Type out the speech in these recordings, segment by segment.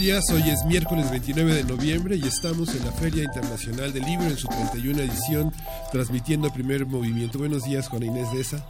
Días, hoy es miércoles 29 de noviembre y estamos en la Feria Internacional del Libro en su 31 edición, transmitiendo primer movimiento. Buenos días, Juana Inés de esa.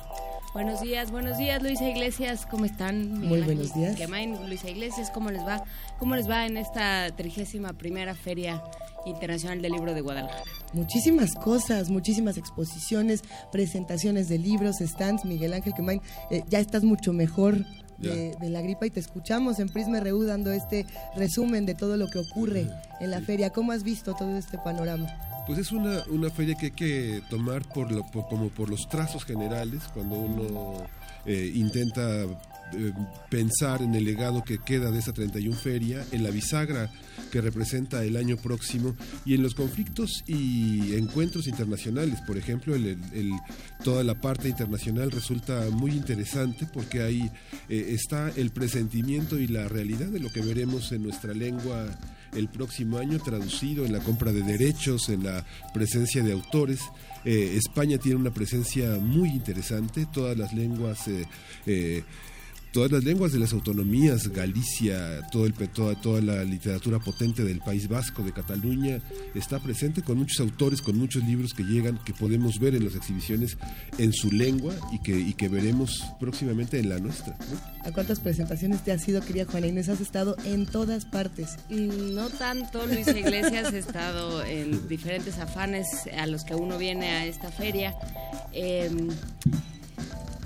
Buenos días, buenos días, Luisa Iglesias, ¿cómo están? Muy buenos días. Luisa Iglesias, ¿cómo les va? ¿Cómo les va en esta trigésima primera Feria Internacional del Libro de Guadalajara? Muchísimas cosas, muchísimas exposiciones, presentaciones de libros, stands. Miguel Ángel Quemain, eh, ya estás mucho mejor de, la gripa y te escuchamos en Prisma RU dando este resumen de todo lo que ocurre en la feria. ¿Cómo has visto todo este panorama? Pues es una, una feria que hay que tomar por lo, como por los trazos generales, cuando uno eh, intenta eh, pensar en el legado que queda de esa 31 feria, en la bisagra que representa el año próximo y en los conflictos y encuentros internacionales. Por ejemplo, toda la parte internacional resulta muy interesante porque ahí eh, está el presentimiento y la realidad de lo que veremos en nuestra lengua el próximo año traducido en la compra de derechos, en la presencia de autores. Eh, España tiene una presencia muy interesante, todas las lenguas todas las lenguas de las autonomías, Galicia, todo el, toda, toda la literatura potente del País Vasco, de Cataluña, está presente con muchos autores, con muchos libros que llegan, que podemos ver en las exhibiciones en su lengua y que, y que veremos próximamente en la nuestra. ¿A cuántas presentaciones te has ido, querida Juana Inés? Has estado en todas partes. Mm, no tanto, Luisa Iglesias, he estado en diferentes afanes a los que uno viene a esta feria. Eh,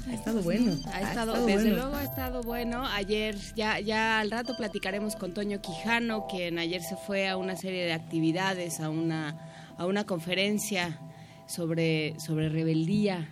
ha estado bueno. Ha estado, desde luego ha estado bueno. Ayer, ya, ya al rato platicaremos con Toño Quijano, quien ayer se fue a una serie de actividades, a una, a una conferencia sobre, sobre rebeldía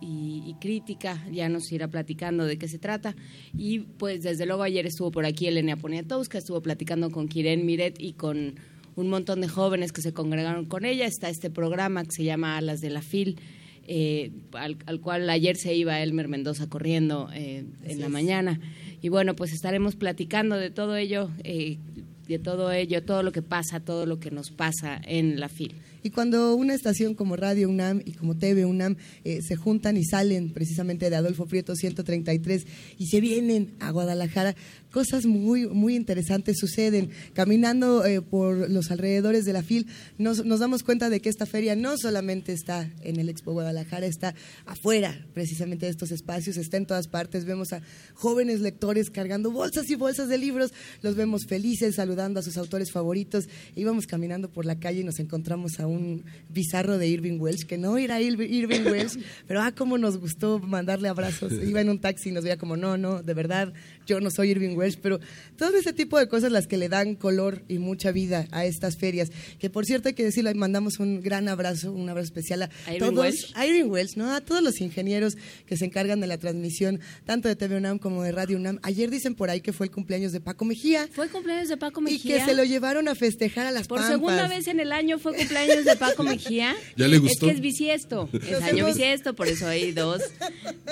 y, crítica, ya nos irá platicando de qué se trata. Y pues desde luego ayer estuvo por aquí Elena Poniatowska, estuvo platicando con Kiren Miret y con un montón de jóvenes que se congregaron con ella. Está este programa que se llama Alas de la FIL, eh, al, cual ayer se iba Elmer Mendoza corriendo eh, en la mañana. Y bueno, pues estaremos platicando de todo ello, eh, de todo ello, todo lo que pasa, todo lo que nos pasa en la FIL. Y cuando una estación como Radio UNAM y como TV UNAM eh, se juntan y salen precisamente de Adolfo Prieto 133 y se vienen a Guadalajara, cosas muy, muy interesantes suceden. Caminando eh, por los alrededores de la FIL, nos, nos, damos cuenta de que esta feria no solamente está en el Expo Guadalajara, está afuera precisamente de estos espacios, está en todas partes. Vemos a jóvenes lectores cargando bolsas y bolsas de libros, los vemos felices saludando a sus autores favoritos. Íbamos caminando por la calle y nos encontramos a un bizarro de Irving Welsh, que no era Irving Welsh, pero ah, cómo nos gustó mandarle abrazos. Iba en un taxi y nos veía como, no, no, de verdad, yo no soy Irving Welsh, pero todo ese tipo de cosas las que le dan color y mucha vida a estas ferias. Que por cierto hay que decirlo, mandamos un gran abrazo, un abrazo especial a, todos, a Irving Welsh, ¿no? a todos los ingenieros que se encargan de la transmisión, tanto de TV UNAM como de Radio UNAM. Ayer dicen por ahí que fue el cumpleaños de Paco Mejía. Fue el cumpleaños de Paco Mejía. Y que se lo llevaron a festejar a las Por segunda vez en el año fue cumpleaños de Paco Mejía. ¿Ya le gustó? Es que es bisiesto, es año bisiesto, por eso hay dos,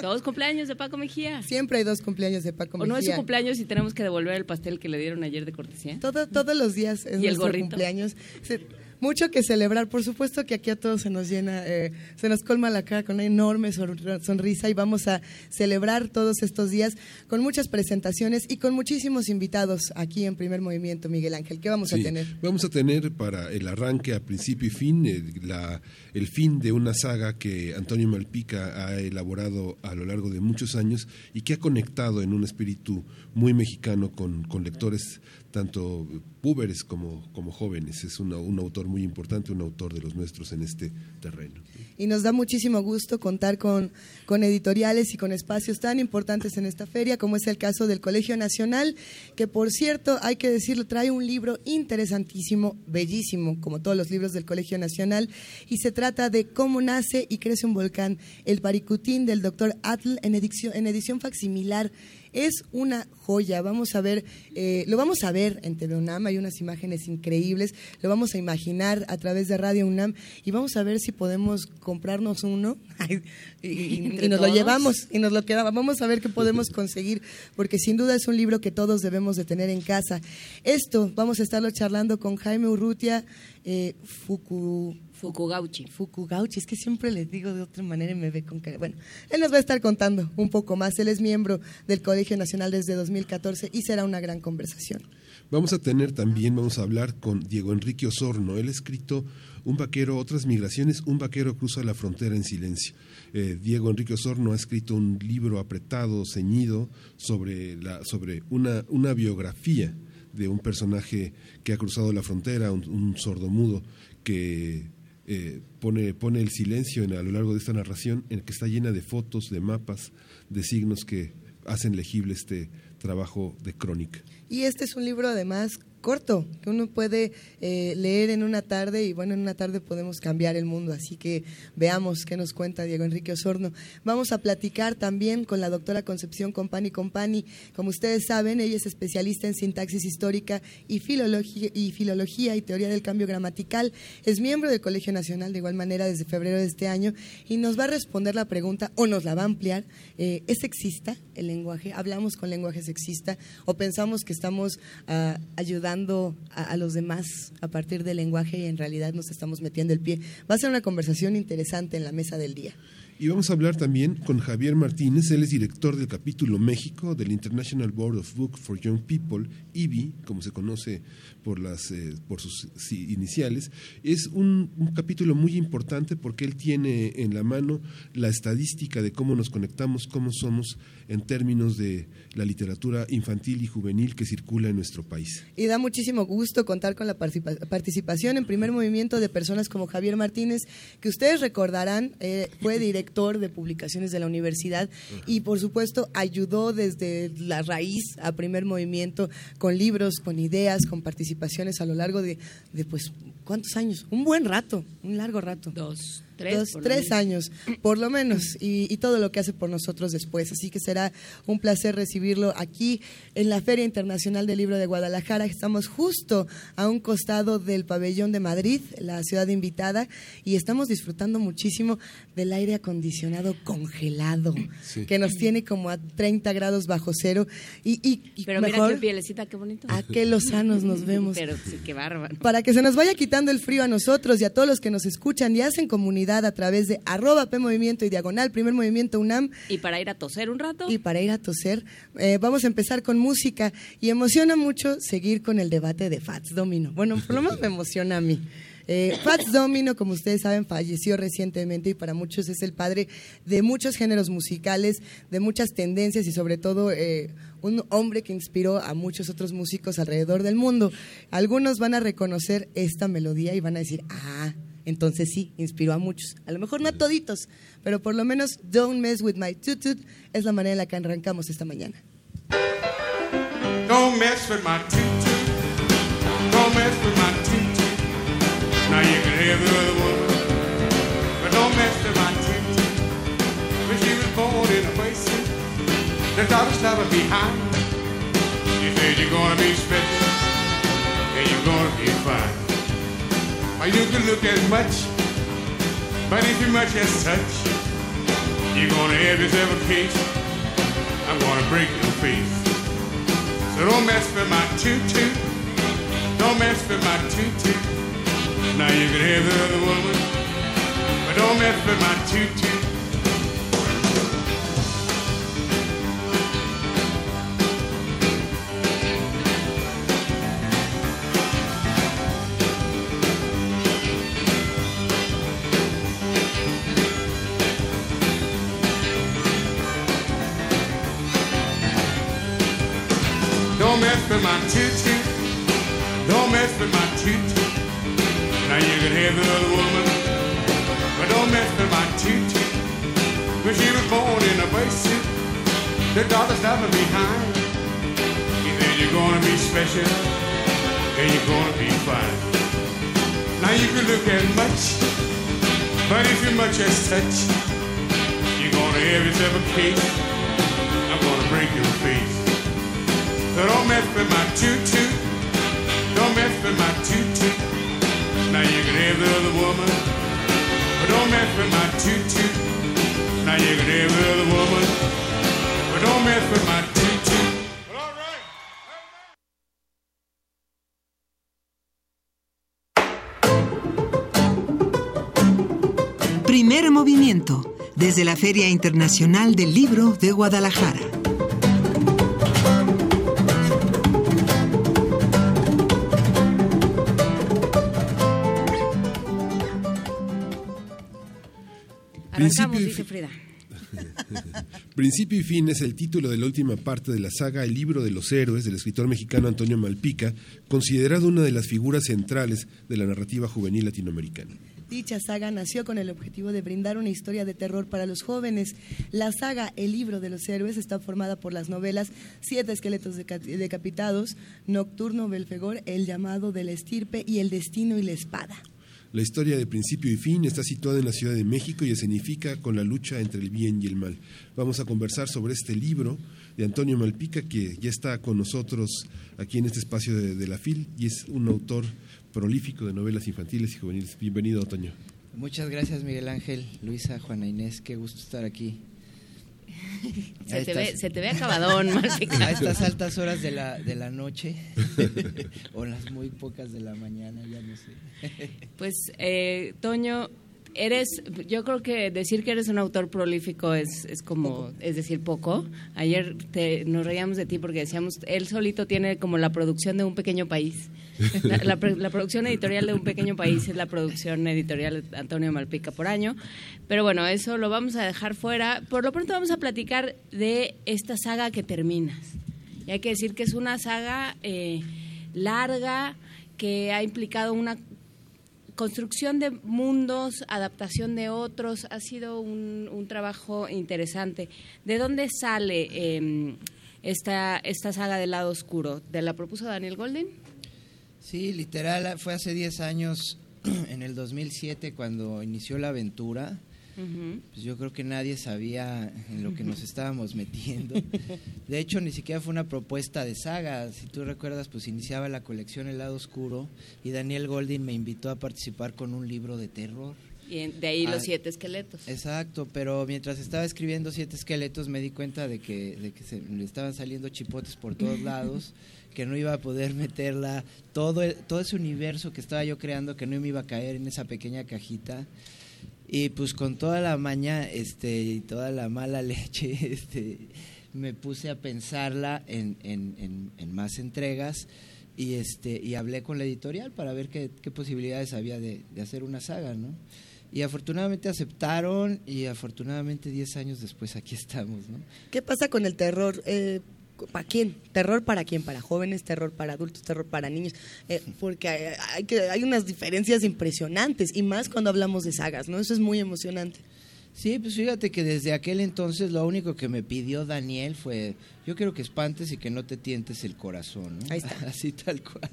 dos cumpleaños de Paco Mejía. Siempre hay dos cumpleaños de Paco Mejía. Es su cumpleaños y tenemos que devolver el pastel que le dieron ayer de cortesía. Todo, todos los días es ¿Y nuestro el cumpleaños mucho que celebrar. Por supuesto que aquí a todos se nos llena, eh, se nos colma la cara con una enorme sonrisa y vamos a celebrar todos estos días con muchas presentaciones y con muchísimos invitados aquí en Primer Movimiento, Miguel Ángel. ¿Qué vamos a tener? Vamos a tener para el arranque a principio y fin el, la, el fin de una saga que Antonio Malpica ha elaborado a lo largo de muchos años y que ha conectado en un espíritu muy mexicano con, con lectores tanto púberes como, como jóvenes. Es un autor muy importante, un autor de los nuestros en este terreno. Y nos da muchísimo gusto contar con, con editoriales y con espacios tan importantes en esta feria, como es el caso del Colegio Nacional, que por cierto, hay que decirlo, trae un libro interesantísimo, bellísimo, como todos los libros del Colegio Nacional, y se trata de Cómo nace y crece un volcán, el Paricutín del doctor Atl en edición, en edición facsimilar es una joya. Vamos a ver, eh, lo vamos a ver en TV UNAM, hay unas imágenes increíbles, lo vamos a imaginar a través de Radio UNAM y vamos a ver si podemos comprarnos uno y, nos lo llevamos y nos lo quedamos. Vamos a ver qué podemos conseguir, porque sin duda es un libro que todos debemos de tener en casa. Esto vamos a estarlo charlando con Jaime Urrutia, eh, Fuku, Fukugauchi. Fukugauchi, es que siempre les digo de otra manera y me ve con cara. Bueno, él nos va a estar contando un poco más. Él es miembro del Colegio Nacional desde 2014 y será una gran conversación. Vamos a tener también, vamos a hablar con Diego Enrique Osorno. Él ha escrito Un vaquero, otras migraciones, un vaquero cruza la frontera en silencio. Eh, Diego Enrique Osorno ha escrito un libro apretado, ceñido, sobre, la, sobre una, una biografía de un personaje que ha cruzado la frontera, un, un sordomudo que eh, pone, pone el silencio en, a lo largo de esta narración, en que está llena de fotos, de mapas, de signos que hacen legible este trabajo de crónica. Y este es un libro además corto, que uno puede eh, leer en una tarde y bueno, en una tarde podemos cambiar el mundo. Así que veamos qué nos cuenta Diego Enrique Osorno. Vamos a platicar también con la doctora Concepción Compani Compani. Como ustedes saben, ella es especialista en sintaxis histórica y filología, y filología y teoría del cambio gramatical. Es miembro del Colegio Nacional de igual manera desde febrero de este año y nos va a responder la pregunta o nos la va a ampliar. Eh, ¿Es sexista el lenguaje? ¿Hablamos con lenguaje sexista o pensamos que estamos uh, ayudando a, los demás a partir del lenguaje y en realidad nos estamos metiendo el pie. Va a ser una conversación interesante en la mesa del día. Y vamos a hablar también con Javier Martínez, él es director del capítulo México del International Board of Book for Young People, IBI, como se conoce por, las, eh, por sus iniciales. Es un, capítulo muy importante porque él tiene en la mano la estadística de cómo nos conectamos, cómo somos en términos de la literatura infantil y juvenil que circula en nuestro país. Y da muchísimo gusto contar con la participación en primer movimiento de personas como Javier Martínez, que ustedes recordarán, eh, fue director de publicaciones de la universidad y por supuesto ayudó desde la raíz a primer movimiento con libros, con ideas, con participaciones a lo largo de, de pues, ¿cuántos años? Un buen rato, un largo rato. Dos. Tres, tres años, por lo menos, y, todo lo que hace por nosotros después. Así que será un placer recibirlo aquí en la Feria Internacional del Libro de Guadalajara. Estamos justo a un costado del pabellón de Madrid, la ciudad invitada, y estamos disfrutando muchísimo del aire acondicionado congelado, que nos tiene como a 30 grados bajo cero. Y, y, Pero mira qué pielecita, qué bonito. A qué lozanos nos vemos. Pero sí, qué bárbaro. Para que se nos vaya quitando el frío a nosotros y a todos los que nos escuchan y hacen comunidad a través de arroba P Movimiento y Diagonal, Primer Movimiento UNAM. Y para ir a toser un rato. Y para ir a toser. Eh, vamos a empezar con música y emociona mucho seguir con el debate de Fats Domino. Bueno, por lo menos me emociona a mí. Eh, Fats Domino, como ustedes saben, falleció recientemente y para muchos es el padre de muchos géneros musicales, de muchas tendencias y sobre todo eh, un hombre que inspiró a muchos otros músicos alrededor del mundo. Algunos van a reconocer esta melodía y van a decir, ah, entonces sí, inspiró a muchos. A lo mejor no a toditos, pero por lo menos Don't Mess With My Tutut es la manera en la que arrancamos esta mañana. Don't mess with my tutut. Don't mess with my tutut. Now you can have the other one. But don't mess with my tutut. When she was born in a place that daughter's left behind. She said you're gonna be special and you're gonna be fine. Or you can look as much, but if you much as such, you're gonna have yourself a case. I'm gonna break your face. So don't mess with my tutu. Don't mess with my tutu. Now you can have the other woman, but don't mess with my tutu. Don't mess with my tutu. Don't mess with my tutu. Now you can have another woman, but don't mess with my toot When she was born in a suit, the doctor stopped her behind. He said, you're gonna be special, and you're gonna be fine. Now you can look at much, but if you're much as touch, you're gonna have yourself a case. I'm gonna break your face. Don't mess with my Don't mess with my now you can have the other woman, but don't mess with my. Now you can have the other woman, but don't mess with my. Primer movimiento desde la Feria Internacional del Libro de Guadalajara. Principio y, Principio y fin es el título de la última parte de la saga El libro de los héroes del escritor mexicano Antonio Malpica, considerado una de las figuras centrales de la narrativa juvenil latinoamericana. Dicha saga nació con el objetivo de brindar una historia de terror para los jóvenes. La saga El libro de los héroes está formada por las novelas Siete esqueletos decapitados, Nocturno Belfegor, El llamado de la estirpe y El destino y la espada. La historia de principio y fin está situada en la Ciudad de México y escenifica con la lucha entre el bien y el mal. Vamos a conversar sobre este libro de Antonio Malpica, que ya está con nosotros aquí en este espacio de, la FIL y es un autor prolífico de novelas infantiles y juveniles. Bienvenido, Antonio. Muchas gracias, Miguel Ángel, Luisa, Juana Inés. Qué gusto estar aquí. se, te ve, se, te ve, acabadón, A estas altas horas de la, de la noche o las muy pocas de la mañana, ya no sé. pues, eh, Toño, eres, yo creo que decir que eres un autor prolífico es, es como, es decir, poco. Ayer te, nos reíamos de ti porque decíamos, él solito tiene como la producción de un pequeño país. La, producción editorial de un pequeño país es la producción editorial de Antonio Malpica por año. Pero bueno, eso lo vamos a dejar fuera. Por lo pronto vamos a platicar de esta saga que terminas. Y hay que decir que es una saga eh, larga que ha implicado una construcción de mundos, adaptación de otros, ha sido un, trabajo interesante. ¿De dónde sale em, esta, esta saga del lado oscuro? ¿De la propuso Daniel Golden? Sí, literal, fue hace 10 años, en el 2007, cuando inició la aventura pues yo creo que nadie sabía en lo que nos estábamos metiendo. De hecho, ni siquiera fue una propuesta de saga. Si tú recuerdas, pues iniciaba la colección El lado oscuro y Daniel Goldin me invitó a participar con un libro de terror. Y de ahí los ah, siete esqueletos. Exacto, pero mientras estaba escribiendo siete esqueletos me di cuenta de que, de que se, le estaban saliendo chipotes por todos lados, que no iba a poder meterla, todo, todo ese universo que estaba yo creando, que no me iba a caer en esa pequeña cajita. Y pues con toda la maña este, y toda la mala leche, este, me puse a pensarla en, en, en, más entregas y, este, y hablé con la editorial para ver qué, posibilidades había de, de, hacer una saga, ¿no? Y afortunadamente aceptaron y afortunadamente 10 años después aquí estamos, ¿no? ¿Qué pasa con el terror? Eh, ¿Para quién? ¿Terror para quién? ¿Para jóvenes? ¿Terror para adultos? ¿Terror para niños? Eh, porque hay, que, hay unas diferencias impresionantes y más cuando hablamos de sagas, ¿no? Eso es muy emocionante. Sí, pues fíjate que desde aquel entonces lo único que me pidió Daniel fue, yo quiero que espantes y que no te tientes el corazón, ¿no? Ahí está. Así tal cual.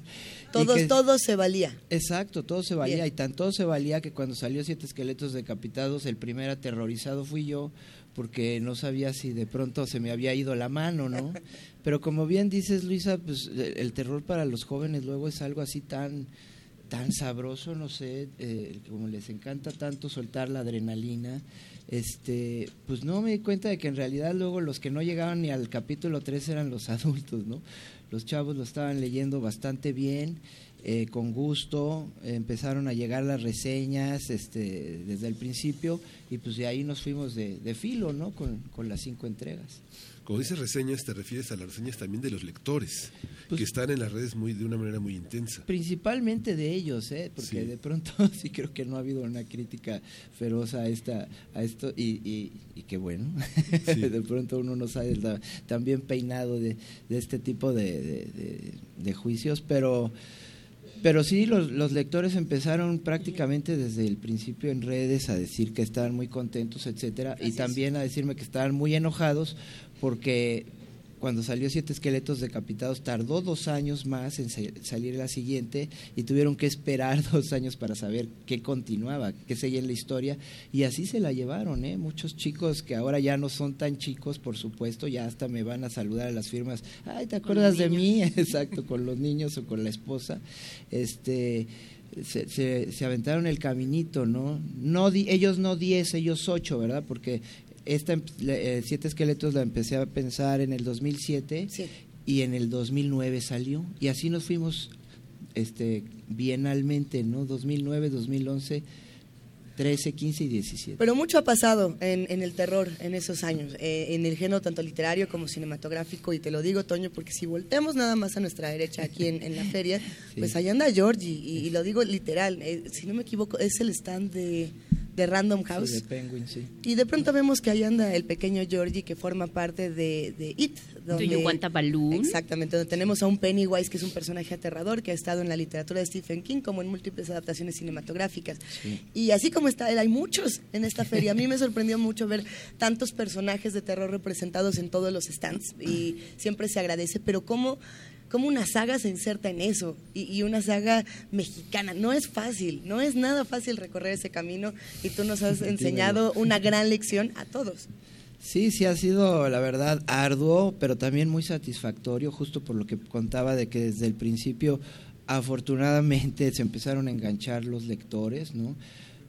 Todos, todo se valía. Exacto, todo se valía y tan todo se valía que cuando salió Siete Esqueletos Decapitados, el primer aterrorizado fui yo porque no sabía si de pronto se me había ido la mano, ¿no? Pero como bien dices, Luisa, pues el terror para los jóvenes luego es algo así tan tan sabroso, no sé, eh, como les encanta tanto soltar la adrenalina, este, pues no me di cuenta de que en realidad luego los que no llegaban ni al capítulo 3 eran los adultos, ¿no? Los chavos lo estaban leyendo bastante bien eh, con gusto, empezaron a llegar las reseñas este, desde el principio y pues de ahí nos fuimos de, filo, ¿no? Con, con, las cinco entregas. Como dices reseñas, te refieres a las reseñas también de los lectores, pues que están en las redes muy de una manera muy intensa. Principalmente de ellos, ¿eh? porque de pronto sí creo que no ha habido una crítica feroz a, esta, a esto y, y, qué bueno, de pronto uno no sabe tan bien peinado de, de este tipo de, de juicios, pero Pero sí, los, los lectores empezaron prácticamente desde el principio en redes a decir que estaban muy contentos, etcétera, y también a decirme que estaban muy enojados porque cuando salió Siete Esqueletos Decapitados tardó dos años más en salir la siguiente y tuvieron que esperar dos años para saber qué continuaba, qué seguía en la historia y así se la llevaron, ¿eh? Muchos chicos que ahora ya no son tan chicos, por supuesto, ya hasta me van a saludar a las firmas, ay, ¿te acuerdas de mí? Exacto, con los niños o con la esposa. Este... Se, se, aventaron el caminito, ¿no? no ellos no 10, ellos 8, ¿verdad? Porque esta eh, Siete Esqueletos la empecé a pensar en el 2007 y en el 2009 salió. Y así nos fuimos este, bienalmente, ¿no? 2009, 2011. 13, 15 y 17. Pero mucho ha pasado en, en el terror en esos años, eh, en el género tanto literario como cinematográfico, y te lo digo, Toño, porque si volteamos nada más a nuestra derecha aquí en, en la feria, pues allá anda Georgie, y, lo digo literal, eh, si no me equivoco, es el stand de, de Random House. de Penguin, sí. Y de pronto vemos que ahí anda el pequeño Georgie que forma parte de, de It. Donde, Exactamente, donde tenemos a un Pennywise que es un personaje aterrador que ha estado en la literatura de Stephen King como en múltiples adaptaciones cinematográficas. Y así como está él, hay muchos en esta feria. A mí me sorprendió mucho ver tantos personajes de terror representados en todos los stands y siempre se agradece, pero cómo cómo una saga se inserta en eso y, una saga mexicana. No es fácil, no es nada fácil recorrer ese camino y tú nos has enseñado una gran lección a todos. Sí, sí ha sido, la verdad, arduo, pero también muy satisfactorio, justo por lo que contaba de que desde el principio, afortunadamente, se empezaron a enganchar los lectores, ¿no?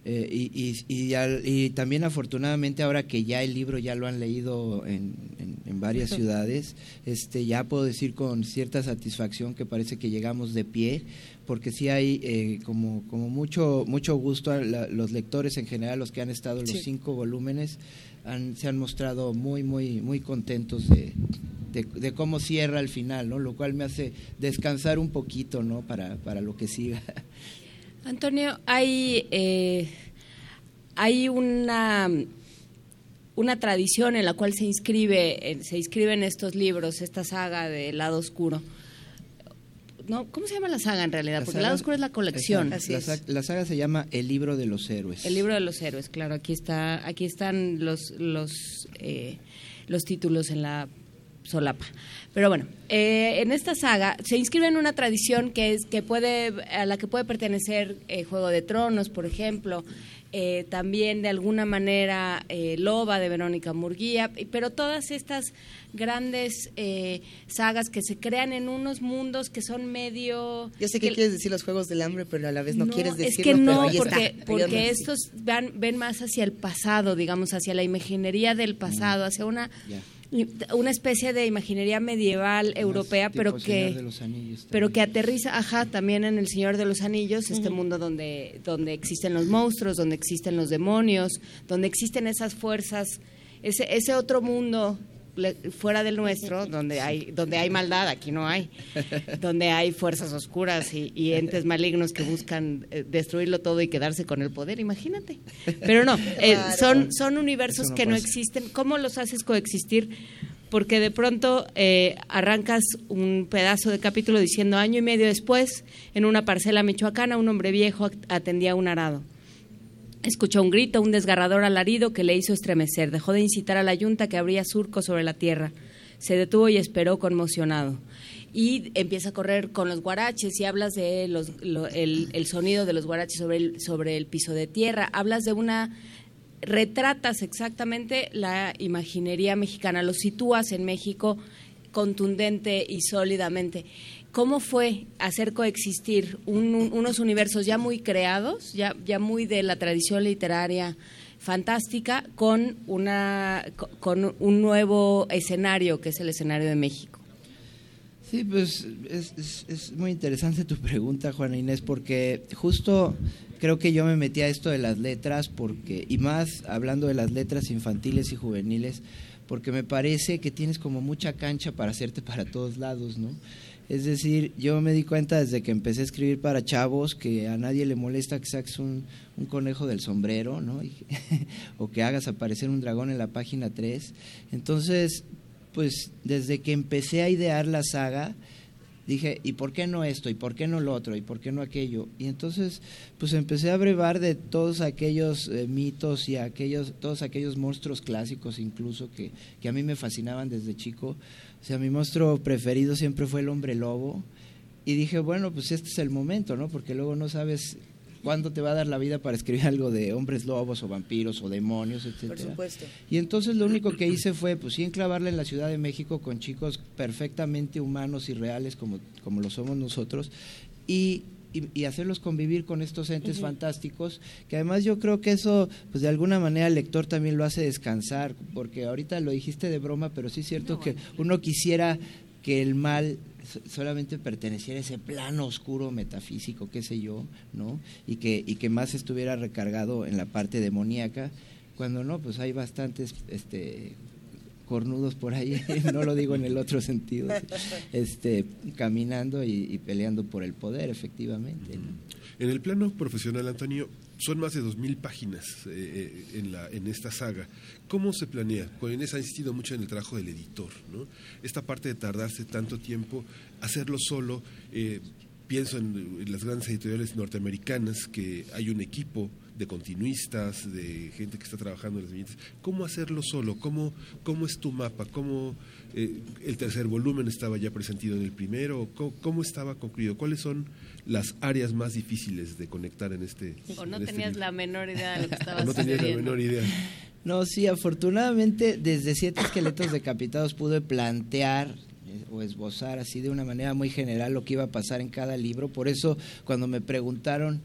Eh, y, y, y, también afortunadamente ahora que ya el libro ya lo han leído en, en, varias ciudades, este, ya puedo decir con cierta satisfacción que parece que llegamos de pie, porque sí hay eh, como, como mucho, mucho gusto, a los lectores en general, los que han estado los cinco volúmenes, han, se han mostrado muy, muy, muy contentos de, de, cómo cierra al final, ¿no? lo cual me hace descansar un poquito ¿no? para, para lo que siga. Antonio, hay, eh, hay una, una tradición en la cual se inscribe, se inscriben estos libros, esta saga de Lado Oscuro. No, ¿Cómo se llama la saga en realidad? Porque el Lado Oscuro es la colección. la, saga se llama El Libro de los Héroes. El Libro de los Héroes, claro. Aquí está, aquí están los los eh, los títulos en la solapa. Pero bueno, eh, en esta saga se inscribe en una tradición que es que puede a la que puede pertenecer eh, Juego de Tronos, por ejemplo, eh, también de alguna manera Loba de Verónica Murguía, pero todas estas grandes sagas que se crean en unos mundos que son medio. Yo sé que, quieres decir los Juegos del Hambre, pero a la vez no, quieres decirlo. Es que no, porque, porque estos van, ven más hacia el pasado, digamos, hacia la imaginería del pasado, hacia una una especie de imaginería medieval europea, pero que pero que aterriza, ajá, también en el Señor de los Anillos, este mundo donde donde existen los monstruos, donde existen los demonios, donde existen esas fuerzas, ese ese otro mundo fuera del nuestro, donde hay, donde hay maldad, aquí no hay, donde hay fuerzas oscuras y, entes malignos que buscan eh, destruirlo todo y quedarse con el poder, imagínate. Pero no, eh, son, son universos que no existen. ¿Cómo los haces coexistir? Porque de pronto eh, arrancas un pedazo de capítulo diciendo año y medio después, en una parcela michoacana, un hombre viejo atendía un arado Escuchó un grito, un desgarrador alarido que le hizo estremecer. Dejó de incitar a la yunta que abría surco sobre la tierra. Se detuvo y esperó conmocionado. Y empieza a correr con los guaraches y hablas de los, el, sonido de los guaraches sobre el, sobre el piso de tierra. Hablas de una retratas exactamente la imaginería mexicana, lo sitúas en México contundente y sólidamente. ¿Cómo fue hacer coexistir unos universos ya muy creados, ya, ya muy de la tradición literaria fantástica, con, una, con un nuevo escenario que es el escenario de México? Sí, pues es, es, muy interesante tu pregunta, Juana Inés, porque justo creo que yo me metí a esto de las letras, porque y más hablando de las letras infantiles y juveniles, porque me parece que tienes como mucha cancha para hacerte para todos lados, ¿no? Es decir, yo me di cuenta desde que empecé a escribir para chavos que a nadie le molesta que saques un, conejo del sombrero, ¿no? o que hagas aparecer un dragón en la página 3. Entonces, pues desde que empecé a idear la saga, dije, ¿y por qué no esto? ¿Y por qué no lo otro? ¿Y por qué no aquello? Y entonces, pues empecé a brevar de todos aquellos eh, mitos y aquellos, todos aquellos monstruos clásicos incluso que, que a mí me fascinaban desde chico. O sea, mi monstruo preferido siempre fue el hombre lobo. Y dije, bueno, pues este es el momento, ¿no? Porque luego no sabes cuándo te va a dar la vida para escribir algo de hombres lobos o vampiros o demonios, etcétera. Por supuesto. Y entonces lo único que hice fue, pues sí, enclavarle en la Ciudad de México con chicos perfectamente humanos y reales como, como lo somos nosotros y, y, y hacerlos convivir con estos entes fantásticos, que además yo creo que eso, pues de alguna manera el lector también lo hace descansar, porque ahorita lo dijiste de broma, pero sí es cierto que uno quisiera que el mal so- solamente perteneciera a ese plano oscuro metafísico, qué sé yo, ¿no? Y que, y que más estuviera recargado en la parte demoníaca, cuando no, pues hay bastantes este cornudos por ahí, no lo digo en el otro sentido, este caminando y, peleando por el poder, efectivamente. En el plano profesional, Antonio, son más de dos mil páginas eh, eh, en, la, en esta saga. ¿Cómo se planea? Con Inés ha insistido mucho en el trabajo del editor, ¿no? Esta parte de tardarse tanto tiempo, hacerlo solo. eh, pienso en, en las grandes editoriales norteamericanas que hay un equipo de continuistas, de gente que está trabajando en las viñetas. ¿Cómo hacerlo solo? ¿Cómo, cómo es tu mapa? ¿Cómo eh, el tercer volumen estaba ya presentido en el primero? ¿Cómo, cómo estaba concluido? ¿Cuáles son las áreas más difíciles de conectar en este O no este tenías la menor idea de lo que estaba O no tenías la menor idea. No, sí, afortunadamente desde Siete Esqueletos Decapitados pude plantear eh, o esbozar así de una manera muy general lo que iba a pasar en cada libro. Por eso cuando me preguntaron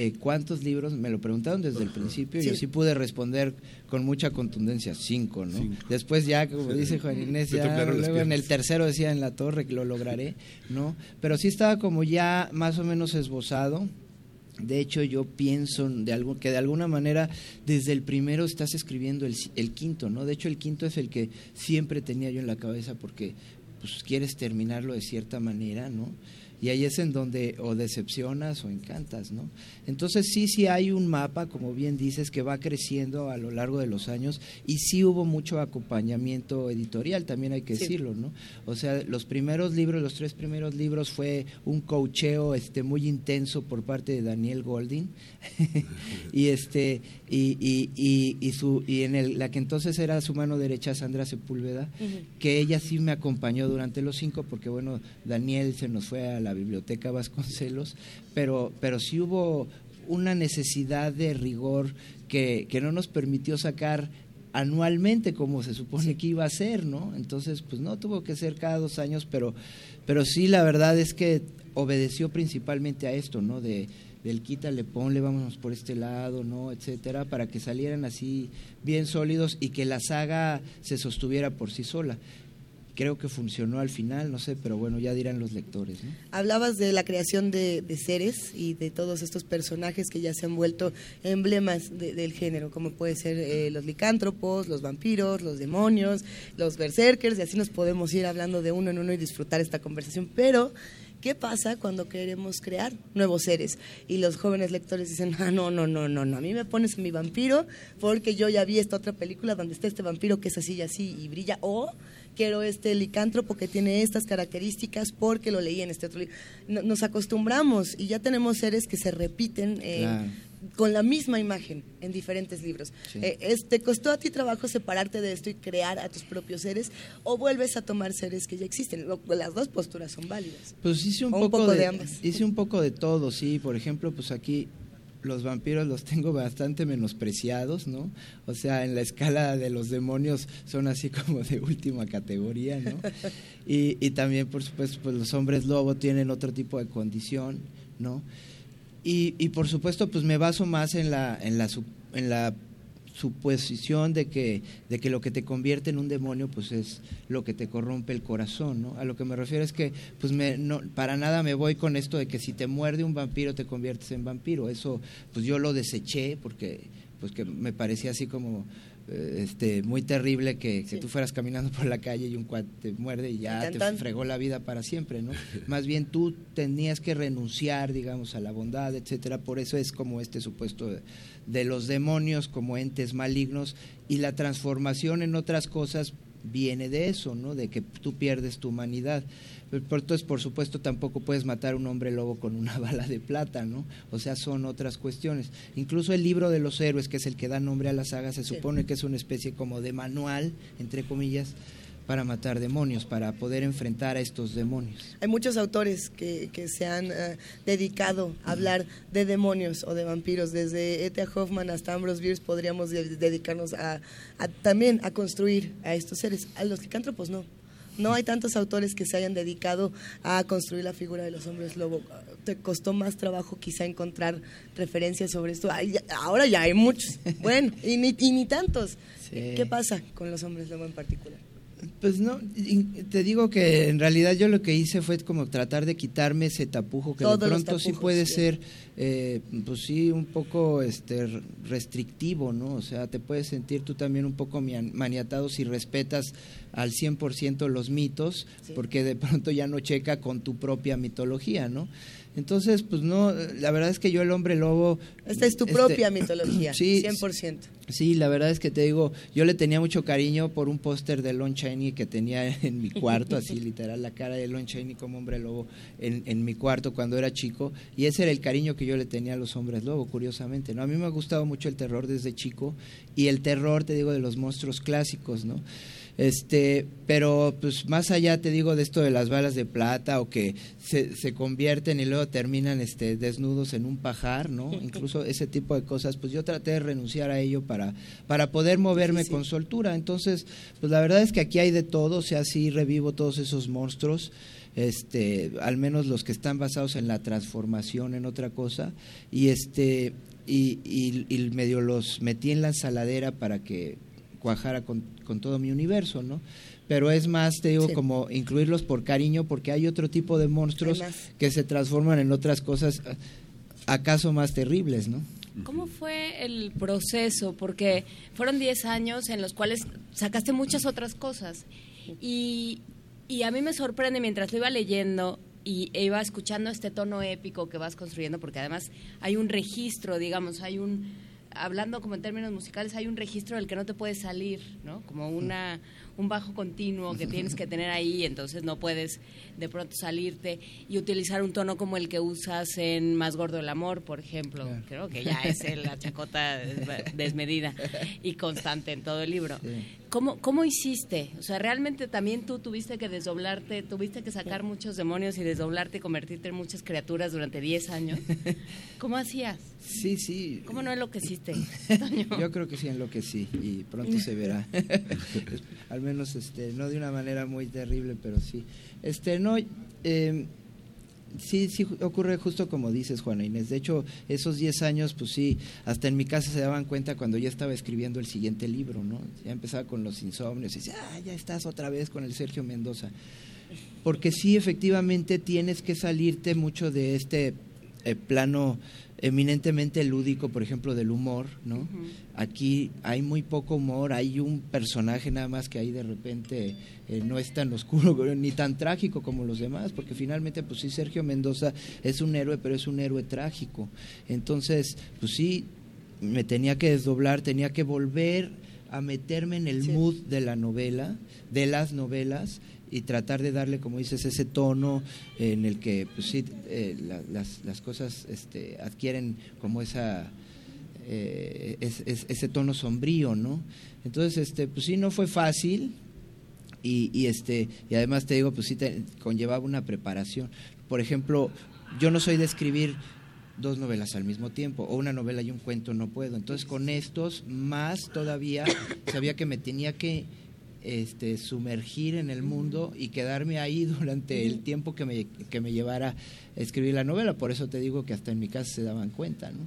eh, cuántos libros, me lo preguntaron desde el principio, yo sí pude responder con mucha contundencia, cinco, ¿no? Cinco. Después ya, como dice Juan Inés, ya luego en el tercero decía en la torre que lo lograré, ¿no? Pero sí estaba como ya más o menos esbozado. De hecho, yo pienso de algo, que de alguna manera desde el primero estás escribiendo el, el quinto, ¿no? De hecho, el quinto es el que siempre tenía yo en la cabeza porque pues quieres terminarlo de cierta manera, ¿no? Y ahí es en donde o decepcionas o encantas, ¿no? Entonces sí, sí hay un mapa, como bien dices, que va creciendo a lo largo de los años y sí hubo mucho acompañamiento editorial, también hay que Sí. decirlo, ¿no? O sea, los primeros libros, los tres primeros libros fue un coacheo este muy intenso por parte de Daniel Golding y este y, y, y, y su y en el, la que entonces era su mano derecha Sandra Sepúlveda que ella sí me acompañó durante los cinco porque bueno Daniel se nos fue a la biblioteca Vasconcelos pero pero sí hubo una necesidad de rigor que, que no nos permitió sacar anualmente como se supone que iba a ser, ¿no? Entonces, pues no tuvo que ser cada dos años, pero, pero sí la verdad es que obedeció principalmente a esto, ¿no? De del quítale, ponle, vámonos por este lado, ¿no? etcétera, para que salieran así bien sólidos y que la saga se sostuviera por sí sola. Creo que funcionó al final, no sé, pero bueno, ya dirán los lectores. Hablabas de la creación de, seres y de todos estos personajes que ya se han vuelto emblemas de- del género, como puede ser eh, los licántropos, los vampiros, los demonios, los berserkers, y así nos podemos ir hablando de uno en uno y disfrutar esta conversación. Pero, ¿qué pasa cuando queremos crear nuevos seres? Y los jóvenes lectores dicen, ah, no, no, no, no, no, a mí me pones mi vampiro porque yo ya vi esta otra película donde está este vampiro que es así y así y brilla, o quiero este licántropo que tiene estas características porque lo leí en este otro libro. No- Nos acostumbramos y ya tenemos seres que se repiten eh, Claro. con la misma imagen en diferentes libros. Sí. Eh, es- ¿Te costó a ti trabajo separarte de esto y crear a tus propios seres o vuelves a tomar seres que ya existen? Las dos posturas son válidas. Pues hice un, O poco, un poco de, de ambas. Hice un poco de todo, sí. Por ejemplo, pues aquí los vampiros los tengo bastante menospreciados, ¿no? O sea, en la escala de los demonios son así como de última categoría, ¿no? Y, y también, por supuesto, pues los hombres lobo tienen otro tipo de condición, ¿no? Y, y por supuesto, pues me baso más en la, en la, en la suposición de que, de que lo que te convierte en un demonio pues es lo que te corrompe el corazón, ¿no? A lo que me refiero es que pues me, no, para nada me voy con esto de que si te muerde un vampiro te conviertes en vampiro. Eso pues yo lo deseché porque pues que me parecía así como eh, este muy terrible que, que Sí. tú fueras caminando por la calle y un cuate te muerde y ya Tan, te fregó la vida para siempre, ¿no? Más bien tú tenías que renunciar, digamos, a la bondad, etcétera. Por eso es como este supuesto de, los demonios como entes malignos y la transformación en otras cosas viene de eso, ¿no? De que tú pierdes tu humanidad. Entonces, por supuesto, tampoco puedes matar a un hombre lobo con una bala de plata, ¿no? O sea, son otras cuestiones. Incluso el libro de los héroes, que es el que da nombre a la saga, se supone que es una especie como de manual, entre comillas, para matar demonios, para poder enfrentar a estos demonios. Hay muchos autores que, que se han eh, dedicado a hablar de demonios o de vampiros, desde E.T. Hoffman hasta Ambrose Bierce podríamos dedicarnos a, también a construir a estos seres, a los licántropos no. No hay tantos autores que se hayan dedicado a construir la figura de los hombres lobo. Te costó más trabajo quizá encontrar referencias sobre esto. ahora ya hay muchos. Bueno, y ni, y ni tantos. ¿Qué pasa con los hombres lobo en particular? Pues no, te digo que en realidad yo lo que hice fue como tratar de quitarme ese tapujo que de pronto sí puede ser, eh, pues sí, un poco este restrictivo, ¿no? O sea, te puedes sentir tú también un poco maniatado si respetas al 100% los mitos, porque de pronto ya no checa con tu propia mitología, ¿no? Entonces, pues no, la verdad es que yo el hombre lobo... Esta es tu este, propia mitología, sí, 100%. Sí, la verdad es que te digo, yo le tenía mucho cariño por un póster de Lon Chaney que tenía en mi cuarto, así literal, la cara de Lon Chaney como hombre lobo en, en, mi cuarto cuando era chico, y ese era el cariño que yo le tenía a los hombres lobo, curiosamente, ¿no? A mí me ha gustado mucho el terror desde chico, y el terror, te digo, de los monstruos clásicos, ¿no? Este, pero pues más allá te digo de esto de las balas de plata o que se, se convierten y luego terminan este, desnudos en un pajar, ¿no? Incluso ese tipo de cosas, pues yo traté de renunciar a ello para, para poder moverme con soltura. Entonces, pues la verdad es que aquí hay de todo, o sea, sí revivo todos esos monstruos este al menos los que están basados en la transformación en otra cosa y este y, y, y medio los metí en la ensaladera para que cuajara con, con todo mi universo, ¿no? Pero es más, te digo, como incluirlos por cariño, porque hay otro tipo de monstruos que se transforman en otras cosas, acaso más terribles, ¿no? ¿Cómo fue el proceso? Porque fueron 10 años en los cuales sacaste muchas otras cosas. Y, y a mí me sorprende mientras lo iba leyendo y iba escuchando este tono épico que vas construyendo, porque además hay un registro, digamos, hay un hablando como en términos musicales, hay un registro del que no te puedes salir, ¿no? Como una, un bajo continuo que tienes que tener ahí, entonces no puedes de pronto salirte y utilizar un tono como el que usas en Más Gordo el Amor, por ejemplo. Creo que ya es la chacota desmedida y constante en todo el libro. ¿Cómo, ¿Cómo hiciste? O sea, realmente también tú tuviste que desdoblarte, tuviste que sacar muchos demonios y desdoblarte y convertirte en muchas criaturas durante 10 años. ¿Cómo hacías? Sí, sí. ¿Cómo no enloqueciste? Yo creo que sí enloquecí y pronto se verá. Al menos este, no de una manera muy terrible, pero sí. Este, no, eh, sí, sí ocurre justo como dices, Juana Inés. De hecho, esos 10 años, pues sí, hasta en mi casa se daban cuenta cuando ya estaba escribiendo el siguiente libro, ¿no? Ya empezaba con los insomnios y decía, ah, ya estás otra vez con el Sergio Mendoza. Porque sí, efectivamente, tienes que salirte mucho de este eh, plano eminentemente lúdico, por ejemplo, del humor, ¿no? Aquí hay muy poco humor, hay un personaje nada más que ahí de repente eh, no es tan oscuro ni tan trágico como los demás, porque finalmente, pues sí, Sergio Mendoza es un héroe, pero es un héroe trágico. Entonces, pues sí, me tenía que desdoblar, tenía que volver a meterme en el mood de la novela, de las novelas, y tratar de darle, como dices, ese tono en el que pues sí, eh, las, las, cosas este, adquieren como esa... Eh, ese tono sombrío, ¿no? Entonces, este, pues sí, no fue fácil y, y este, y además te digo, pues sí, conllevaba una preparación. Por ejemplo, yo no soy de escribir dos novelas al mismo tiempo, o una novela y un cuento no puedo. Entonces, con estos, más todavía, sabía que me tenía que este, sumergir en el mundo y quedarme ahí durante el tiempo que me, que me llevara a escribir la novela. Por eso te digo que hasta en mi casa se daban cuenta. ¿no?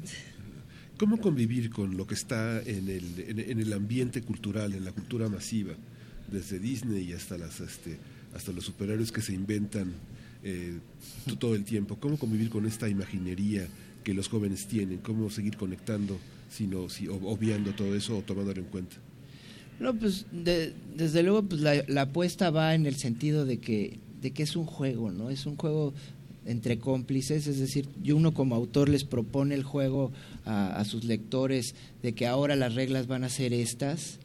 ¿Cómo convivir con lo que está en el, en, el ambiente cultural, en la cultura masiva, desde Disney hasta, las, este, hasta los superhéroes que se inventan eh, todo el tiempo? ¿Cómo convivir con esta imaginería que los jóvenes tienen? ¿Cómo seguir conectando, sino, si, obviando todo eso o tomándolo en cuenta? No, pues desde luego pues la, apuesta va en el sentido de que, de que es un juego, ¿no? Es un juego entre cómplices, es decir, yo uno como autor les propone el juego a, sus lectores de que ahora las reglas van a ser estas,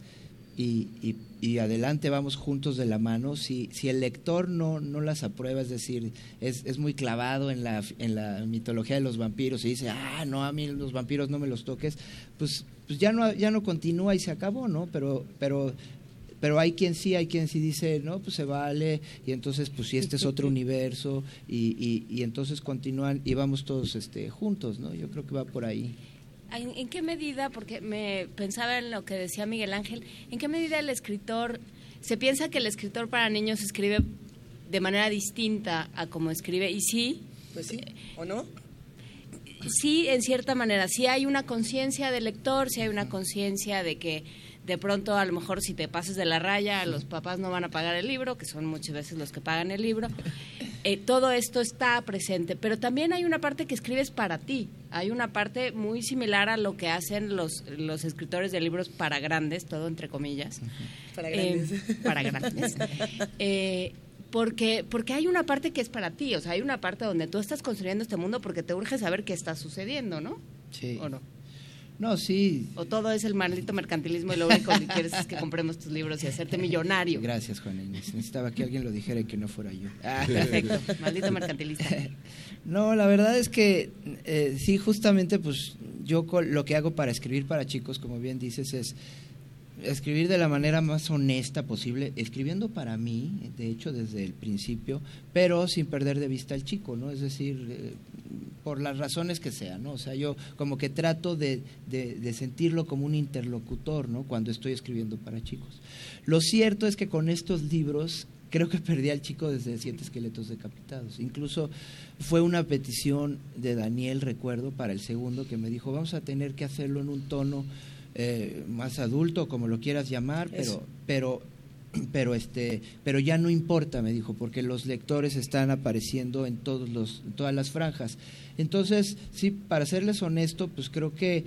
y, y, y adelante vamos juntos de la mano. Si, si el lector no, no las aprueba, es decir, es, es muy clavado en la, en la mitología de los vampiros y dice, ah, no, a mí los vampiros no me los toques, pues, pues ya, no, ya no continúa y se acabó, ¿no? Pero, pero pero hay quien sí, hay quien sí dice, no, pues se vale, y entonces, pues si este es otro universo, y, y, y entonces continúan y vamos todos este, juntos, ¿no? Yo creo que va por ahí. ¿En, en qué medida, porque me pensaba en lo que decía Miguel Ángel, en qué medida el escritor, se piensa que el escritor para niños escribe de manera distinta a como escribe, y sí, Pues sí, ¿o no? Sí, en cierta manera, sí hay una conciencia del lector, sí hay una conciencia de que de pronto a lo mejor si te pases de la raya, los papás no van a pagar el libro, que son muchas veces los que pagan el libro. Eh, todo esto está presente, pero también hay una parte que escribes para ti. Hay una parte muy similar a lo que hacen los, los escritores de libros para grandes, todo entre comillas. Para Eh, grandes. para grandes. Eh, porque, porque hay una parte que es para ti, o sea, hay una parte donde tú estás construyendo este mundo porque te urge saber qué está sucediendo, ¿no? Sí. ¿O no? No, sí. O todo es el maldito mercantilismo y lo único que quieres es que compremos tus libros y hacerte millonario. Gracias, Juan Inés. Necesitaba que alguien lo dijera y que no fuera yo. Ah, perfecto, maldito mercantilista. No, la verdad es que eh, sí, justamente, pues yo lo que hago para escribir para chicos, como bien dices, es escribir de la manera más honesta posible, escribiendo para mí, de hecho, desde el principio, pero sin perder de vista al chico, ¿no? Es decir, eh, por las razones que sean, ¿no? O sea, yo como que trato de, de- de sentirlo como un interlocutor, ¿no? Cuando estoy escribiendo para chicos. Lo cierto es que con estos libros creo que perdí al chico desde Siete Esqueletos Decapitados. Incluso fue una petición de Daniel, recuerdo, para el segundo, que me dijo, vamos a tener que hacerlo en un tono eh, más adulto, como lo quieras llamar, Eso. pero, pero, pero, este, pero ya no importa, me dijo, porque los lectores están apareciendo en, todos los, en todas las franjas. Entonces, sí, para serles honesto, pues creo que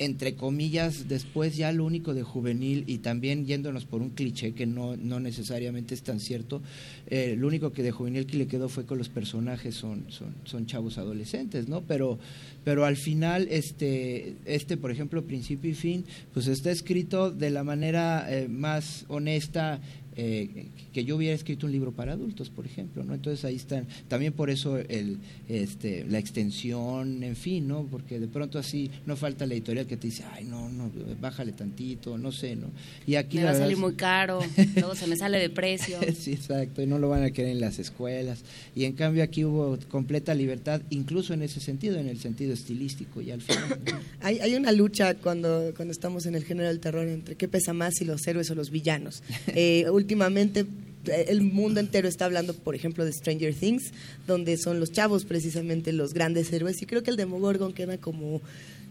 entre comillas, después ya lo único de juvenil y también yéndonos por un cliché que no, no necesariamente es tan cierto, eh, lo único que de juvenil que le quedó fue que los personajes son, son, son chavos adolescentes, ¿no? Pero, pero al final, este, este, por ejemplo, principio y fin, pues está escrito de la manera eh, más honesta eh, que yo hubiera escrito un libro para adultos, por ejemplo, ¿no? Entonces ahí están, también por eso el, este, la extensión, en fin, ¿no? Porque de pronto así no falta la editorial que te dice, ay, no, no, bájale tantito, no sé, ¿no? Y aquí Me la va a salir muy caro, luego se me sale de precio. Sí, exacto, y no lo van a querer en las escuelas. Y en cambio aquí hubo completa libertad, incluso en ese sentido, en el sentido estilístico, y al final. Hay, hay una lucha cuando, cuando estamos en el género del terror entre qué pesa más, si los héroes o los villanos. Eh, últimamente el mundo entero está hablando, por ejemplo, de Stranger Things, donde son los chavos precisamente los grandes héroes, y creo que el Demogorgon queda como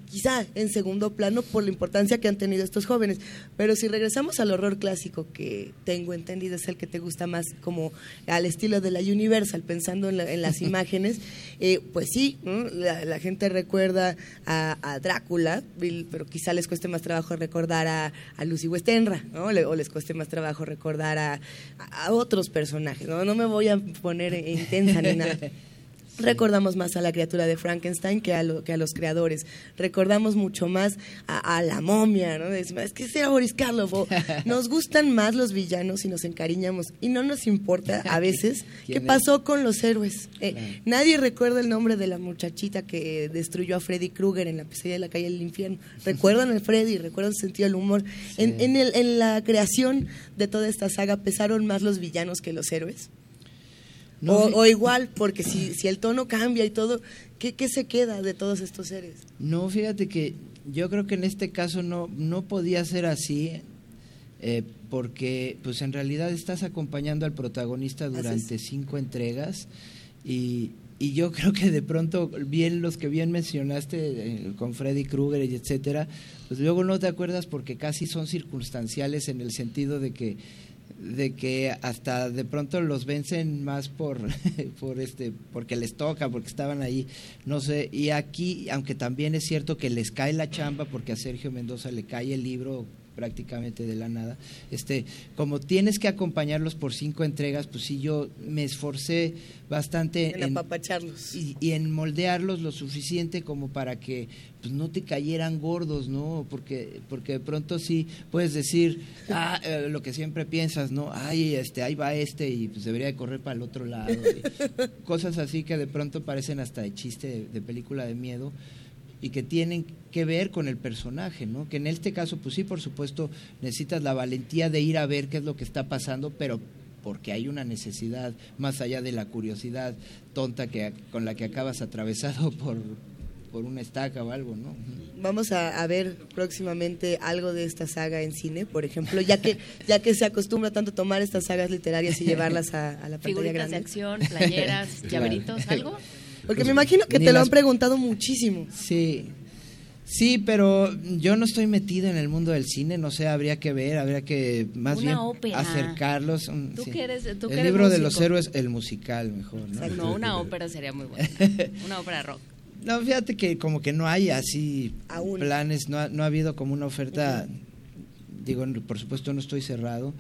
quizá en segundo plano por la importancia que han tenido estos jóvenes. Pero si regresamos al horror clásico, que tengo entendido es el que te gusta más como al estilo de la Universal, pensando en, la- en las imágenes, eh, pues sí, ¿no? la, la gente recuerda a, a Drácula, pero quizá les cueste más trabajo recordar a, a Lucy Westenra, ¿no? Le- o les cueste más trabajo recordar a, a otros personajes. ¿no? no me voy a poner intensa ni nada. Recordamos más a la criatura de Frankenstein que a, lo- que a los creadores. Recordamos mucho más a, a la momia, ¿no? Es, es que será Boris Karloff. o nos gustan más los villanos y nos encariñamos. Y no nos importa a veces qué pasó con los héroes. Eh, Claro. Nadie recuerda el nombre de la muchachita que destruyó a Freddy Krueger en la pesadilla de la calle del infierno. Recuerdan al Freddy, recuerdan su sentido del humor. En, Sí. en, el- en la creación de toda esta saga pesaron más los villanos que los héroes. No, o, igual, porque si, si el tono cambia y todo, ¿qué, ¿qué se queda de todos estos seres? No, fíjate que yo creo que en este caso no, no podía ser así, eh, porque pues en realidad estás acompañando al protagonista durante cinco entregas y, y yo creo que de pronto, bien los que bien mencionaste eh, con Freddy Krueger y etcétera, pues luego no te acuerdas porque casi son circunstanciales en el sentido de que de que hasta de pronto los vencen más por por este porque les toca porque estaban ahí no sé. Y aquí aunque también es cierto que les cae la chamba porque a Sergio Mendoza le cae el libro prácticamente de la nada. Este, como tienes que acompañarlos por cinco entregas, pues sí, yo me esforcé bastante En apapacharlos. y, y en moldearlos lo suficiente como para que pues no te cayeran gordos, ¿no? Porque porque de pronto sí puedes decir ah, eh, lo que siempre piensas, ¿no? Ay, este, ahí va este y pues debería de correr para el otro lado. cosas así que de pronto parecen hasta de chiste de, de película de miedo y que tienen que ver con el personaje, ¿no? Que en este caso, pues sí, por supuesto, necesitas la valentía de ir a ver qué es lo que está pasando, pero porque hay una necesidad más allá de la curiosidad tonta que con la que acabas atravesado por, por una estaca o algo, ¿no? Vamos a, a ver próximamente algo de esta saga en cine, por ejemplo, ya que ya que se acostumbra tanto tomar estas sagas literarias y llevarlas a, a la pantalla Figuritas de grande. acción, playeras, llaveritos, ¿algo? Porque me imagino que te lo han preguntado muchísimo. Sí. Sí, pero yo no estoy metido en el mundo del cine, no sé, habría que ver, habría que más Una bien ópera. acercarlos. un- Tú sí. que eres- tú que el eres libro de los héroes, el musical mejor, ¿no? No, una ópera sería muy buena. Una ópera rock. No, fíjate que como que no hay así Aún. planes, no ha, no ha habido como una oferta, digo, por supuesto no estoy cerrado,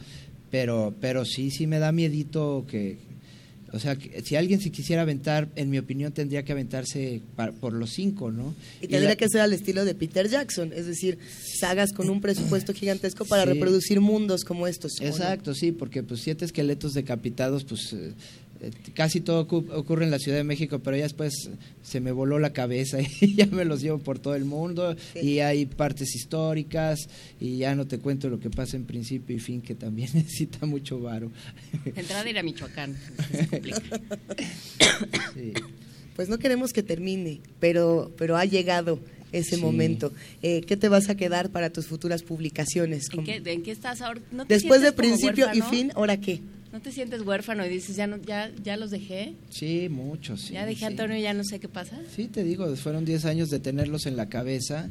pero, pero sí, sí me da miedito que, o sea, que si alguien se quisiera aventar, en mi opinión tendría que aventarse por los cinco, ¿no? Y tendría la- que ser al estilo de Peter Jackson, es decir, sagas con un presupuesto gigantesco para Sí. reproducir mundos como estos. Exacto, sí, porque pues siete esqueletos decapitados, pues eh, casi todo ocu- ocurre en la Ciudad de México, pero ya después se me voló la cabeza y ya me los llevo por todo el mundo Sí. y hay partes históricas y ya no te cuento lo que pasa en principio y fin, que también necesita mucho varo. Entrada a ir a Michoacán. Sí. Pues no queremos que termine, pero, pero ha llegado ese Sí. momento. Eh, ¿Qué te vas a quedar para tus futuras publicaciones? ¿En qué, ¿En qué estás ahora? ¿No te Después de principio y fin, ¿ahora qué? ¿No te sientes huérfano y dices, ya, no, ya, ya los dejé? Sí, mucho, sí. ya dejé a sí. Antonio y ya no sé qué pasa. Sí, te digo, fueron 10 años de tenerlos en la cabeza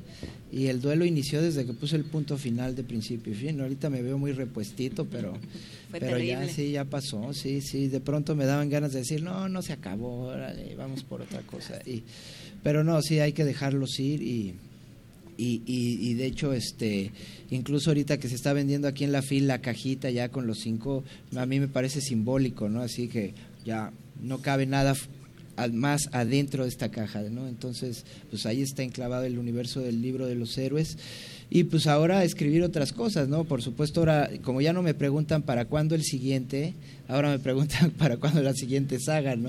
y el duelo inició desde que puse el punto final de principio y fin. Ahorita me veo muy repuestito, pero, Fue pero ya sí, ya pasó, sí, sí. De pronto me daban ganas de decir, no, no se acabó, órale, vamos por otra cosa. Y, pero no, sí, hay que dejarlos ir y, y, y, de hecho, este, incluso ahorita que se está vendiendo aquí en la fila la cajita ya con los cinco, a mí me parece simbólico, ¿no? Así que ya no cabe nada más adentro de esta caja, ¿no? Entonces, pues ahí está enclavado el universo del libro de los héroes. Y pues ahora escribir otras cosas, ¿no? Por supuesto, ahora, como ya no me preguntan para cuándo el siguiente, ahora me preguntan para cuándo la siguiente saga, ¿no?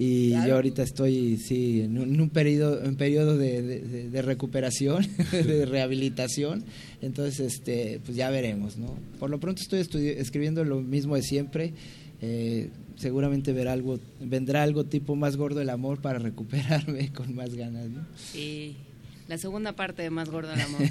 Y yo ahorita estoy, sí, en un, en un periodo, un periodo de, de- de- de recuperación, de rehabilitación. Entonces, este, pues ya veremos, ¿no? Por lo pronto estoy estudi- escribiendo lo mismo de siempre. Eh, seguramente verá algo, vendrá algo tipo más gordo el amor para recuperarme con más ganas, ¿no? Sí. La segunda parte de Más Gordo el Amor.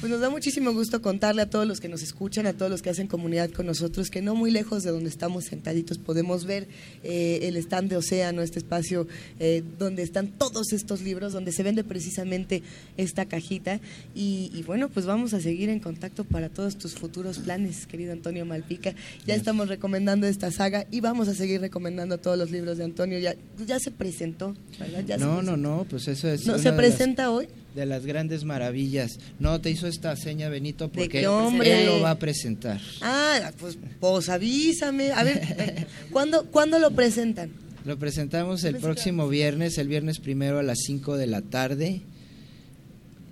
Pues nos da muchísimo gusto contarle a todos los que nos escuchan, a todos los que hacen comunidad con nosotros, que no muy lejos de donde estamos sentaditos podemos ver eh, el stand de Océano, este espacio eh, donde están todos estos libros, donde se vende precisamente esta cajita. Y, y bueno, pues vamos a seguir en contacto para todos tus futuros planes, querido Antonio Malpica. Ya estamos recomendando esta saga y vamos a seguir recomendando todos los libros de Antonio. Ya, ya se presentó, ¿verdad? Ya No, no, presentó. no, pues eso es. ¿No se las- presenta hoy? De las grandes maravillas. No, te hizo esta seña Benito ¿De porque qué hombre? él lo va a presentar. Ah, pues, pues avísame. A ver, ¿cuándo, ¿cuándo lo presentan? Lo presentamos el próximo viernes, el viernes primero a las 5 de la tarde.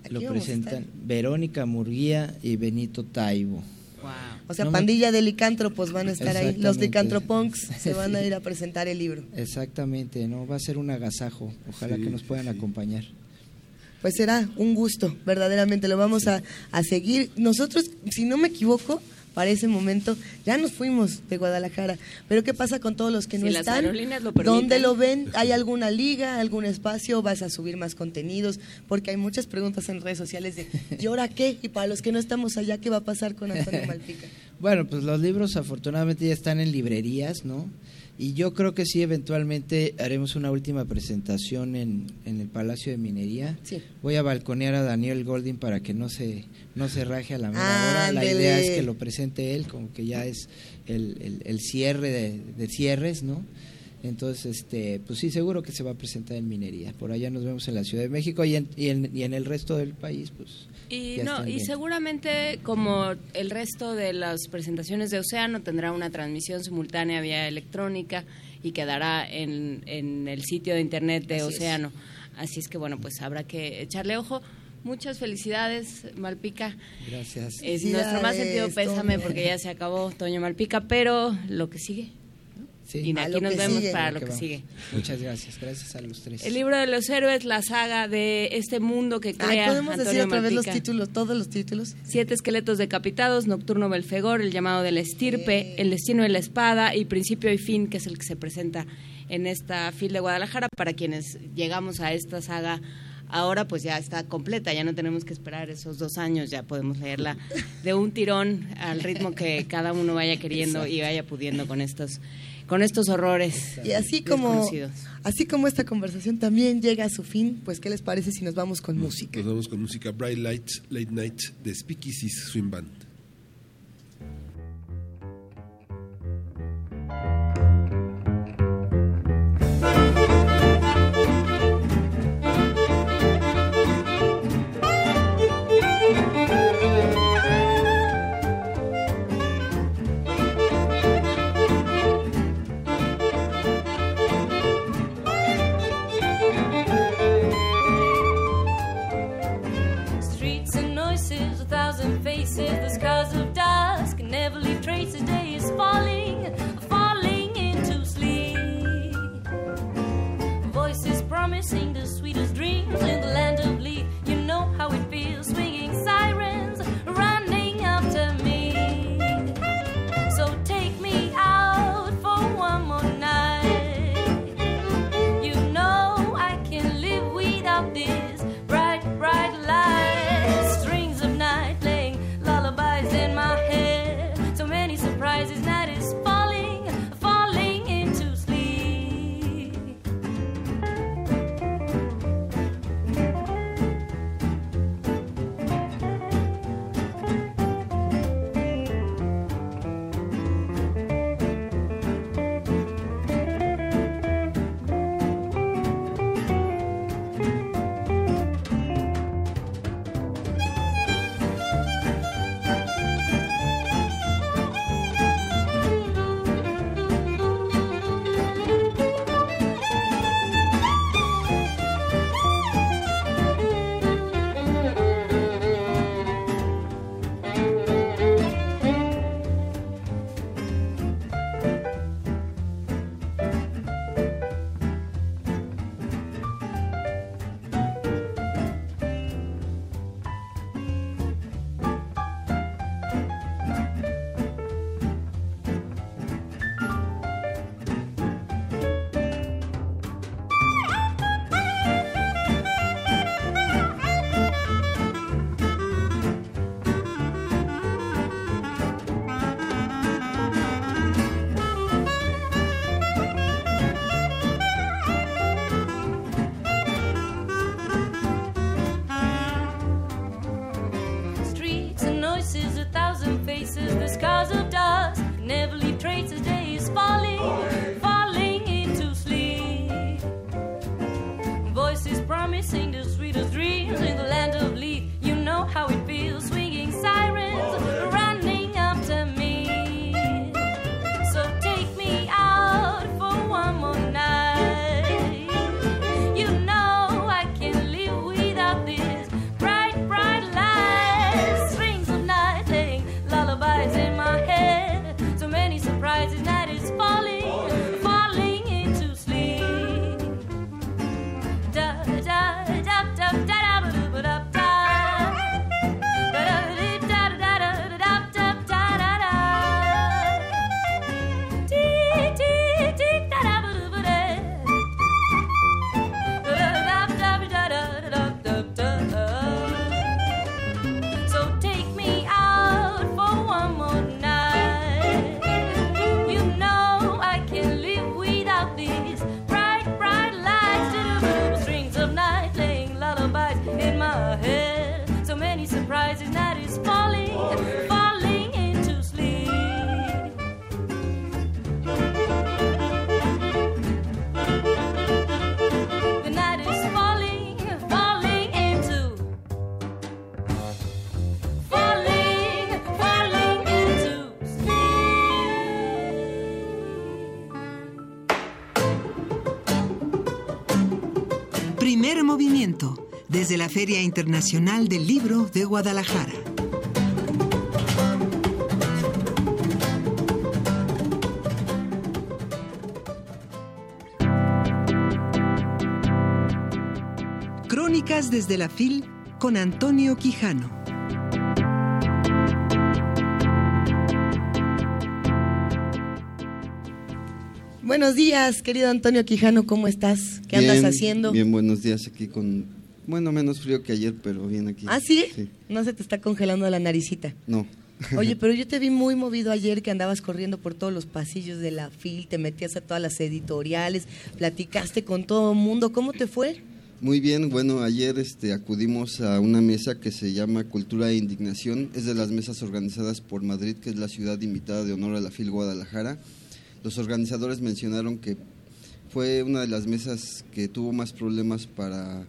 Aquí Lo presentan. Verónica Murguía y Benito Taibo. Wow. O sea, No me- pandilla de licántropos van a estar ahí. Los Exactamente. licantropunks se van a ir a presentar el libro. Exactamente, no va a ser un agasajo. Ojalá Sí, que nos puedan sí. acompañar. Pues será un gusto, verdaderamente. Lo vamos a, a seguir. Nosotros, si no me equivoco, para ese momento ya nos fuimos de Guadalajara. Pero ¿qué pasa con todos los que no están? lo. ¿Dónde lo ven? ¿Hay alguna liga, algún espacio? ¿Vas a subir más contenidos? Porque hay muchas preguntas en redes sociales de ¿y ahora qué? Y para los que no estamos allá, ¿qué va a pasar con Antonio Malpica? Bueno, pues los libros afortunadamente ya están en librerías, ¿no? Y yo creo que sí, eventualmente haremos una última presentación en, en el Palacio de Minería. Sí. Voy a balconear a Daniel Golding para que no se, no se raje a la mera hora. La idea es que lo presente él, como que ya es el, el- el cierre de, de cierres, ¿no? Entonces, este, pues sí, seguro que se va a presentar en minería. Por allá nos vemos en la Ciudad de México y en, y en, y en el resto del país, pues. Y, no, y seguramente, como el resto de las presentaciones de Océano, tendrá una transmisión simultánea vía electrónica y quedará en, en el sitio de internet de Así es. Océano. Así es que, bueno, pues habrá que echarle ojo. Muchas felicidades, Malpica. Gracias. Es nuestro más sentido pésame Toño. porque ya se acabó Toño Malpica, pero lo que sigue. Sí. Y aquí nos vemos sigue. para lo que sigue. Muchas gracias. Gracias a los tres. El libro de los héroes, la saga de este mundo que Ay, crea podemos Antonio decir otra vez los títulos, todos los títulos. Siete esqueletos decapitados, Nocturno Belfegor, El llamado de la estirpe, El destino de la espada y Principio y fin, que es el que se presenta en esta fil de Guadalajara. Para quienes llegamos a esta saga ahora, pues ya está completa, ya no tenemos que esperar esos dos años, ya podemos leerla de un tirón al ritmo que cada uno vaya queriendo y vaya pudiendo con estos, con estos horrores. Y así como, así como esta conversación también llega a su fin, pues ¿qué les parece si nos vamos con música? Nos vamos con música Bright Lights, Late Night de Speakeasies Swing Band. Faces, the scars Primer movimiento desde la Feria Internacional del Libro de Guadalajara. Crónicas desde la FIL con Antonio Quijano. Buenos días, querido Antonio Quijano, ¿cómo estás? ¿Qué andas haciendo? Bien, buenos días aquí con, bueno, menos frío que ayer, pero bien aquí. ¿Ah, sí? Sí, No se te está congelando la naricita. no. Oye, pero yo te vi muy movido ayer que andabas corriendo por todos los pasillos de la FIL, te metías a todas las editoriales, platicaste con todo el mundo. ¿Cómo te fue? Muy bien, bueno, ayer este, acudimos a una mesa que se llama Cultura e Indignación, es de las mesas organizadas por Madrid, que es la ciudad invitada de honor a la FIL Guadalajara. Los organizadores mencionaron que fue una de las mesas que tuvo más problemas para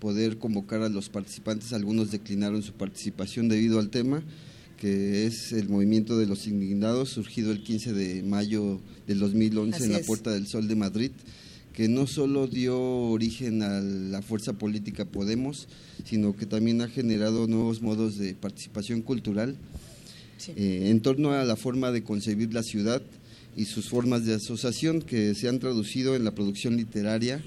poder convocar a los participantes, algunos declinaron su participación debido al tema, que es el movimiento de los indignados, surgido el 15 de mayo del 2011 Así en la es. Puerta del Sol de Madrid, que no solo dio origen a la fuerza política Podemos, sino que también ha generado nuevos modos de participación cultural eh, en torno a la forma de concebir la ciudad y sus formas de asociación que se han traducido en la producción literaria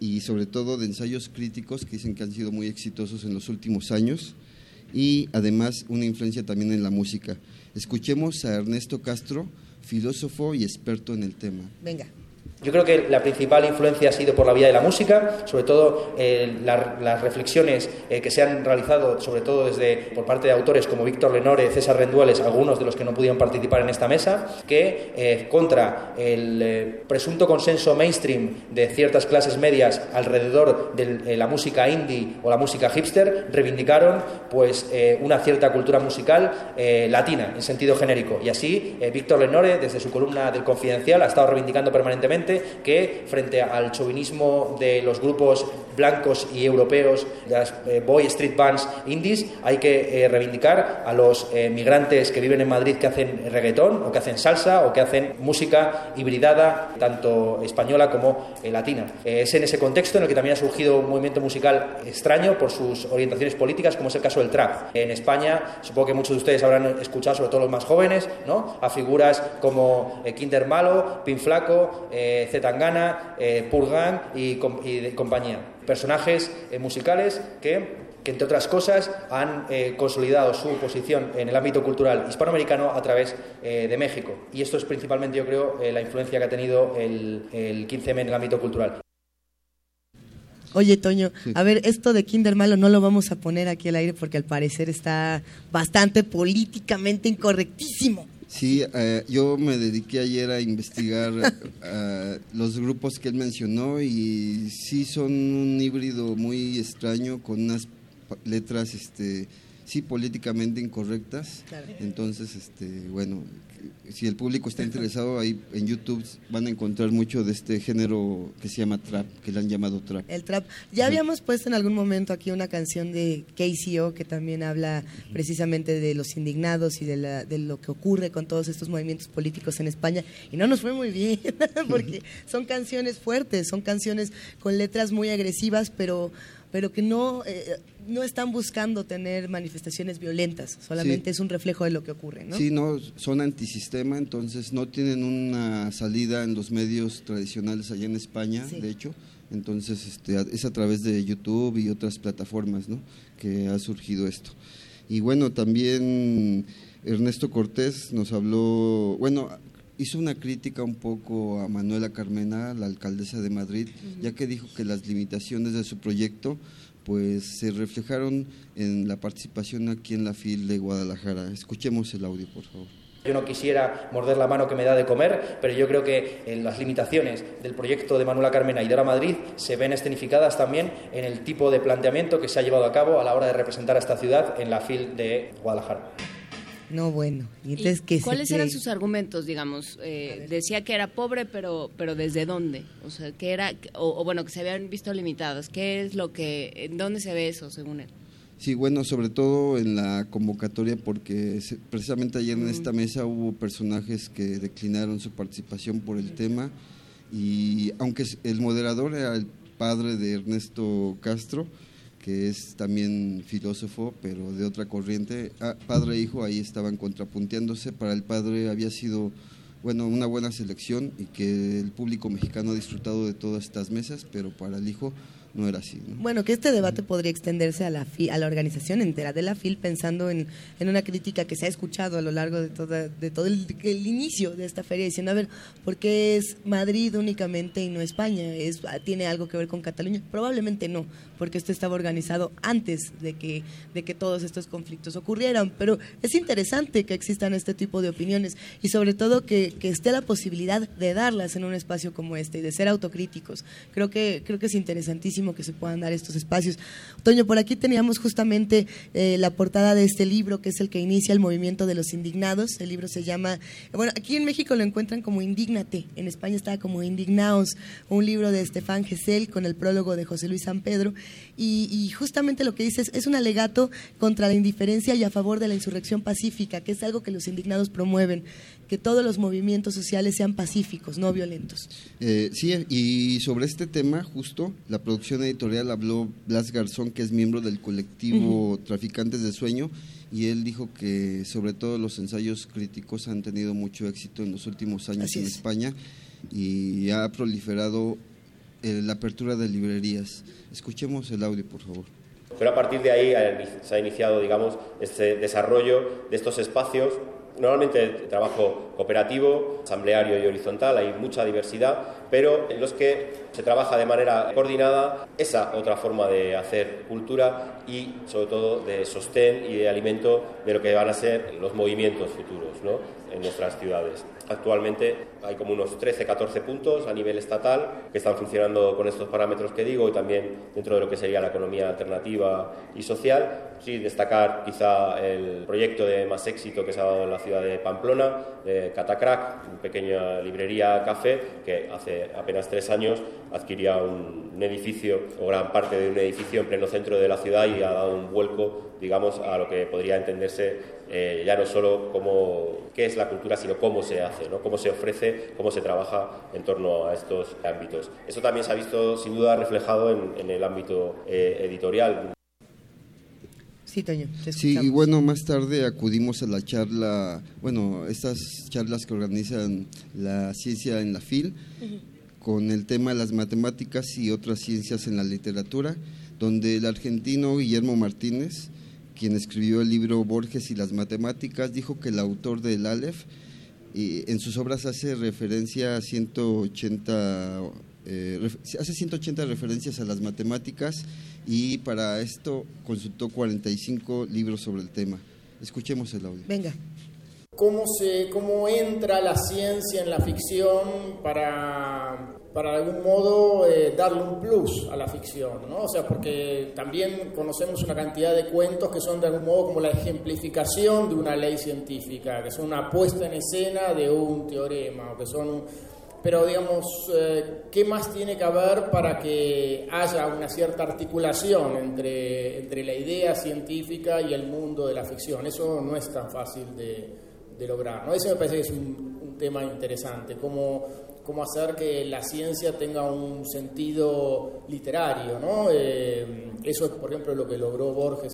y sobre todo de ensayos críticos que dicen que han sido muy exitosos en los últimos años y además una influencia también en la música. Escuchemos a Ernesto Castro, filósofo y experto en el tema. Venga. Yo creo que la principal influencia ha sido por la vía de la música, sobre todo eh, la- las reflexiones eh, que se han realizado, sobre todo desde por parte de autores como Víctor Lenore, César Rendueles, algunos de los que no pudieron participar en esta mesa, que eh, contra el presunto consenso mainstream de ciertas clases medias alrededor de la música indie o la música hipster, reivindicaron pues una cierta cultura musical latina en sentido genérico. Y así Víctor Lenore, desde su columna del Confidencial, ha estado reivindicando permanentemente que frente al chauvinismo de los grupos blancos y europeos, de las eh, boy street bands indies, hay que eh, reivindicar a los eh, migrantes que viven en Madrid que hacen reggaetón o que hacen salsa o que hacen música hibridada, tanto española como eh, latina. Eh, es en ese contexto en el que también ha surgido un movimiento musical extraño por sus orientaciones políticas, como es el caso del trap. En España, supongo que muchos de ustedes habrán escuchado, sobre todo los más jóvenes, ¿no? a figuras como eh, Kinder Malo, Pin Flaco, eh, Zetangana, eh, Purgan y, com- y de- compañía. Personajes eh, musicales que que entre otras cosas han eh, consolidado su posición en el ámbito cultural hispanoamericano a través eh, de México. Y esto es principalmente, yo creo, eh, la influencia que ha tenido el, el 15M en el ámbito cultural. Oye, Toño, a ver, esto de Kinder Malo no lo vamos a poner aquí al aire porque al parecer está bastante políticamente incorrectísimo. Sí, eh, yo me dediqué ayer a investigar eh, los grupos que él mencionó y sí son un híbrido muy extraño con unas letras, este, sí políticamente incorrectas. Entonces, este, bueno, si el público está interesado ahí en YouTube van a encontrar mucho de este género que se llama trap, que le han llamado trap. El trap. Ya habíamos puesto en algún momento aquí una canción de KCO que también habla precisamente de los indignados y de, la- de lo que ocurre con todos estos movimientos políticos en España y no nos fue muy bien porque son canciones fuertes, son canciones con letras muy agresivas, pero pero que no eh, no están buscando tener manifestaciones violentas, solamente Sí. es un reflejo de lo que ocurre, ¿no? Sí, no, son antisistema, entonces no tienen una salida en los medios tradicionales allá en España, Sí. de hecho. Entonces este, es a través de YouTube y otras plataformas ¿no? que ha surgido esto. Y bueno, también Ernesto Cortés nos habló, bueno, hizo una crítica un poco a Manuela Carmena, la alcaldesa de Madrid, ya que dijo que las limitaciones de su proyecto pues se reflejaron en la participación aquí en la FIL de Guadalajara. Escuchemos el audio, por favor. Yo no quisiera morder la mano que me da de comer, pero yo creo que eh, las limitaciones del proyecto de Manuela Carmena y de Ahora Madrid se ven escenificadas también en el tipo de planteamiento que se ha llevado a cabo a la hora de representar a esta ciudad en la FIL de Guadalajara. No, bueno. Y ¿Y entonces, ¿qué se ¿Cuáles eran sus argumentos, digamos? Eh, decía que era pobre, pero pero ¿desde dónde? O sea, que era, o, o bueno, que se habían visto limitados. ¿Qué es lo que, en dónde se ve eso, según él? Sí, bueno, sobre todo en la convocatoria, porque se- precisamente ayer en esta mesa hubo personajes que declinaron su participación por el tema y aunque es- el moderador era el padre de Ernesto Castro, que es también filósofo, pero de otra corriente. Ah, padre e hijo ahí estaban contrapunteándose. Para el padre había sido bueno, una buena selección y que el público mexicano ha disfrutado de todas estas mesas, pero para el hijo no era así. ¿no? Bueno, que este debate podría extenderse a la, fi- a la organización entera de la FIL, pensando en, en una crítica que se ha escuchado a lo largo de, toda, de todo el, inicio de esta feria, diciendo, a ver, ¿por qué es Madrid únicamente y no España? ¿Es, ¿Tiene algo que ver con Cataluña? Probablemente no, porque esto estaba organizado antes de que, de que todos estos conflictos ocurrieran, pero es interesante que existan este tipo de opiniones y sobre todo que, que esté la posibilidad de darlas en un espacio como este y de ser autocríticos. Creo que, creo que es interesantísimo que se puedan dar estos espacios. Toño, por aquí teníamos justamente eh, la portada de este libro, que es el que inicia el movimiento de los indignados. El libro se llama, bueno, aquí en México lo encuentran como Indígnate, en España está como Indignaos, un libro de Estefan Gesell con el prólogo de José Luis San Pedro. Y, y justamente lo que dice es, es un alegato contra la indiferencia y a favor de la insurrección pacífica, que es algo que los indignados promueven, que todos los movimientos sociales sean pacíficos, no violentos. Eh, sí, y sobre este tema, justo, la producción editorial habló Blas Garzón, que es miembro del colectivo Traficantes de Sueño, y él dijo que sobre todo los ensayos críticos han tenido mucho éxito en los últimos años Así en es. España y ha proliferado eh, la apertura de librerías. Escuchemos el audio, por favor. Pero a partir de ahí se ha iniciado, digamos, este desarrollo de estos espacios. Normalmente trabajo cooperativo, asambleario y horizontal, hay mucha diversidad, pero en los que se trabaja de manera coordinada esa otra forma de hacer cultura y sobre todo de sostén y de alimento de lo que van a ser los movimientos futuros ¿no? en nuestras ciudades. Actualmente hay como unos 13, 14 puntos a nivel estatal que están funcionando con estos parámetros que digo y también dentro de lo que sería la economía alternativa y social. Sí, destacar quizá el proyecto de más éxito que se ha dado en la ciudad de Pamplona, de Catacrack, una pequeña librería café que hace apenas tres años adquiría un, un edificio o gran parte de un edificio en pleno centro de la ciudad y ha dado un vuelco, digamos, a lo que podría entenderse eh, ya no solo como qué es la cultura, sino cómo se hace, ¿no? cómo se ofrece, cómo se trabaja en torno a estos ámbitos. Eso también se ha visto sin duda reflejado en, en el ámbito eh, editorial. Sí, Toño, te Sí, y bueno, más tarde acudimos a la charla, bueno, estas charlas que organizan la ciencia en la FIL, con el tema de las matemáticas y otras ciencias en la literatura, donde el argentino Guillermo Martínez, quien escribió el libro Borges y las matemáticas, dijo que el autor del Aleph y en sus obras hace referencia a 180 eh, hace 180 referencias a las matemáticas y para esto consultó 45 libros sobre el tema. Escuchemos el audio. Venga. ¿Cómo, se, ¿Cómo entra la ciencia en la ficción para, para de algún modo eh, darle un plus a la ficción? ¿no? O sea, porque también conocemos una cantidad de cuentos que son de algún modo como la ejemplificación de una ley científica, que son una puesta en escena de un teorema, o que son pero digamos, eh, ¿qué más tiene que haber para que haya una cierta articulación entre, entre la idea científica y el mundo de la ficción? Eso no es tan fácil de, de lograr. ¿no? Ese me parece que es un, un tema interesante, cómo, cómo hacer que la ciencia tenga un sentido literario. ¿no? Eh, eso es, por ejemplo, lo que logró Borges.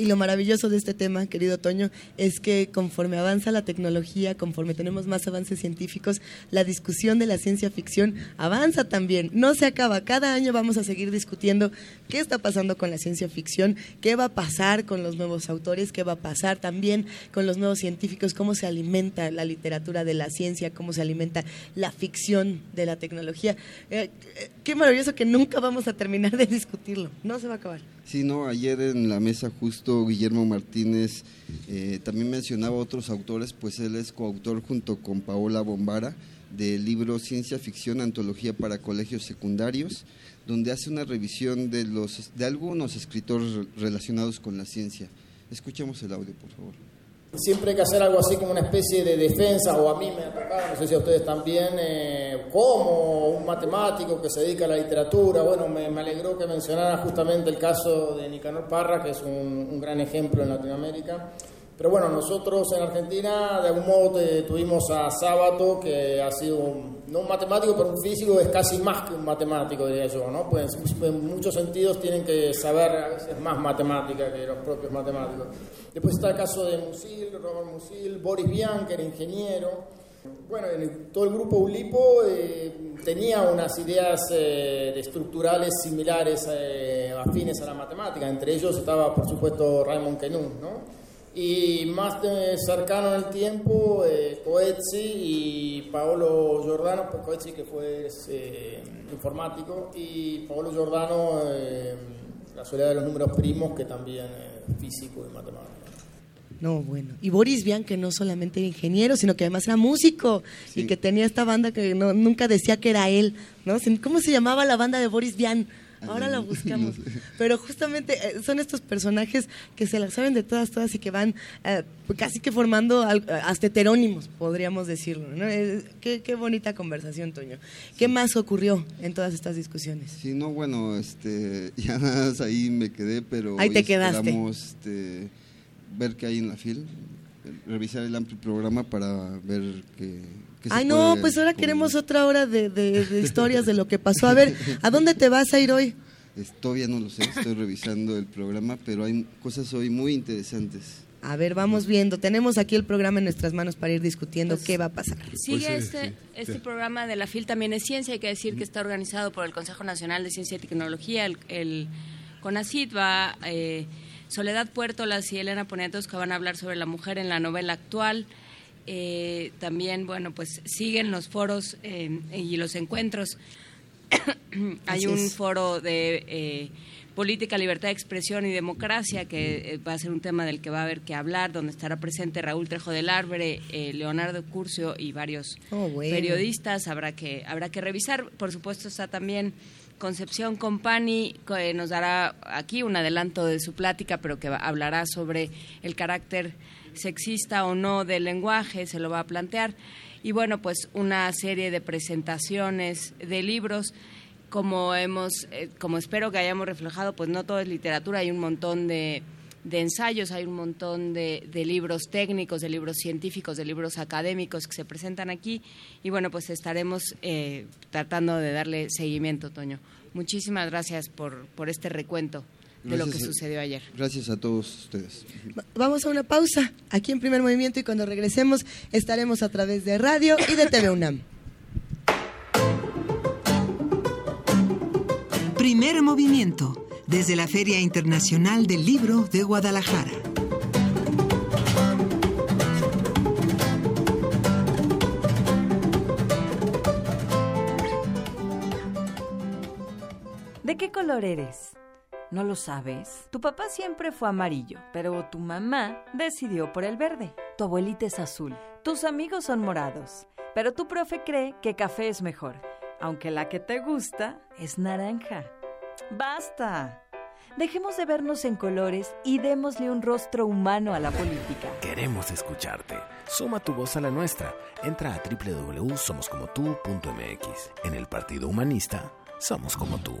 Y lo maravilloso de este tema, querido Toño, es que conforme avanza la tecnología, conforme tenemos más avances científicos, la discusión de la ciencia ficción avanza también. No se acaba. Cada año vamos a seguir discutiendo qué está pasando con la ciencia ficción, qué va a pasar con los nuevos autores, qué va a pasar también con los nuevos científicos, cómo se alimenta la literatura de la ciencia, cómo se alimenta la ficción de la tecnología. Eh, eh, qué maravilloso que nunca vamos a terminar de discutirlo. No se va a acabar. Sí, no, ayer en la mesa justo Guillermo Martínez eh, también mencionaba otros autores, pues él es coautor junto con Paola Bombara del libro Ciencia Ficción, Antología para Colegios Secundarios, donde hace una revisión de, los, de algunos escritores relacionados con la ciencia. Escuchemos el audio, por favor. Siempre hay que hacer algo así como una especie de defensa, o a mí me ha tocado, no sé si a ustedes también, eh, como un matemático que se dedica a la literatura. Bueno, me, alegró que mencionara justamente el caso de Nicanor Parra, que es un, gran ejemplo en Latinoamérica. Pero bueno, nosotros en Argentina de algún modo tuvimos a Sábato, que ha sido un- no un matemático, pero un físico, es casi más que un matemático, diría yo, ¿no? Pues en muchos sentidos tienen que saber a veces más matemática que los propios matemáticos. Después está el caso de Musil, Robert Musil, Boris era ingeniero. Bueno, todo el grupo Ulipo eh, tenía unas ideas eh, estructurales similares, eh, afines a la matemática. Entre ellos estaba, por supuesto, Raymond Queneau, ¿no? Y más de- cercano en el tiempo, eh, Coetzee y Paolo Giordano, pues Coetzee que fue eh, informático, y Paolo Giordano, eh, la soledad de los números primos, que también es físico y matemático. No, bueno. Y Boris Vian, que no solamente era ingeniero, sino que además era músico y que tenía esta banda que no, nunca decía que era él, ¿no? ¿Cómo se llamaba la banda de Boris Vian? Ahora la buscamos. Pero justamente eh, son estos personajes que se las saben de todas, todas y que van eh, casi que formando hasta heterónimos, podríamos decirlo. ¿no? Eh, qué, qué bonita conversación, Toño. ¿Qué más ocurrió en todas estas discusiones? Sí, no, bueno, este, ya nada más ahí me quedé, pero Ahí te quedaste. este, ver qué hay en la FIL, revisar el amplio programa para ver qué, qué se Ay, no, puede pues ahora cubrir. queremos otra hora de, de- de historias de lo que pasó. A ver, ¿a dónde te vas a ir hoy? Todavía no lo sé, estoy revisando el programa, pero hay cosas hoy muy interesantes. A ver, vamos viendo. Tenemos aquí el programa en nuestras manos para ir discutiendo qué va a pasar. Sigue este, este programa de la FIL también es ciencia, hay que decir que está organizado por el Consejo Nacional de Ciencia y Tecnología, el, el CONACYT va eh, Soledad Puertolas y Elena Poniatos que van a hablar sobre la mujer en la novela actual. Eh, también, bueno, pues siguen los foros eh, y los encuentros. Hay un foro de eh, política, libertad de expresión y democracia que eh, va a ser un tema del que va a haber que hablar, donde estará presente Raúl Trejo del Arbre, eh, Leonardo Curcio y varios Oh, bueno. periodistas. Habrá que habrá que revisar. Por supuesto está también Concepción Compani, que nos dará aquí un adelanto de su plática, pero que hablará sobre el carácter sexista o no del lenguaje, se lo va a plantear. Y bueno, pues una serie de presentaciones de libros como hemos eh, como espero que hayamos reflejado pues no todo es literatura hay un montón de, de ensayos hay un montón de, de libros técnicos de libros científicos de libros académicos que se presentan aquí y bueno pues estaremos eh, tratando de darle seguimiento Toño muchísimas gracias por por este recuento de lo que a- sucedió ayer Gracias a todos ustedes. Va- Vamos a una pausa aquí en Primer Movimiento y cuando regresemos estaremos a través de radio y de TV UNAM. Primer movimiento. Desde la Feria Internacional del Libro de Guadalajara. ¿De qué color eres? ¿No lo sabes? Tu papá siempre fue amarillo, pero tu mamá decidió por el verde. Tu abuelita es azul. Tus amigos son morados, pero tu profe cree que café es mejor, aunque la que te gusta es naranja. ¡Basta! Dejemos de vernos en colores y démosle un rostro humano a la política. Queremos escucharte. Suma tu voz a la nuestra. Entra a www.somoscomotú.mx. En el Partido Humanista, somos como tú.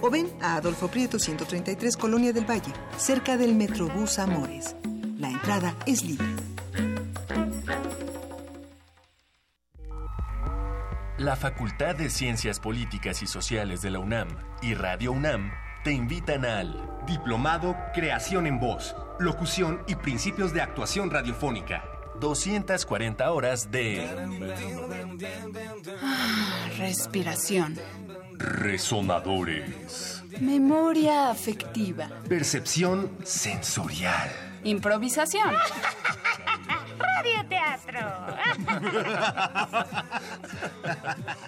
o ven a Adolfo Prieto 133 Colonia del Valle, cerca del Metrobús Amores. La entrada es libre. La Facultad de Ciencias Políticas y Sociales de la UNAM y Radio UNAM te invitan al Diplomado Creación en Voz, Locución y Principios de Actuación Radiofónica. 240 horas de Respiración. Resonadores, Memoria afectiva. percepción sensorial, Improvisación. Radioteatro.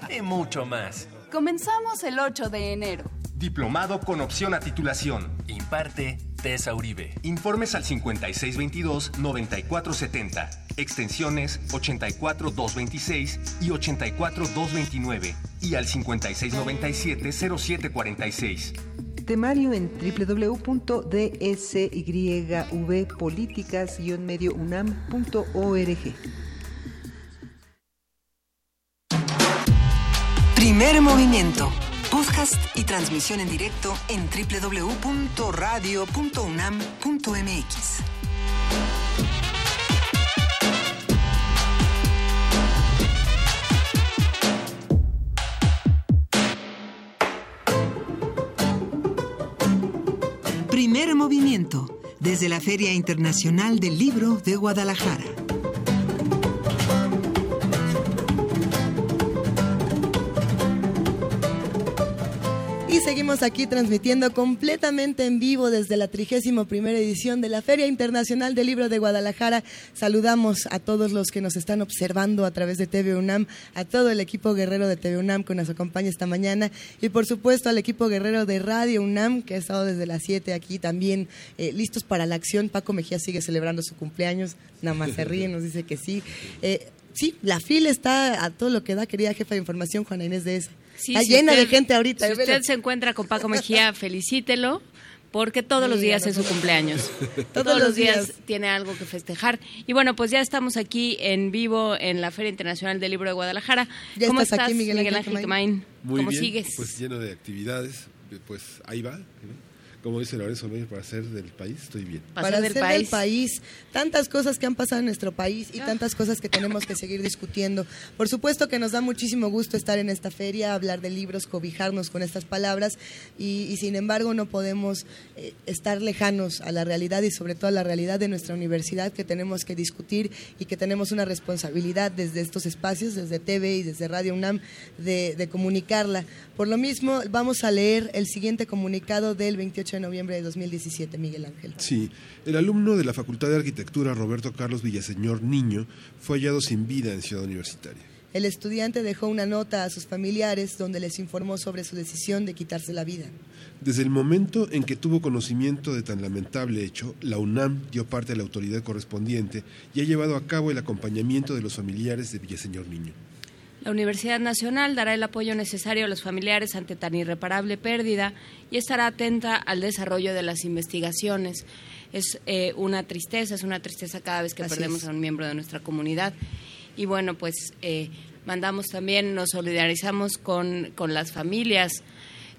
y mucho más. Comenzamos el 8 de enero. Diplomado con opción a titulación. Imparte Tessa Uribe. Informes al 5622-9470. Extensiones 84226 y 84229. Y al 5697-0746. Temario en www.dsyvpoliticas-mediounam.org. Primer movimiento. Podcast y transmisión en directo en www.radio.unam.mx. Primer movimiento. Desde la Feria Internacional del Libro de Guadalajara. Seguimos aquí transmitiendo completamente en vivo desde la 31 primera edición de la Feria Internacional del Libro de Guadalajara. Saludamos a todos los que nos están observando a través de TV UNAM, a todo el equipo guerrero de TV UNAM que nos acompaña esta mañana y por supuesto al equipo guerrero de Radio UNAM que ha estado desde las 7 aquí también eh, listos para la acción. Paco Mejía sigue celebrando su cumpleaños, nada más se ríe, nos dice que sí. Eh, sí, la fila está a todo lo que da, querida jefa de información, Juana Inés de esa. Sí, Está si llena de gente ahorita. Si usted se encuentra con Paco Mejía, felicítelo. Porque todos los días es su cumpleaños. Todos, los días, tiene algo que festejar. Y bueno, pues ya estamos aquí en vivo en la Feria Internacional del Libro de Guadalajara. Ya ¿Cómo estás estás, aquí, Miguel Ángel Ángel Quemain? Muy ¿Cómo bien, sigues? Pues lleno de actividades, pues ahí va. ¿no? Como dice Lorenzo Meyer, para ser del país estoy bien. para ser del país. Tantas cosas que han pasado en nuestro país y tantas cosas que tenemos que seguir discutiendo. Por supuesto que nos da muchísimo gusto estar en esta feria, hablar de libros, cobijarnos con estas palabras y, y sin embargo no podemos eh, estar lejanos a la realidad y sobre todo a la realidad de nuestra universidad que tenemos que discutir y que tenemos una responsabilidad desde estos espacios, desde TV y desde Radio UNAM, de, de comunicarla. Por lo mismo, vamos a leer el siguiente comunicado del 28 de noviembre de 2017, Miguel Ángel. Sí, el alumno de la Facultad de Arquitectura, Roberto Carlos Villaseñor Niño, fue hallado sin vida en Ciudad Universitaria. El estudiante dejó una nota a sus familiares donde les informó sobre su decisión de quitarse la vida. Desde el momento en que tuvo conocimiento de tan lamentable hecho, la UNAM dio parte a la autoridad correspondiente y ha llevado a cabo el acompañamiento de los familiares de Villaseñor Niño. La Universidad Nacional dará el apoyo necesario a los familiares ante tan irreparable pérdida y estará atenta al desarrollo de las investigaciones. Es eh, una tristeza, es una tristeza cada vez que Así perdemos es. a un miembro de nuestra comunidad. Y bueno, pues eh, mandamos también, nos solidarizamos con, con las familias,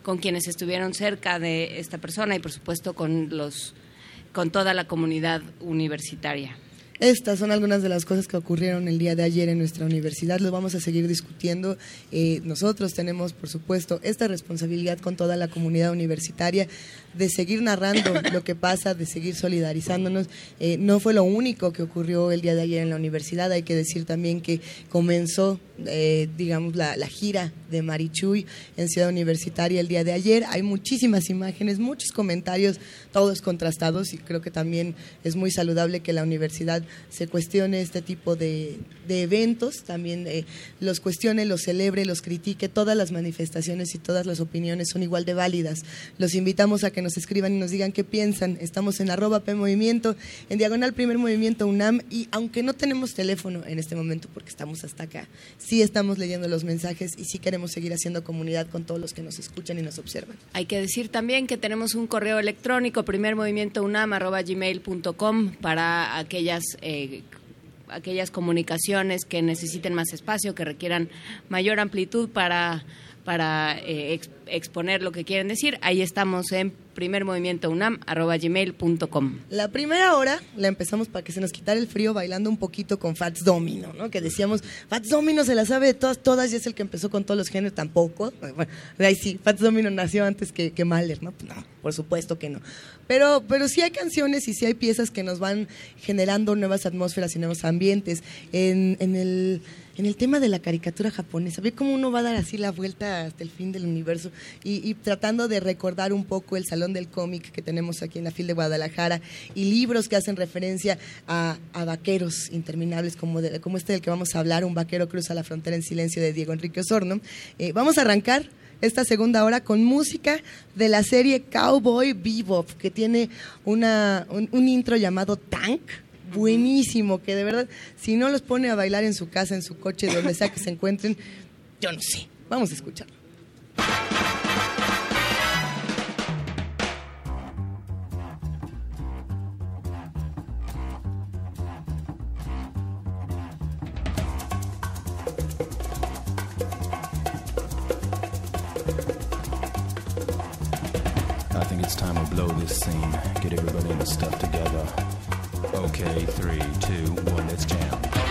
con quienes estuvieron cerca de esta persona y por supuesto con los con toda la comunidad universitaria. Estas son algunas de las cosas que ocurrieron el día de ayer en nuestra universidad. Lo vamos a seguir discutiendo. Eh, nosotros tenemos, por supuesto, esta responsabilidad con toda la comunidad universitaria de seguir narrando lo que pasa, de seguir solidarizándonos. Eh, no fue lo único que ocurrió el día de ayer en la universidad. Hay que decir también que comenzó, eh, digamos, la, la gira de Marichuy en Ciudad Universitaria el día de ayer. Hay muchísimas imágenes, muchos comentarios, todos contrastados y creo que también es muy saludable que la universidad se cuestione este tipo de, de eventos, también eh, los cuestione, los celebre, los critique. Todas las manifestaciones y todas las opiniones son igual de válidas. Los invitamos a que nos escriban y nos digan qué piensan. Estamos en arroba P en diagonal Primer Movimiento UNAM y aunque no tenemos teléfono en este momento porque estamos hasta acá, sí estamos leyendo los mensajes y sí queremos seguir haciendo comunidad con todos los que nos escuchan y nos observan. Hay que decir también que tenemos un correo electrónico, primermovimientounam.gmail.com, para aquellas, eh, aquellas comunicaciones que necesiten más espacio, que requieran mayor amplitud para, para eh, ex- exponer lo que quieren decir. Ahí estamos en primermovimientounam.gmail.com. La primera hora la empezamos para que se nos quitara el frío bailando un poquito con Fats Domino, ¿no? Que decíamos, Fats Domino se la sabe de todas, todas y es el que empezó con todos los géneros, tampoco. Bueno, ahí sí, Fats Domino nació antes que, que Mahler, ¿no? Pues no, por supuesto que no. Pero, pero sí hay canciones y sí hay piezas que nos van generando nuevas atmósferas y nuevos ambientes. En, en el en el tema de la caricatura japonesa, ve cómo uno va a dar así la vuelta hasta el fin del universo y, tratando de recordar un poco el salón del cómic que tenemos aquí en la FIL de Guadalajara y libros que hacen referencia a, vaqueros interminables como, este del que vamos a hablar, Un vaquero cruza la frontera en silencio de Diego Enrique Osorno. Eh, vamos a arrancar esta segunda hora con música de la serie Cowboy Bebop, que tiene un intro llamado Tank, buenísimo, que de verdad, si no los pone a bailar en su casa, en su coche, donde sea que se encuentren, yo no sé. Vamos a escucharlo. I think it's time we blow this scene. Get everybody in the stuff together. Okay, three, two, one, let's jam.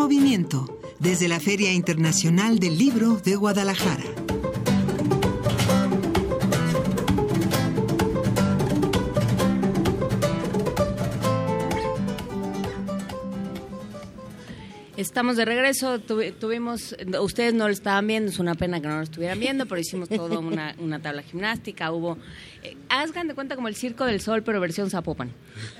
Movimiento, desde la Feria Internacional del Libro de Guadalajara. Estamos de regreso, tuvi- tuvimos, ustedes no lo estaban viendo, es una pena que no lo estuvieran viendo, pero hicimos toda una, tabla gimnástica, hubo, eh, de cuenta como el Circo del Sol, pero versión Zapopan.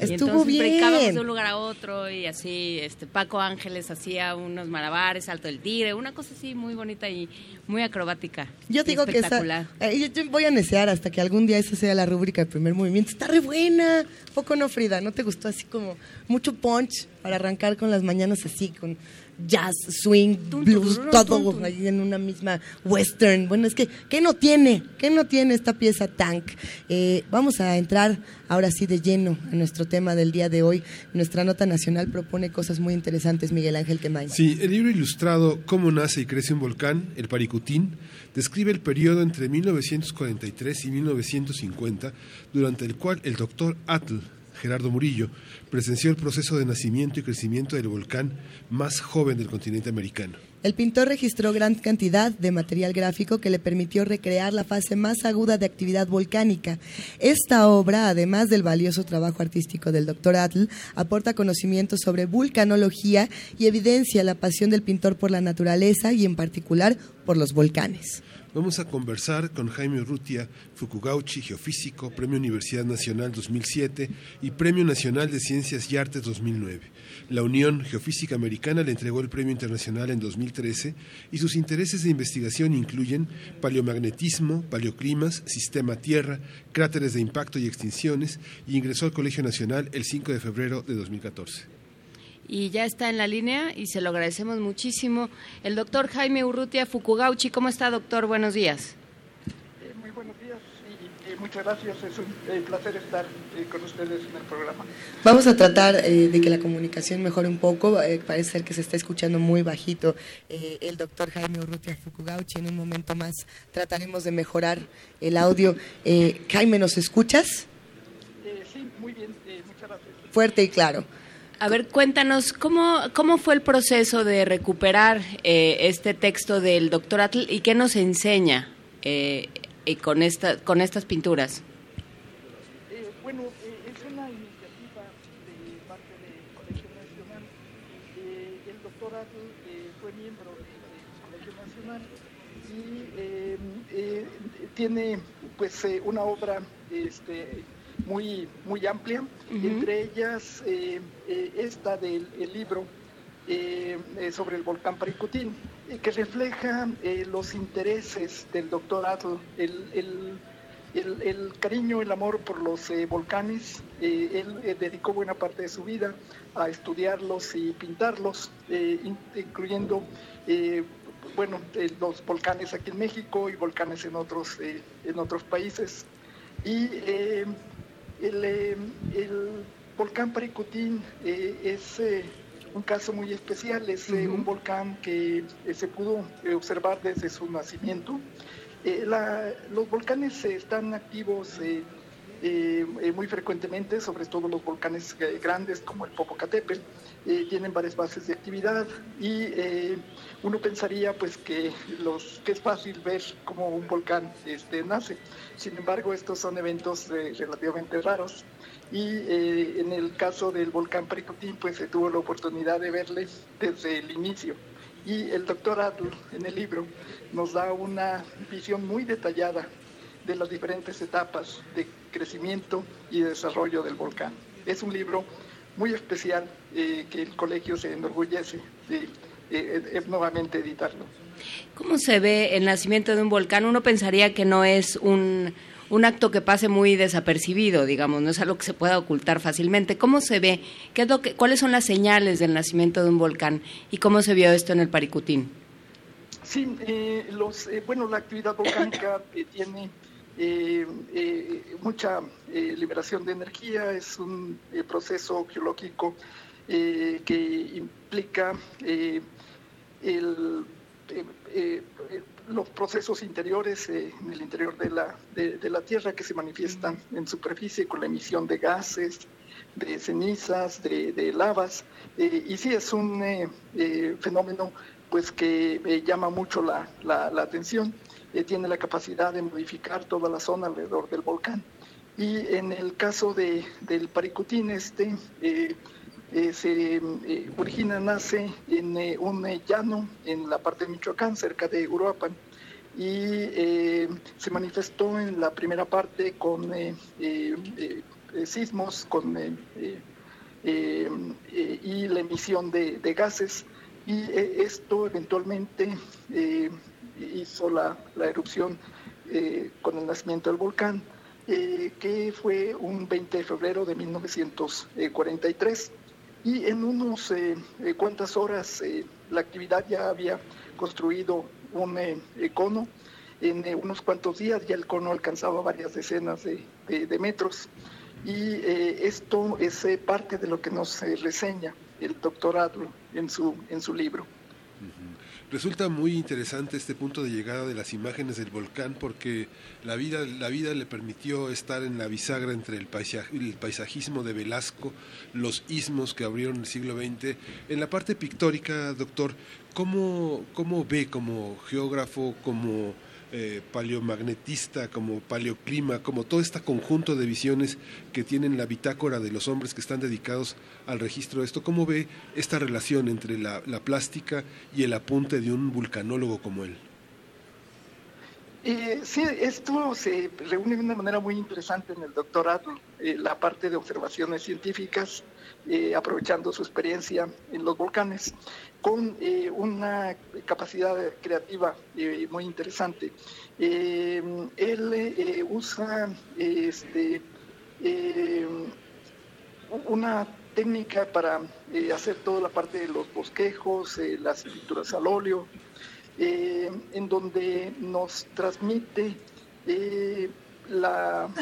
Y Estuvo entonces bien. brincábamos de un lugar a otro y así, este Paco Ángeles hacía unos malabares, salto del tigre, una cosa así muy bonita y muy acrobática. Yo digo que esa, espectacular. eh, yo, voy a necear hasta que algún día esa sea la rúbrica del primer movimiento. Está re buena. Poco no, Frida, ¿no te gustó así como mucho punch para arrancar con las mañanas así, con jazz, swing, blues, todo ahí en una misma western? Bueno, es que, ¿qué no tiene? ¿Qué no tiene esta pieza Tank? Eh, vamos a entrar ahora sí de lleno a nuestro tema del día de hoy. Nuestra nota nacional propone cosas muy interesantes, Miguel Ángel Quemain. Sí, el libro ilustrado Cómo nace y crece un volcán, el Paricutín, describe el periodo entre 1943 y 1950, durante el cual el doctor Atl, Gerardo Murillo, presenció el proceso de nacimiento y crecimiento del volcán más joven del continente americano. El pintor registró gran cantidad de material gráfico que le permitió recrear la fase más aguda de actividad volcánica. Esta obra, además del valioso trabajo artístico del Dr. Atl, aporta conocimientos sobre vulcanología y evidencia la pasión del pintor por la naturaleza y en particular por los volcanes. Vamos a conversar con Jaime Urrutia Fukugauchi, geofísico, Premio Universidad Nacional 2007 y Premio Nacional de Ciencias y Artes 2009. La Unión Geofísica Americana le entregó el Premio Internacional en 2013 y sus intereses de investigación incluyen paleomagnetismo, paleoclimas, sistema Tierra, cráteres de impacto y extinciones y ingresó al Colegio Nacional el 5 de febrero de 2014. Y ya está en la línea y se lo agradecemos muchísimo. El doctor Jaime Urrutia Fukugauchi, ¿cómo está, doctor? Buenos días. Eh, Muy buenos días y, y muchas gracias. Es un eh, placer estar eh, con ustedes en el programa. Vamos a tratar eh, de que la comunicación mejore un poco. Eh, parece ser que se está escuchando muy bajito eh, el doctor Jaime Urrutia Fukugauchi. En un momento más trataremos de mejorar el audio. Eh, Jaime, ¿nos escuchas? Eh, sí, muy bien. eh, muchas gracias. Fuerte y claro. A ver, cuéntanos, ¿cómo, cómo fue el proceso de recuperar eh, este texto del doctor Atl y qué nos enseña eh, eh, con, esta, con estas pinturas? Eh, bueno, eh, es una iniciativa de parte del Colegio Nacional. Eh, el doctor Atl fue miembro del Colegio Nacional y tiene pues una obra este, muy, muy amplia, entre ellas eh, eh, esta del el libro eh, sobre el volcán Paricutín, que refleja los intereses del doctor Atl, el, el- el, el cariño, el amor por los volcanes. Él dedicó buena parte de su vida a estudiarlos y pintarlos, in- incluyendo bueno, eh, los volcanes aquí en México y volcanes en otros, eh, en otros países. Y eh, el, eh, el volcán Paricutín eh, es eh, un caso muy especial, es un volcán que se pudo observar desde su nacimiento. La- los volcanes están activos eh, eh, muy frecuentemente, sobre todo los volcanes grandes como el Popocatépetl, eh, tienen varias bases de actividad y eh, uno pensaría pues que, los, que es fácil ver cómo un volcán este, nace. Sin embargo, estos son eventos relativamente raros y en el caso del volcán Paricutín pues se tuvo la oportunidad de verle desde el inicio. Y el doctor Atl en el libro nos da una visión muy detallada de las diferentes etapas de crecimiento y desarrollo del volcán. Es un libro muy especial eh, que el colegio se enorgullece de eh, nuevamente editarlo. ¿Cómo se ve el nacimiento de un volcán? Uno pensaría que no es un, un acto que pase muy desapercibido, digamos, no es algo que se pueda ocultar fácilmente. ¿Cómo se ve? ¿Qué es lo que, ¿Cuáles son las señales del nacimiento de un volcán? ¿Y cómo se vio esto en el Paricutín? Sí, eh, los, eh, bueno, la actividad volcánica eh, tiene eh, eh, mucha eh, liberación de energía, es un proceso geológico que implica el, los procesos interiores en el interior de la, de, de la Tierra que se manifiestan en superficie con la emisión de gases, de cenizas, de, de lavas. eh, y sí es un eh, eh, fenómeno pues que llama mucho la, la- la atención. Eh, tiene la capacidad de modificar toda la zona alrededor del volcán. Y en el caso de, del Paricutín, este, eh, eh, se eh, origina, nace en un llano en la parte de Michoacán, cerca de Uruapan, y se manifestó en la primera parte con sismos con, y la emisión de, gases, y esto eventualmente hizo la, la erupción eh, con el nacimiento del volcán, eh, que fue un 20 de febrero de 1943 y en unos eh, cuantas horas la actividad ya había construido un cono. En unos cuantos días ya el cono alcanzaba varias decenas de, de- metros y esto es parte de lo que nos reseña el doctor Adlo en su, en su libro. Resulta muy interesante este punto de llegada de las imágenes del volcán porque la vida, la vida le permitió estar en la bisagra entre el, paisaj- el paisajismo de Velasco, los istmos que abrieron el siglo XX. En la parte pictórica, doctor, ¿cómo, cómo ve como geógrafo, como eh, paleomagnetista, como paleoclima, como todo este conjunto de visiones que tienen la bitácora de los hombres que están dedicados al registro de esto, ¿cómo ve esta relación entre la, la plástica y el apunte de un vulcanólogo como él? Eh, sí, esto se reúne de una manera muy interesante en el doctorado, eh, la parte de observaciones científicas, eh, aprovechando su experiencia en los volcanes, con eh, una capacidad creativa muy interesante. Él usa este, una técnica para hacer toda la parte de los bosquejos, las pinturas al óleo, eh, en donde nos transmite eh, la,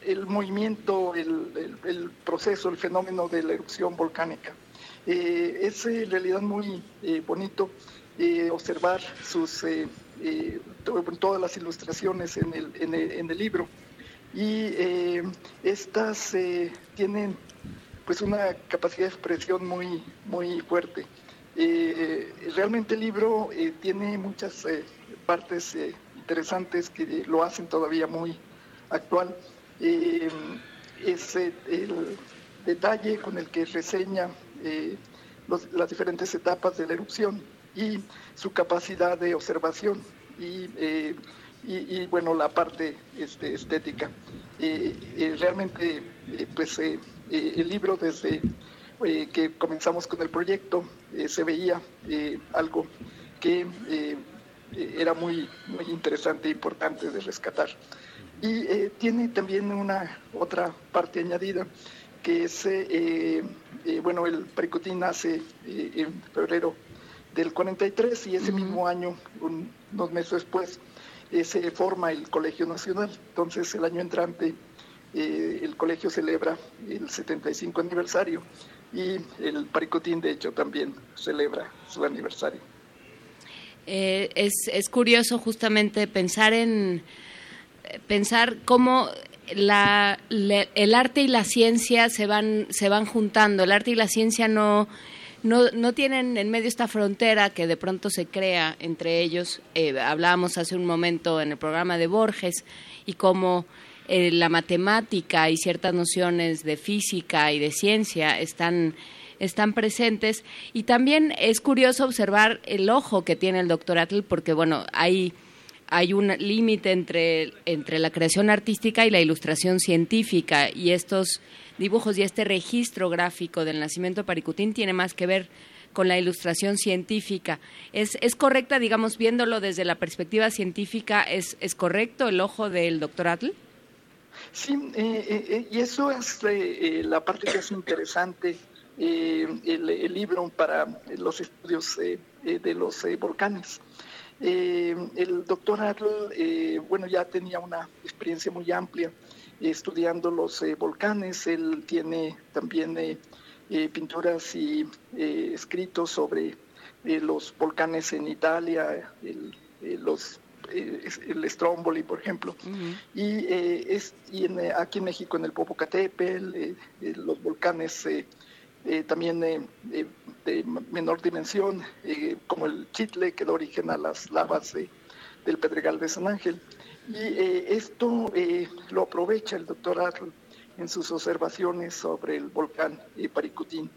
el, movimiento, el, el- proceso, el fenómeno de la erupción volcánica. Eh, es en realidad muy bonito observar sus, to- todas las ilustraciones en el, en en libro. Y estas tienen pues una capacidad de expresión muy, muy fuerte. Eh, realmente el libro eh, tiene muchas eh, partes interesantes que lo hacen todavía muy actual. Es el detalle con el que reseña las diferentes etapas de la erupción y su capacidad de observación y, bueno, la parte este, estética. Realmente, pues el libro desde eh, que comenzamos con el proyecto eh, se veía eh, algo que era muy, muy interesante e importante de rescatar. Y tiene también una otra parte añadida, que es, bueno, el Pericotín nace en febrero del 43 y ese mismo año, un- unos meses después, se forma el Colegio Nacional. Entonces, el año entrante, eh, el colegio celebra el 75 aniversario y el Paricotín, de hecho, también celebra su aniversario. Eh, es, es curioso justamente pensar en pensar cómo la, el arte y la ciencia se van se van juntando. El arte y la ciencia no no, no tienen en medio esta frontera que de pronto se crea entre ellos. Eh, hablábamos hace un momento en el programa de Borges y cómo eh, la matemática y ciertas nociones de física y de ciencia están están presentes y también es curioso observar el ojo que tiene el doctor Atl porque bueno hay hay un límite entre, entre la creación artística y la ilustración científica y estos dibujos y este registro gráfico del nacimiento de Paricutín tiene más que ver con la ilustración científica. ¿Es, es correcta, digamos, viéndolo desde la perspectiva científica, es, es correcto el ojo del doctor Atl? Sí, eh, eh, eh, y eso es eh, la parte que es interesante, el, libro para los estudios de los volcanes. El doctor eh, bueno, ya tenía una experiencia muy amplia estudiando los volcanes. Él tiene también pinturas y escritos sobre los volcanes en Italia, los, el Stromboli, por ejemplo. Y, eh, es, y en, eh, aquí en México, en el Popocatépetl, eh, eh, los volcanes eh, eh, también eh, eh, de menor dimensión, eh, como el Chitle, que da origen a las lavas de- del Pedregal de San Ángel. Y eh, esto eh, lo aprovecha el doctor Adl en sus observaciones sobre el volcán eh, Paricutín.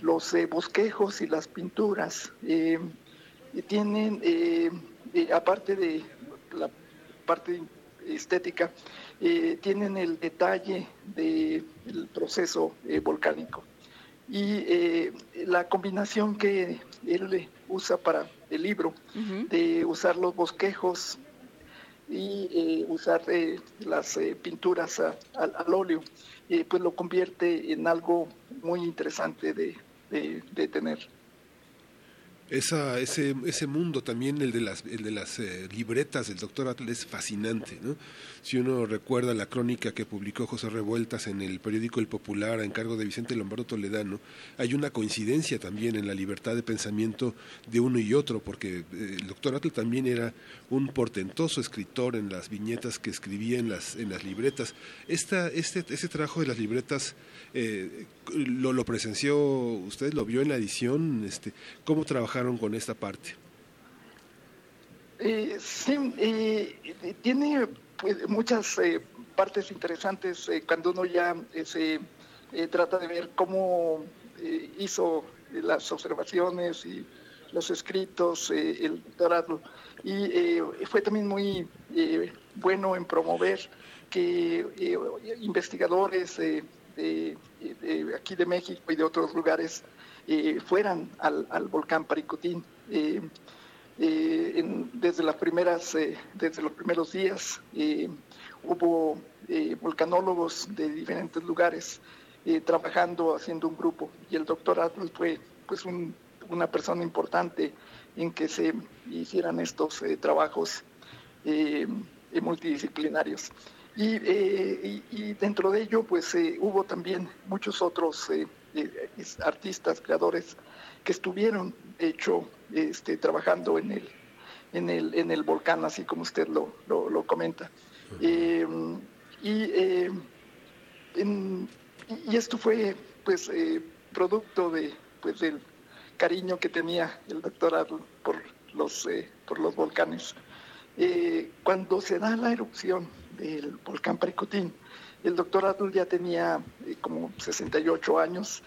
Los eh, bosquejos y las pinturas eh, tienen, eh, eh, aparte de la parte estética, eh, tienen el detalle del proceso eh, volcánico. Y eh, la combinación que él usa para el libro, de usar los bosquejos y usar las pinturas a- al, al óleo, pues lo convierte en algo muy interesante de, de- de tener. Esa, ese, ese mundo también, el de las, el de las eh, libretas del doctor Atle, es fascinante. ¿no? Si uno recuerda la crónica que publicó José Revueltas en el periódico El Popular a encargo de Vicente Lombardo Toledano, hay una coincidencia también en la libertad de pensamiento de uno y otro, porque eh, el doctor Atle también era un portentoso escritor en las viñetas que escribía en las, en las libretas. Esta, este, ese trabajo de las libretas eh, lo, presenció, usted lo vio en la edición, este, ¿cómo trabajaron con esta parte? Eh, sí, eh, tiene pues, muchas eh, partes interesantes cuando uno ya se trata de ver cómo hizo las observaciones y los escritos, el doctorado. Y fue también muy bueno en promover que investigadores de, aquí de México y de otros lugares fueran al, volcán Paricutín. Desde las primeras, eh, desde los primeros días hubo eh, volcanólogos de diferentes lugares trabajando, haciendo un grupo y el doctor Atlas fue pues un- una persona importante en que se hicieran estos eh, trabajos multidisciplinarios. Y, eh, y- y dentro de ello, pues eh, hubo también muchos otros eh, artistas, creadores que estuvieron, de hecho, este, trabajando en el, en el, en el volcán, así como usted lo, lo, lo comenta. Y, en- y esto fue, pues, producto de, pues, del cariño que tenía el doctor por los, eh, por los volcanes. Cuando se da la erupción del volcán Paricutín, el doctor Adl ya tenía eh, como 68 años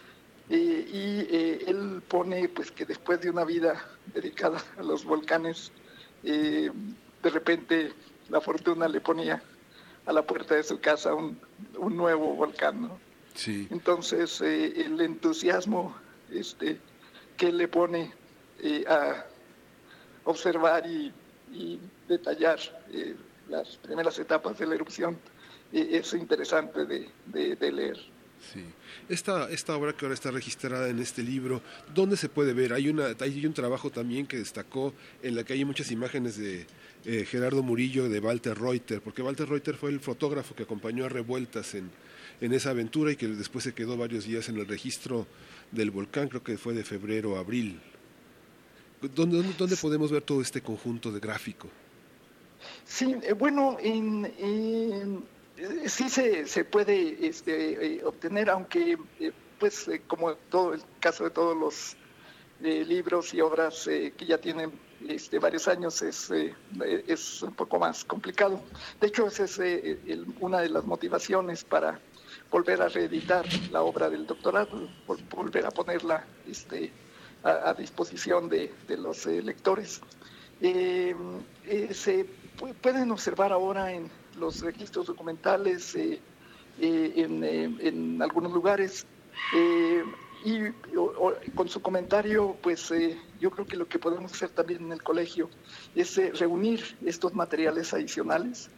eh, y eh, él pone pues que después de una vida dedicada a los volcanes, eh, de repente la fortuna le ponía a la puerta de su casa un, un nuevo volcán. ¿no? Sí. Entonces, el entusiasmo este, que él le pone a observar y, y detallar las primeras etapas de la erupción es interesante de, leer. Sí. Esta, esta obra que ahora está registrada en este libro, ¿dónde se puede ver? Hay, una, hay un trabajo también que destacó en la que hay muchas imágenes de eh, Gerardo Murillo, de Walter Reuter, porque Walter Reuter fue el fotógrafo que acompañó a Revueltas en, en esa aventura y que después se quedó varios días en el registro del volcán, creo que fue de febrero a abril. ¿Dónde, dónde, dónde podemos ver todo este conjunto de gráfico? Sí, eh, bueno, en, en- eh, sí se, se puede este, eh, obtener, aunque, pues, como todo el caso de todos los libros y obras que ya tienen este, varios años, es, es un poco más complicado. De hecho, esa es una de las motivaciones para volver a reeditar la obra del doctorado, vol- volver a ponerla este, a, a disposición de, de los lectores. Se pueden observar ahora en los registros documentales, eh, eh, en, eh, en algunos lugares, y con su comentario, pues yo creo que lo que podemos hacer también en el colegio es reunir estos materiales adicionales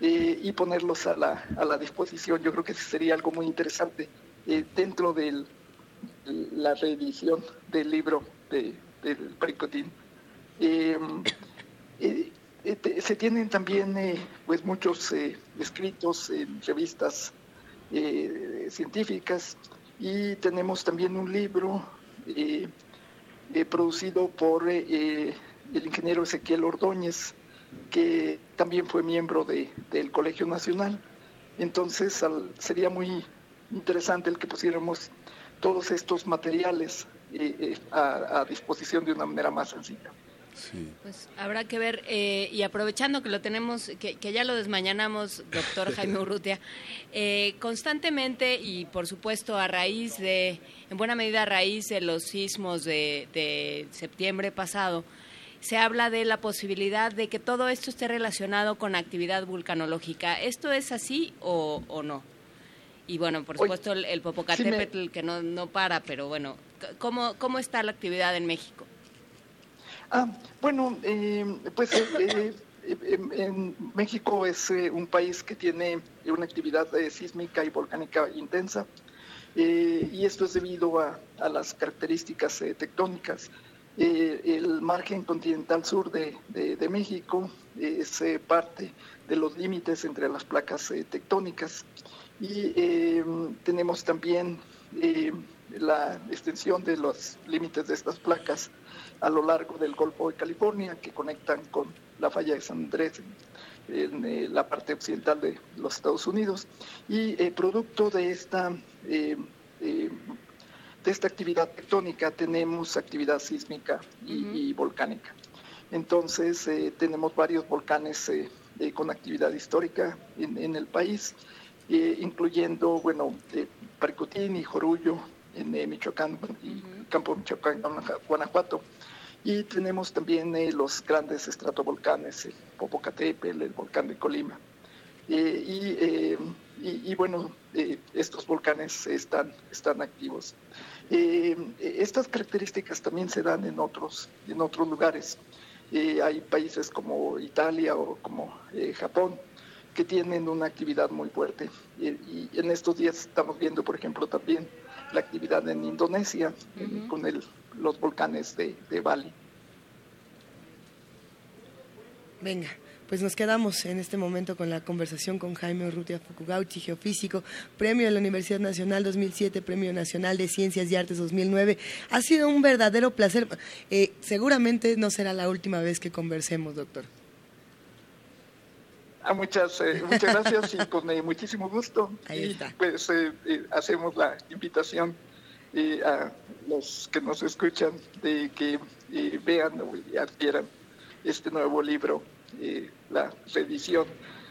y ponerlos a la, a la disposición. Yo creo que sería algo muy interesante dentro de la reedición del libro de, del Pericotín. Se tienen también eh, pues muchos eh, escritos en revistas eh, científicas y tenemos también un libro producido por el ingeniero Ezequiel Ordóñez, que también fue miembro de- del Colegio Nacional. Entonces sería muy interesante el que pusiéramos todos estos materiales a disposición de una manera más sencilla. Pues habrá que ver, eh, y aprovechando que lo tenemos, que, que ya lo desmañanamos, doctor Jaime Urrutia, eh, constantemente y por supuesto a raíz de, en buena medida a raíz de los sismos de, de septiembre pasado, se habla de la posibilidad de que todo esto esté relacionado con actividad vulcanológica. ¿Esto es así o, o no? Y bueno, por supuesto el, el Popocatépetl que no, no para, pero bueno, ¿cómo, ¿cómo está la actividad en México? Ah, bueno, eh, pues eh, eh, México es un país que tiene una actividad sísmica y volcánica intensa y esto es debido a, las características tectónicas. El margen continental sur de, México es parte de los límites entre las placas tectónicas y tenemos también la extensión de los límites de estas placas a lo largo del Golfo de California que conectan con la falla de San Andrés en, eh, la parte occidental de los Estados Unidos y eh, producto de esta eh, de esta actividad tectónica tenemos actividad sísmica y, y volcánica. Entonces tenemos varios volcanes con actividad histórica en, en el país, incluyendo, bueno, Paricutín y Jorullo en Michoacán y Campo Michoacán, Guanajuato. Y tenemos también eh, los grandes estratovolcanes, el Popocatépetl, el volcán de Colima. Eh, y, eh, y- y, bueno, estos volcanes están, están activos. Estas características también se dan en otros, en otros lugares. Hay países como Italia o como Japón que tienen una actividad muy fuerte. Y, en estos días estamos viendo, por ejemplo, también la actividad en Indonesia con el, los volcanes de, de Bali. Venga, pues nos quedamos en este momento con la conversación con Jaime Urrutia Fukugauchi, geofísico, premio de la Universidad Nacional 2007, premio nacional de Ciencias y Artes 2009. Ha sido un verdadero placer. Eh, seguramente no será la última vez que conversemos, doctor. Ah, muchas, eh, muchas gracias y con eh, muchísimo gusto. Ahí y está. pues eh, eh, hacemos la invitación eh, a los que nos escuchan de que eh, vean y adquieran este nuevo libro, eh, la reedición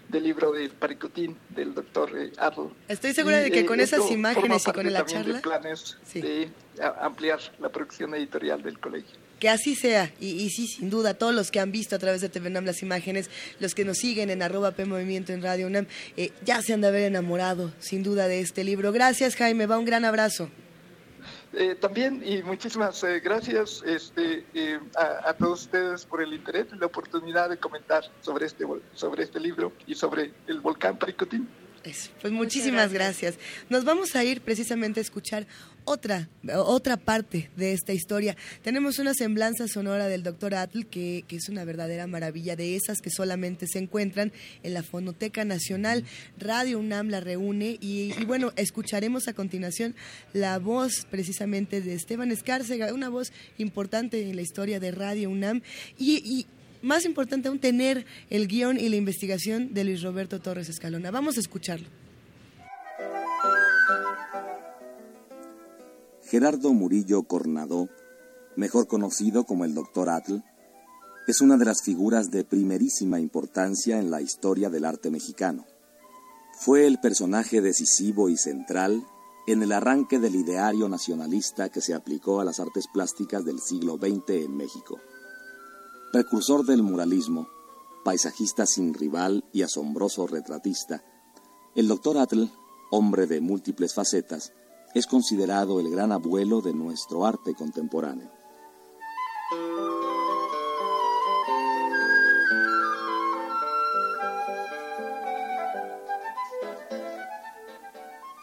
del libro de Paricutín del doctor eh, Adl. Estoy segura de que Y, con eh, esas imágenes y con la también de charla- planes de a- ampliar la producción editorial del colegio. Que así sea, y, y sí, sin duda, todos los que han visto a través de TV UNAM las imágenes, los que nos siguen en arroba P Movimiento en Radio UNAM, eh, ya se han de haber enamorado, sin duda, de este libro. Gracias, Jaime, va un gran abrazo. Eh, también, y muchísimas eh, gracias este, eh, a, a todos ustedes por el interés y la oportunidad de comentar sobre este, vol- sobre este libro y sobre el volcán Paricutín. Pues muchísimas gracias. Nos vamos a ir precisamente a escuchar otra, otra parte de esta historia. Tenemos una semblanza sonora del doctor Atl que, que es una verdadera maravilla de esas que solamente se encuentran en la Fonoteca Nacional. Radio UNAM la reúne y, bueno, escucharemos a continuación la voz precisamente de Esteban Escárcega, una voz importante en la historia de Radio UNAM y, y más importante aún, tener el guion y la investigación de Luis Roberto Torres Escalona. Vamos a escucharlo. Gerardo Murillo Cornadó, mejor conocido como el Dr. Atl, es una de las figuras de primerísima importancia en la historia del arte mexicano. Fue el personaje decisivo y central en el arranque del ideario nacionalista que se aplicó a las artes plásticas del siglo XX en México. Precursor del muralismo, paisajista sin rival y asombroso retratista, el Dr. Atl, hombre de múltiples facetas, es considerado el gran abuelo de nuestro arte contemporáneo.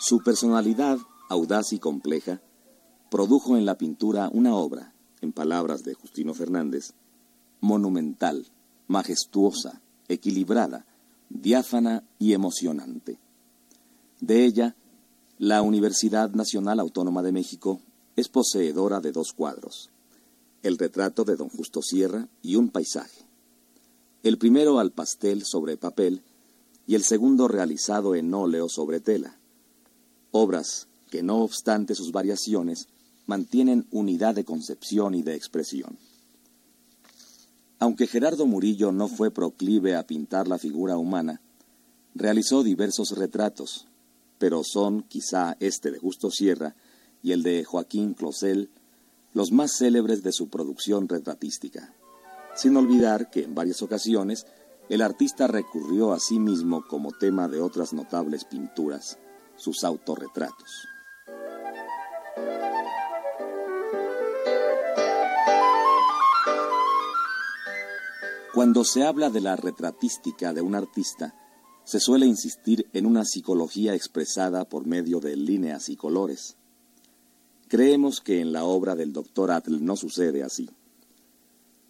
Su personalidad, audaz y compleja, produjo en la pintura una obra, en palabras de Justino Fernández, monumental, majestuosa, equilibrada, diáfana y emocionante. De ella, la Universidad Nacional Autónoma de México es poseedora de dos cuadros, el retrato de don Justo Sierra y un paisaje. El primero al pastel sobre papel y el segundo realizado en óleo sobre tela. Obras que, no obstante sus variaciones, mantienen unidad de concepción y de expresión. Aunque Gerardo Murillo no fue proclive a pintar la figura humana, realizó diversos retratos, pero son quizá este de Justo Sierra y el de Joaquín Closel los más célebres de su producción retratística, sin olvidar que en varias ocasiones el artista recurrió a sí mismo como tema de otras notables pinturas, sus autorretratos. Cuando se habla de la retratística de un artista, se suele insistir en una psicología expresada por medio de líneas y colores. Creemos que en la obra del doctor Atl no sucede así.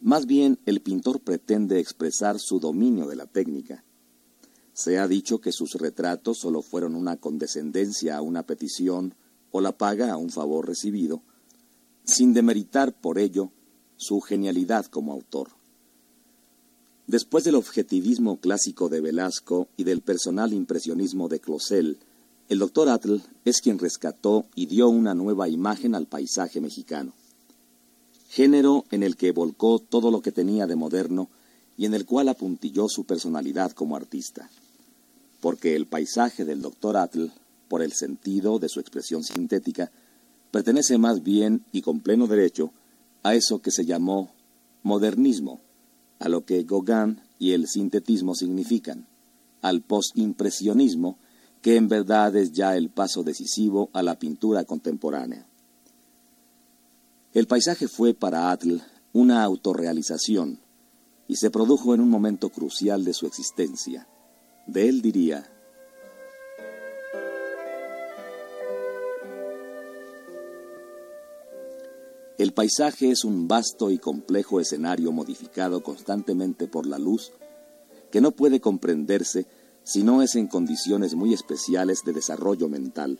Más bien, el pintor pretende expresar su dominio de la técnica. Se ha dicho que sus retratos solo fueron una condescendencia a una petición o la paga a un favor recibido, sin demeritar por ello su genialidad como autor. Después del objetivismo clásico de Velasco y del personal impresionismo de Closel, el doctor Atl es quien rescató y dio una nueva imagen al paisaje mexicano. Género en el que volcó todo lo que tenía de moderno y en el cual apuntilló su personalidad como artista. Porque el paisaje del doctor Atl, por el sentido de su expresión sintética, pertenece más bien y con pleno derecho a eso que se llamó modernismo, a lo que Gauguin y el sintetismo significan, al postimpresionismo, que en verdad es ya el paso decisivo a la pintura contemporánea. El paisaje fue para Atl una autorrealización y se produjo en un momento crucial de su existencia. De él diría, El paisaje es un vasto y complejo escenario modificado constantemente por la luz que no puede comprenderse si no es en condiciones muy especiales de desarrollo mental.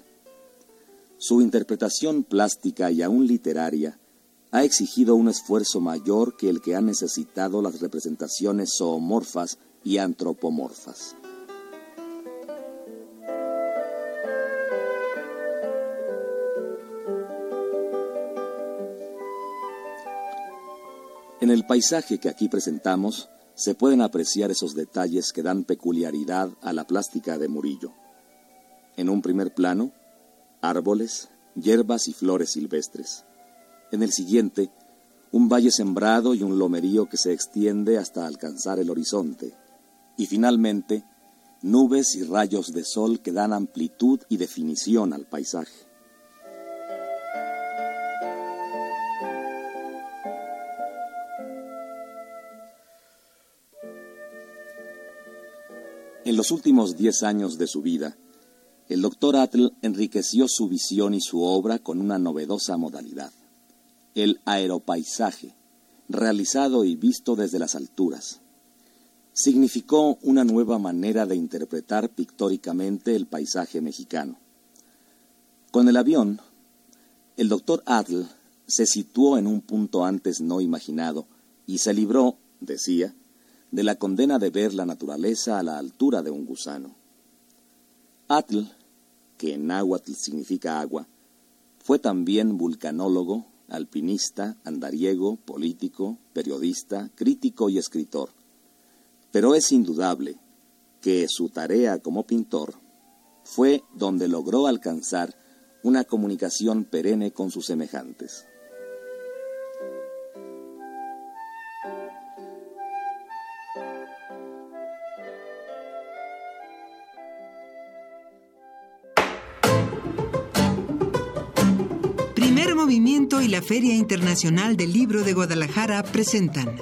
Su interpretación plástica y aún literaria ha exigido un esfuerzo mayor que el que han necesitado las representaciones zoomorfas y antropomorfas. Paisaje que aquí presentamos se pueden apreciar esos detalles que dan peculiaridad a la plástica de Murillo. En un primer plano, árboles, hierbas y flores silvestres. En el siguiente, un valle sembrado y un lomerío que se extiende hasta alcanzar el horizonte. Y finalmente, nubes y rayos de sol que dan amplitud y definición al paisaje. Los últimos diez años de su vida, el doctor Atl enriqueció su visión y su obra con una novedosa modalidad, el aeropaisaje, realizado y visto desde las alturas. Significó una nueva manera de interpretar pictóricamente el paisaje mexicano. Con el avión, el doctor Atl se situó en un punto antes no imaginado y se libró, decía, de la condena de ver la naturaleza a la altura de un gusano. Atl, que en náhuatl significa agua, fue también vulcanólogo, alpinista, andariego, político, periodista, crítico y escritor. Pero es indudable que su tarea como pintor fue donde logró alcanzar una comunicación perenne con sus semejantes. Y la Feria Internacional del Libro de Guadalajara presentan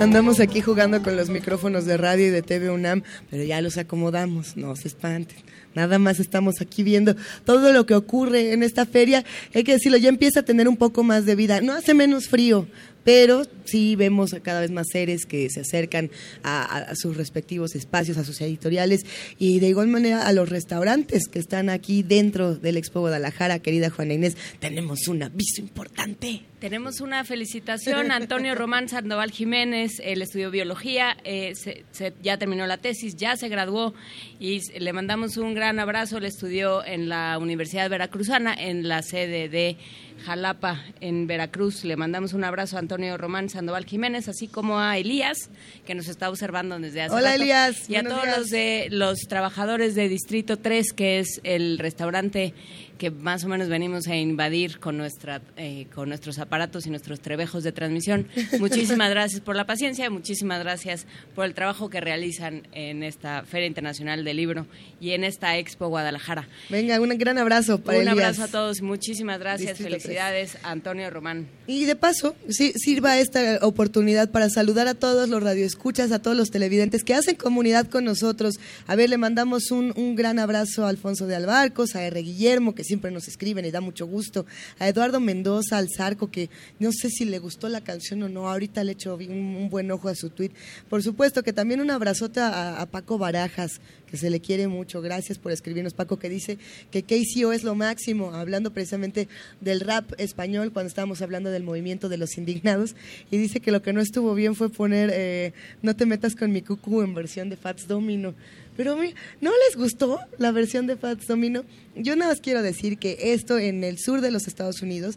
Andamos aquí jugando con los micrófonos de radio y de TV UNAM, pero ya los acomodamos, no se espanten. Nada más estamos aquí viendo todo lo que ocurre en esta feria. Hay que decirlo, ya empieza a tener un poco más de vida. No hace menos frío, pero sí vemos cada vez más seres que se acercan a, sus respectivos espacios, a sus editoriales y de igual manera a los restaurantes que están aquí dentro del Expo Guadalajara, querida Juana Inés, tenemos un aviso importante. Tenemos una felicitación a Antonio Román Sandoval Jiménez, él estudió biología, eh, se- ya terminó la tesis, ya se graduó y le mandamos un gran abrazo. Él estudió en la Universidad Veracruzana, en la sede de Jalapa, en Veracruz. Le mandamos un abrazo a Antonio Román Sandoval Jiménez, así como a Elías, que nos está observando desde hace Hola, rato, Elías, Y a todos días. los de los trabajadores de Distrito 3, que es el restaurante que más o menos venimos a invadir con nuestra eh, con nuestros aparatos y nuestros trebejos de transmisión. Muchísimas gracias por la paciencia, muchísimas gracias por el trabajo que realizan en esta Feria Internacional del Libro y en esta Expo Guadalajara. Venga, un gran abrazo para Un Elías. abrazo a todos, muchísimas gracias, Distrito felicidades a Antonio Román. Y de paso, sí, sirva esta oportunidad para saludar a todos los radioescuchas, a todos los televidentes que hacen comunidad con nosotros. A ver, le mandamos un, un gran abrazo a Alfonso de Albarcos, a R. Guillermo, que siempre nos escriben y da mucho gusto, a Eduardo Mendoza, al Zarco, que no sé si le gustó la canción o no, ahorita le echo un, un buen ojo a su tweet. Por supuesto que también un abrazote a, Paco Barajas, que se le quiere mucho. Gracias por escribirnos, Paco, que dice que KCO es lo máximo, hablando precisamente del rap español cuando estábamos hablando del movimiento de los indignados. Y dice que lo que no estuvo bien fue poner eh, No te metas con mi cucu en versión de Fats Domino. Pero mi- ¿no les gustó la versión de Fats Domino? Yo nada más quiero decir que esto en el sur de los Estados Unidos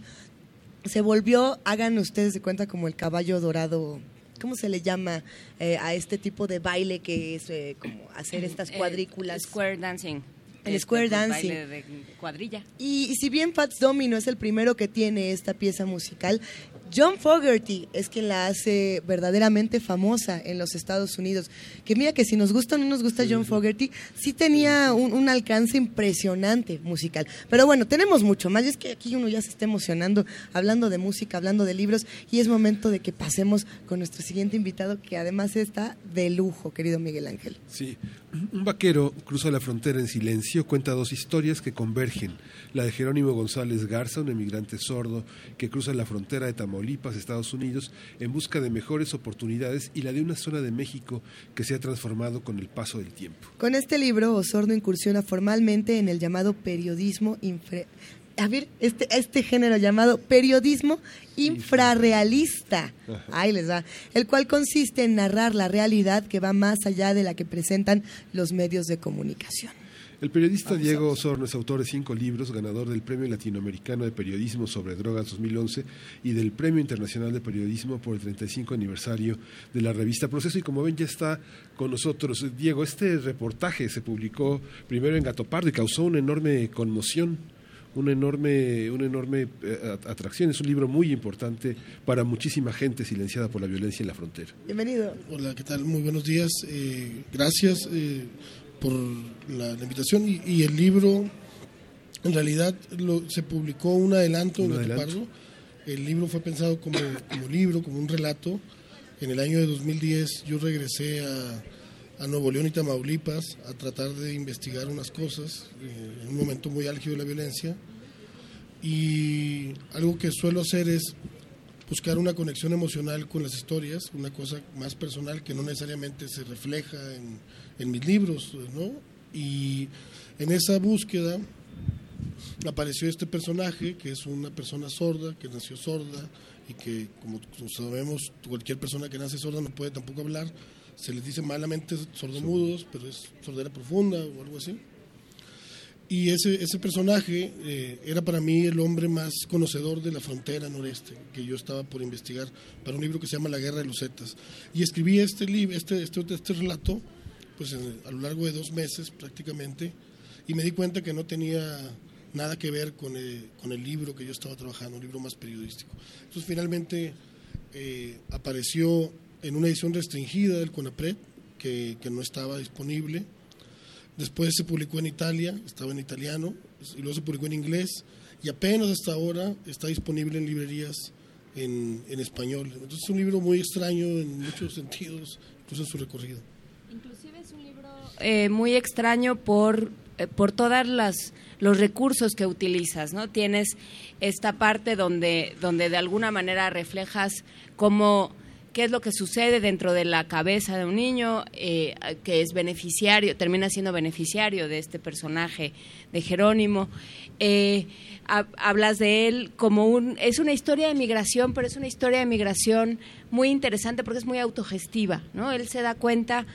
se volvió, hagan ustedes de cuenta, como el caballo dorado. ¿Cómo se le llama eh, a este tipo de baile que es eh, como hacer estas Eh, cuadrículas? square dancing. El square pues, dancing. baile de cuadrilla. Y, y si bien Fats Domino es el primero que tiene esta pieza musical, John Fogerty es quien la hace verdaderamente famosa en los Estados Unidos. Que mira que si nos gusta o no nos gusta John Fogerty, sí tenía un, un alcance impresionante musical. Pero bueno, tenemos mucho más. Y es que aquí uno ya se está emocionando hablando de música, hablando de libros. Y es momento de que pasemos con nuestro siguiente invitado, que además está de lujo, querido Miguel Ángel. Sí, un vaquero cruza la frontera en silencio, cuenta dos historias que convergen. La de Jerónimo González Garza, un emigrante sordo que cruza la frontera de Tamaulipas, Estados Unidos, en busca de mejores oportunidades, y la de una zona de México que se ha transformado con el paso del tiempo. Con este libro, Osorno incursiona formalmente en el llamado periodismo infra- a ver, este, este género llamado periodismo infrarrealista. Ahí les va. El cual consiste en narrar la realidad que va más allá de la que presentan los medios de comunicación. El periodista Diego Osorno es autor de cinco libros, ganador del Premio Latinoamericano de Periodismo sobre Drogas 2011 y del Premio Internacional de Periodismo por el 35 aniversario de la revista Proceso. Y como ven, ya está con nosotros. Diego, este reportaje se publicó primero en Gatopardo y causó una enorme conmoción, una enorme, una enorme eh, atracción. Es un libro muy importante para muchísima gente silenciada por la violencia en la frontera. Bienvenido. Hola, ¿qué tal? Muy buenos días. Eh, gracias eh, por la, la invitación. Y, y el libro, en realidad, lo- se publicó un adelanto Un. Gatopardo. El libro fue pensado como, como libro, como un relato. En el año de 2010 yo regresé a, a Nuevo León y Tamaulipas a tratar de investigar unas cosas eh, en un momento muy álgido de la violencia. Y algo que suelo hacer es buscar una conexión emocional con las historias, una cosa más personal que no necesariamente se refleja en, en mis libros, ¿no? Y en esa búsqueda apareció este personaje que es una persona sorda, que nació sorda y que, como sabemos, cualquier persona que nace sorda no puede tampoco hablar. Se les dice malamente sordomudos, pero es sordera profunda o algo así. Y ese, ese personaje eh, era para mí el hombre más conocedor de la frontera noreste, que yo estaba por investigar para un libro que se llama La Guerra de los Zetas. Y escribí este, libro, este, este, este relato pues en- a lo largo de dos meses prácticamente, y me di cuenta que no tenía nada que ver con el, con el libro que yo estaba trabajando, un libro más periodístico. Entonces finalmente eh, apareció en una edición restringida del CONAPRED, que, que no estaba disponible. Después se publicó en Italia, estaba en italiano, y luego se publicó en inglés, y apenas hasta ahora está disponible en librerías en, en español. Entonces es un libro muy extraño en muchos sentidos, incluso en su recorrido. Eh, muy extraño por eh, por todas las los recursos que utilizas, ¿no? Tienes esta parte donde donde de alguna manera reflejas cómo qué es lo que sucede dentro de la cabeza de un niño eh, que es beneficiario, termina siendo beneficiario de este personaje de Jerónimo. Eh, ha- hablas de él como un es una historia de migración, pero es una historia de migración muy interesante porque es muy autogestiva, ¿no? Él se da cuenta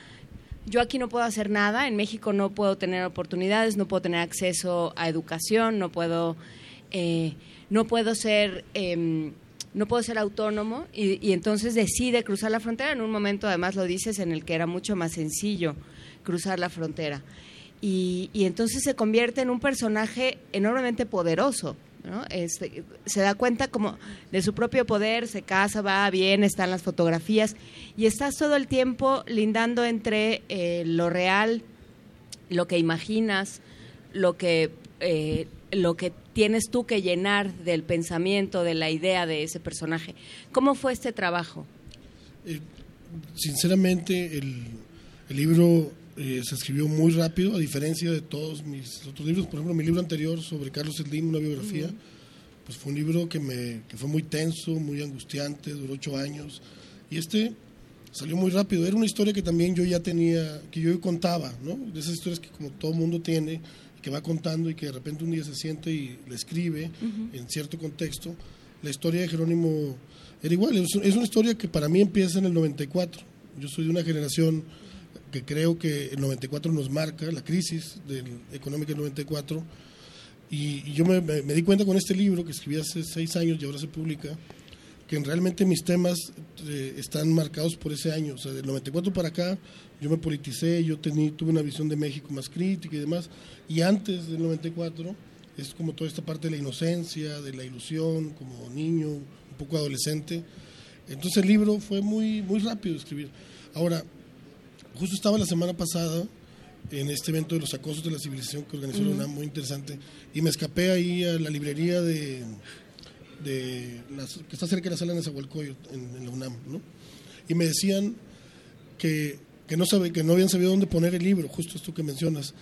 yo aquí no puedo hacer nada, en México no puedo tener oportunidades, no puedo tener acceso a educación, no puedo, eh, no puedo ser, em, no puedo ser autónomo y, y entonces decide cruzar la frontera. En un momento, además, lo dices, en el que era mucho más sencillo cruzar la frontera. Y, y entonces se convierte en un personaje enormemente poderoso. ¿no? Este, se da cuenta como de su propio poder, se casa, va bien, están las fotografías y estás todo el tiempo lindando entre eh, lo real, lo que imaginas, lo que, eh, lo que tienes tú que llenar del pensamiento, de la idea de ese personaje. ¿Cómo fue este trabajo? Eh, sinceramente, el, el libro eh, se escribió muy rápido, a diferencia de todos mis otros libros. Por ejemplo, mi libro anterior sobre Carlos Slim, una biografía, Ujú. pues fue un libro que, me, que fue muy tenso, muy angustiante, duró ocho años. Y este salió muy rápido. Era una historia que también yo ya tenía, que yo contaba, ¿no? De esas historias que como todo mundo tiene, que va contando y que de repente un día se siente y le escribe Ujú. en cierto contexto. La historia de Jerónimo era igual, es, es una historia que para mí empieza en el 94. Yo soy de una generación que creo que el 94 nos marca, la crisis del, económica del 94. Y, y yo me, me- me di cuenta con este libro que escribí hace seis años y ahora se publica, que en realmente mis temas eh, están marcados por ese año. O sea, del 94 para acá yo me politicé, yo tení, tuve una visión de México más crítica y demás. Y antes del 94 es como toda esta parte de la inocencia, de la ilusión, como niño, un poco adolescente. Entonces el libro fue muy, muy rápido de escribir. Ahora, justo estaba la semana pasada en este evento de los acosos de la civilización que organizó la Ujú. UNAM, muy interesante, y me escapé ahí a la librería de, de las- que está cerca de la sala de Nezahualcóyotl, en, en la UNAM, ¿no? Y me decían que, que, no sabe, que no habían sabido dónde poner el libro, justo esto que mencionas,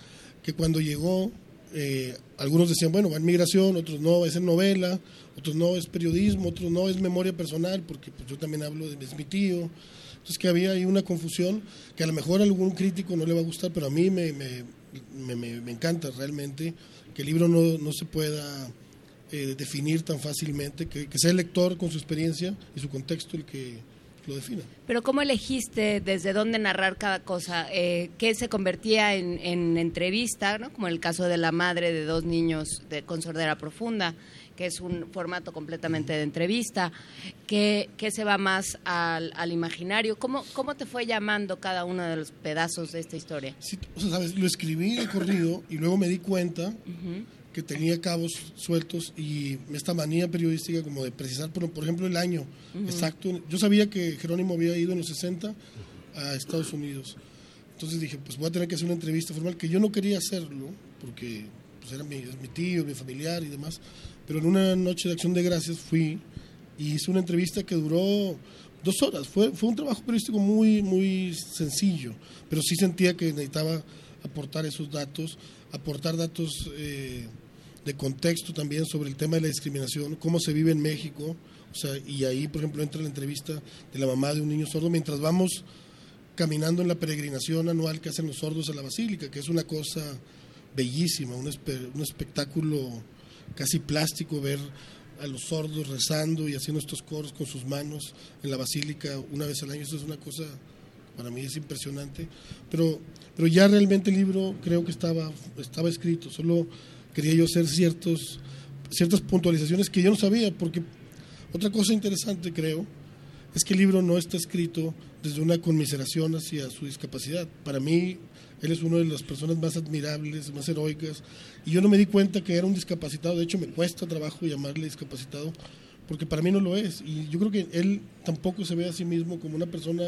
que cuando llegó, eh, algunos decían, bueno, va en migración, otros no, es en novela, otros no, es periodismo, otros no, es memoria personal, porque pues, yo también hablo de es mi tío. Entonces que había ahí una confusión que a lo mejor a algún crítico no le va a gustar, pero a mí me, me, me, me- me encanta realmente que el libro no, no se pueda eh, definir tan fácilmente, que, que sea el lector con su experiencia y su contexto el que lo defina. Pero ¿cómo elegiste desde dónde narrar cada cosa? Eh, ¿Qué se convertía en, en entrevista, ¿no? como el caso de la madre de dos niños de, con sordera profunda, que es un formato completamente de entrevista? ¿Qué, qué se va más al, al imaginario? ¿Cómo, ¿Cómo te fue llamando cada uno de los pedazos de esta historia? O sea, ¿sabes? Lo escribí de corrido y luego me di cuenta. Que tenía cabos sueltos y esta manía periodística como de precisar, por, por ejemplo, el año Ujú. exacto. Yo sabía que Jerónimo había ido en los 60 a Estados Unidos. Entonces dije, pues voy a tener que hacer una entrevista formal, que yo no quería hacerlo, porque pues, era mi, mi tío, mi familiar y demás. Pero en una noche de acción de gracias fui y hice una entrevista que duró dos horas. Fue, fue un trabajo periodístico muy, muy sencillo, pero sí sentía que necesitaba aportar esos datos, aportar datos eh, de contexto también sobre el tema de la discriminación, cómo se vive en México. O sea, y ahí, por ejemplo, entra la entrevista de la mamá de un niño sordo mientras vamos caminando en la peregrinación anual que hacen los sordos a la basílica, que es una cosa bellísima, un, espe- un espectáculo casi plástico ver a los sordos rezando y haciendo estos coros con sus manos en la basílica una vez al año. Eso es una cosa, para mí es impresionante. Pero, pero ya realmente el libro creo que estaba, estaba escrito, solo quería yo hacer ciertos, ciertas puntualizaciones que yo no sabía, porque otra cosa interesante creo es que el libro no está escrito desde una conmiseración hacia su discapacidad. Para mí, él es una de las personas más admirables, más heroicas, y yo no me di cuenta que era un discapacitado. De hecho, me cuesta trabajo llamarle discapacitado, porque para mí no lo es. Y yo creo que él tampoco se ve a sí mismo como una persona,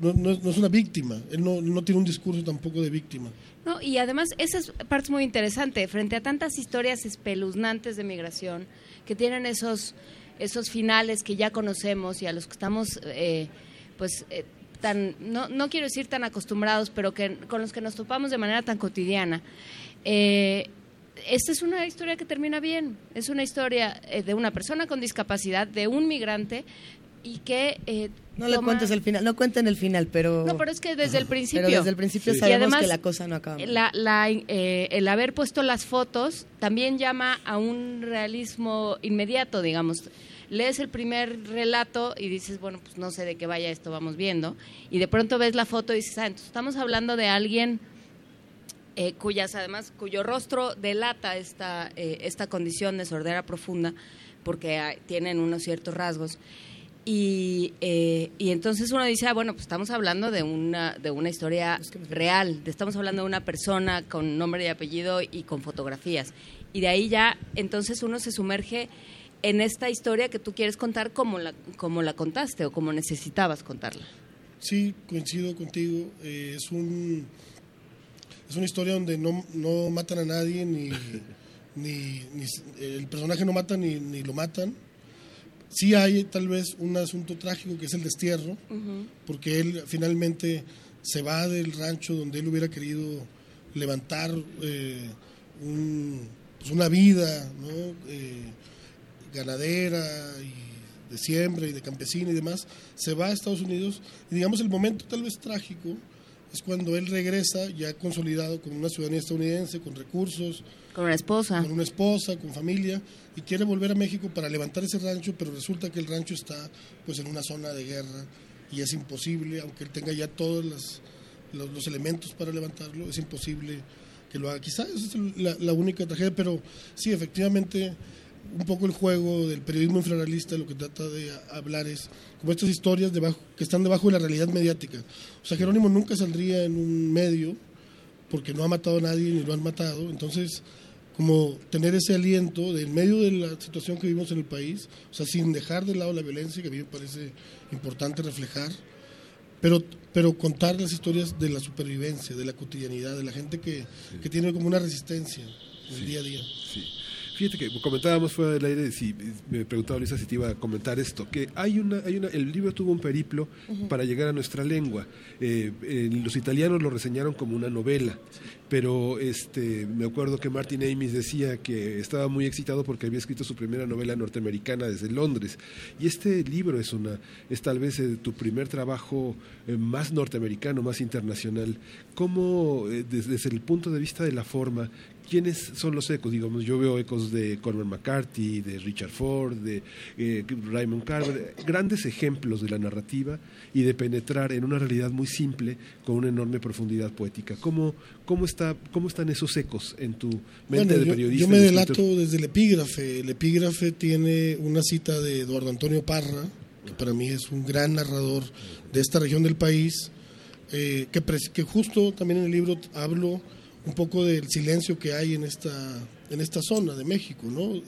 no, no es, no es una víctima, él no, no tiene un discurso tampoco de víctima. No, y además, esa es parte muy interesante, frente a tantas historias espeluznantes de migración que tienen esos, esos finales que ya conocemos y a los que estamos, eh, pues, eh, tan, no, no quiero decir tan acostumbrados, pero que con los que nos topamos de manera tan cotidiana. Eh, esta es una historia que termina bien. Es una historia eh, de una persona con discapacidad, de un migrante y que eh, No le toma- cuentes el final, no cuenten el final, pero... No, pero es que desde el principio. Pero desde el principio Y sabemos además, que la cosa no acaba. la, eh, el haber puesto las fotos también llama a un realismo inmediato, digamos. Lees el primer relato y dices, bueno, pues no sé de qué vaya esto, vamos viendo. Y de pronto ves la foto y dices, ah, entonces estamos hablando de alguien eh, cuyas además cuyo rostro delata esta eh, esta condición de sordera profunda porque ah, tienen unos ciertos rasgos y, eh, y entonces uno dice ah bueno pues estamos hablando de una de una historia real estamos hablando de una persona con nombre y apellido y con fotografías y de ahí ya entonces uno se sumerge en esta historia que tú quieres contar como la como la contaste o como necesitabas contarla Sí, coincido contigo. eh, es un es una historia donde no, no matan a nadie ni, ni, ni el personaje no mata ni, ni lo matan. Sí hay tal vez un asunto trágico que es el destierro, porque él finalmente se va del rancho donde él hubiera querido levantar eh, un- pues una vida ¿no? Eh, ganadera y de siembra y de campesina y demás, se va a Estados Unidos y digamos el momento tal vez trágico es cuando él regresa ya consolidado con una ciudadanía estadounidense, con recursos, con una esposa con una esposa, con familia y quiere volver a México para levantar ese rancho, pero resulta que el rancho está pues en una zona de guerra y es imposible, aunque él tenga ya todos los, los elementos para levantarlo, es imposible que lo haga. Quizás es la, única tragedia, pero sí, efectivamente, un poco el juego del periodismo infrarrealista lo que trata de hablar es como estas historias debajo, que están debajo de la realidad mediática. O sea, Jerónimo nunca saldría en un medio porque no ha matado a nadie ni lo han matado. Entonces, como tener ese aliento de en medio de la situación que vivimos en el país, o sea, sin dejar de lado la violencia, que a mí me parece importante reflejar, pero, pero contar las historias de la supervivencia, de la cotidianidad, de la gente que, que tiene como una resistencia en el día a día. Fíjate que comentábamos fuera del aire, si me preguntaba Luisa si te iba a comentar esto, que hay una, hay una, el libro tuvo un periplo Ujú. para llegar a nuestra lengua. Eh, eh, los italianos lo reseñaron como una novela, pero este, me acuerdo que Martin Amis decía que estaba muy excitado porque había escrito su primera novela norteamericana desde Londres. Y este libro es una, es tal vez eh, tu primer trabajo eh, más norteamericano, más internacional. ¿Cómo, eh, desde, desde el punto de vista de la forma, ¿Quiénes son los ecos? Digamos, yo veo ecos de Cormac McCarthy, de Richard Ford, de Raymond Carver, grandes ejemplos de la narrativa y de penetrar en una realidad muy simple con una enorme profundidad poética. ¿Cómo, cómo, está, cómo están esos ecos en tu mente Bueno, de periodista? Yo me de delato escritor? desde el epígrafe. El epígrafe tiene una cita de Eduardo Antonio Parra, que para mí es un gran narrador de esta región del país, eh, que, que justo también en el libro hablo un poco del silencio que hay en esta, en esta zona de México, ¿no?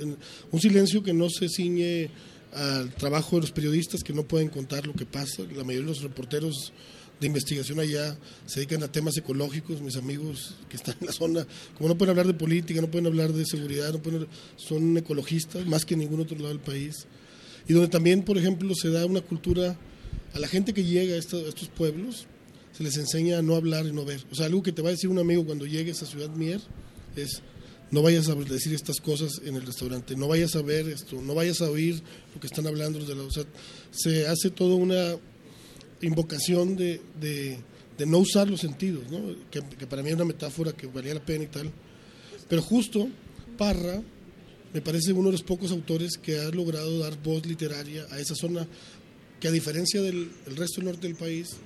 Un silencio que no se ciñe al trabajo de los periodistas que no pueden contar lo que pasa. La mayoría de los reporteros de investigación allá se dedican a temas ecológicos, mis amigos que están en la zona, como no pueden hablar de política, no pueden hablar de seguridad, no pueden, son ecologistas más que en ningún otro lado del país. Y donde también, por ejemplo, se da una cultura a la gente que llega a estos, pueblos, se les enseña a no hablar y no ver. O sea, algo que te va a decir un amigo cuando llegues a Ciudad Mier es no vayas a decir estas cosas en el restaurante, no vayas a ver esto, no vayas a oír lo que están hablando los de la... O sea, se hace toda una invocación de, de, no usar los sentidos, que, para mí es una metáfora que valía la pena y tal. Pero justo Parra me parece uno de los pocos autores que ha logrado dar voz literaria a esa zona que a diferencia del el resto del norte del país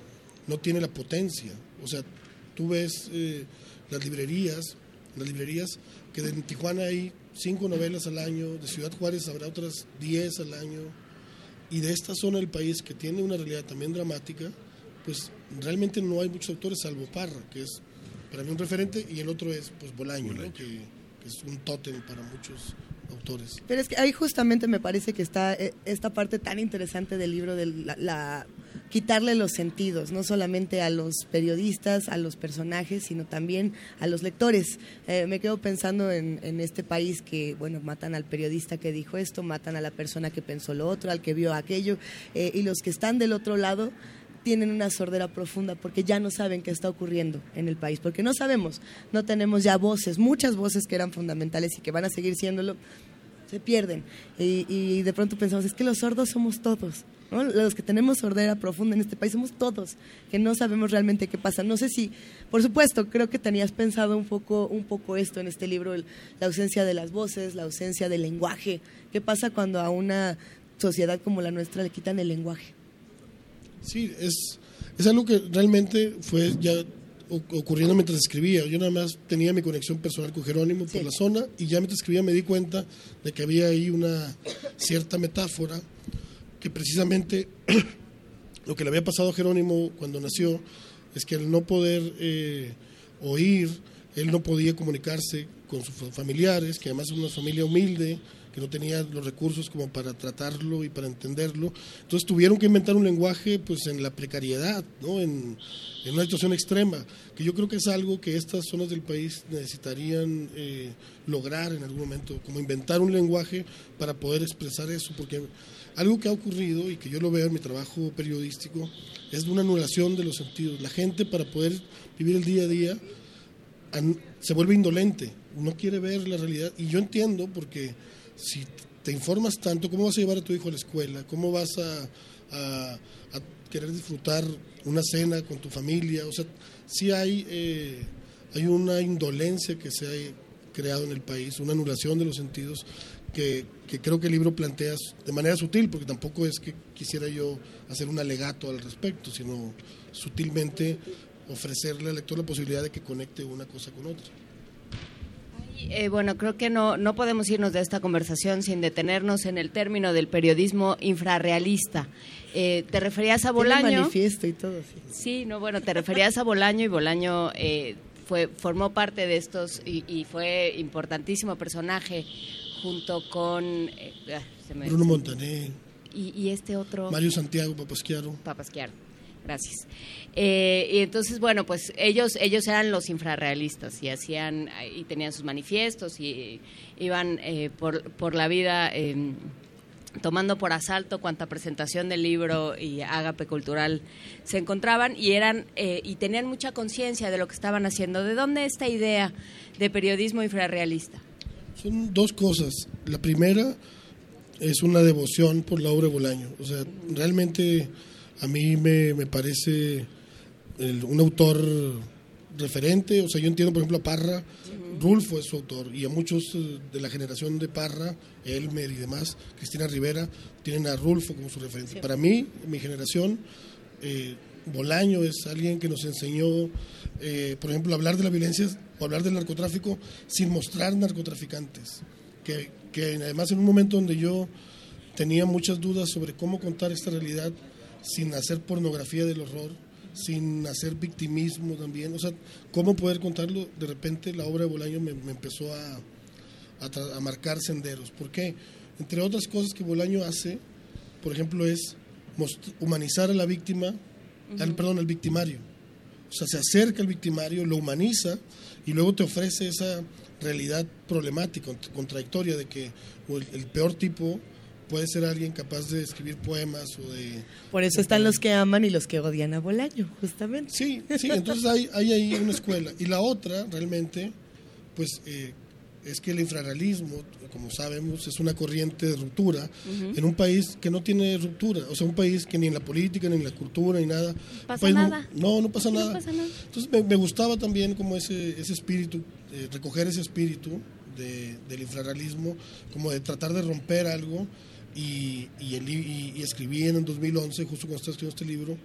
no tiene la potencia. O sea, tú ves eh, las librerías, las librerías que en Tijuana hay cinco novelas al año, de Ciudad Juárez habrá otras diez al año, y de esta zona del país que tiene una realidad también dramática, pues realmente no hay muchos autores salvo Parra, que es para mí un referente, y el otro es pues Bolaño, ¿no? que, que es un tótem para muchos autores. Pero es que ahí justamente me parece que está eh, esta parte tan interesante del libro de la, la- quitarle los sentidos, no solamente a los periodistas, a los personajes, sino también a los lectores. Eh, me quedo pensando en, este país que, bueno, matan al periodista que dijo esto, matan a la persona que pensó lo otro, al que vio aquello, eh, y los que están del otro lado tienen una sordera profunda porque ya no saben qué está ocurriendo en el país, porque no sabemos, no tenemos ya voces, muchas voces que eran fundamentales y que van a seguir siéndolo, se pierden. Y, y de pronto pensamos, es que los sordos somos todos. ¿No? Los que tenemos sordera profunda en este país somos todos, que no sabemos realmente qué pasa. No sé si, por supuesto, creo que tenías pensado un poco, un poco esto en este libro, el- la ausencia de las voces, la ausencia del lenguaje. ¿Qué pasa cuando a una sociedad como la nuestra le quitan el lenguaje? Sí, es, es algo que realmente fue ya ocurriendo mientras escribía. Yo nada más tenía mi conexión personal con Jerónimo por la zona y ya mientras escribía me di cuenta de que había ahí una cierta metáfora que precisamente lo que le había pasado a Jerónimo cuando nació es que al no poder eh, oír, él no podía comunicarse con sus familiares, que además es una familia humilde, que no tenía los recursos como para tratarlo y para entenderlo. Entonces tuvieron que inventar un lenguaje pues en la precariedad, ¿no? en, en una situación extrema, que yo creo que es algo que estas zonas del país necesitarían eh, lograr en algún momento, como inventar un lenguaje para poder expresar eso, porque algo que ha ocurrido y que yo lo veo en mi trabajo periodístico es una anulación de los sentidos. La gente para poder vivir el día a día se vuelve indolente, no quiere ver la realidad. Y yo entiendo porque si te informas tanto, ¿cómo vas a llevar a tu hijo a la escuela? ¿Cómo vas a querer disfrutar una cena con tu familia? O sea, sí hay, eh, hay una indolencia que se ha creado en el país, una anulación de los sentidos que, que creo que el libro plantea de manera sutil, porque tampoco es que quisiera yo hacer un alegato al respecto, sino sutilmente ofrecerle al lector la posibilidad de que conecte una cosa con otra. Eh, bueno, creo que no, no podemos irnos de esta conversación sin detenernos en el término del periodismo infrarrealista. Eh, te referías a Tiene Bolaño. manifiesto y todo. sí. Sí, no, bueno, te referías a Bolaño y Bolaño eh, fue, formó parte de estos y, y fue importantísimo personaje junto con... eh, ah, se me- Bruno Montané, y, y este otro... Mario Santiago Papasquiaro. Papasquiaro. Gracias. Eh, y entonces, bueno, pues ellos ellos eran los infrarrealistas y hacían y tenían sus manifiestos y iban eh, por, por la vida eh, tomando por asalto cuanta presentación del libro y ágape cultural se encontraban y eran eh, y tenían mucha conciencia de lo que estaban haciendo. ¿De dónde esta idea de periodismo infrarrealista? Son dos cosas. La primera es una devoción por la obra de Bolaño. O sea, realmente a mí me, me parece el- un autor referente. O sea, yo entiendo, por ejemplo, a Parra. Rulfo es su autor y a muchos eh, de la generación de Parra, Elmer y demás, Cristina Rivera, tienen a Rulfo como su referente. Para mí, mi generación, eh, Bolaño es alguien que nos enseñó, eh, por ejemplo, hablar de la violencia o hablar del narcotráfico sin mostrar narcotraficantes. Que, que además en un momento donde yo tenía muchas dudas sobre cómo contar esta realidad sin hacer pornografía del horror, sin hacer victimismo también, o sea, cómo poder contarlo, de repente la obra de Bolaño me, me empezó a, a a marcar senderos. ¿Por qué? Entre otras cosas que Bolaño hace, por ejemplo, es humanizar a la víctima, al, perdón, al victimario. O sea, se acerca al victimario, lo humaniza y luego te ofrece esa realidad problemática, cont- contradictoria de que el peor tipo puede ser alguien capaz de escribir poemas o de... Por eso están los que aman y los que odian a Bolaño, justamente. Sí, sí, entonces hay, hay ahí una escuela. Y la otra, realmente, pues eh, es que el infrarrealismo, como sabemos, es una corriente de ruptura Ujú. en un país que no tiene ruptura. O sea, un país que ni en la política, ni en la cultura, ni nada. Pasa país nada. No, no pasa No nada. pasa nada. Entonces me, me gustaba también como ese, ese espíritu, eh, recoger ese espíritu de- del infrarrealismo, como de tratar de romper algo. Y, y, el y- y escribí en el 2011, justo cuando estaba escribiendo este libro,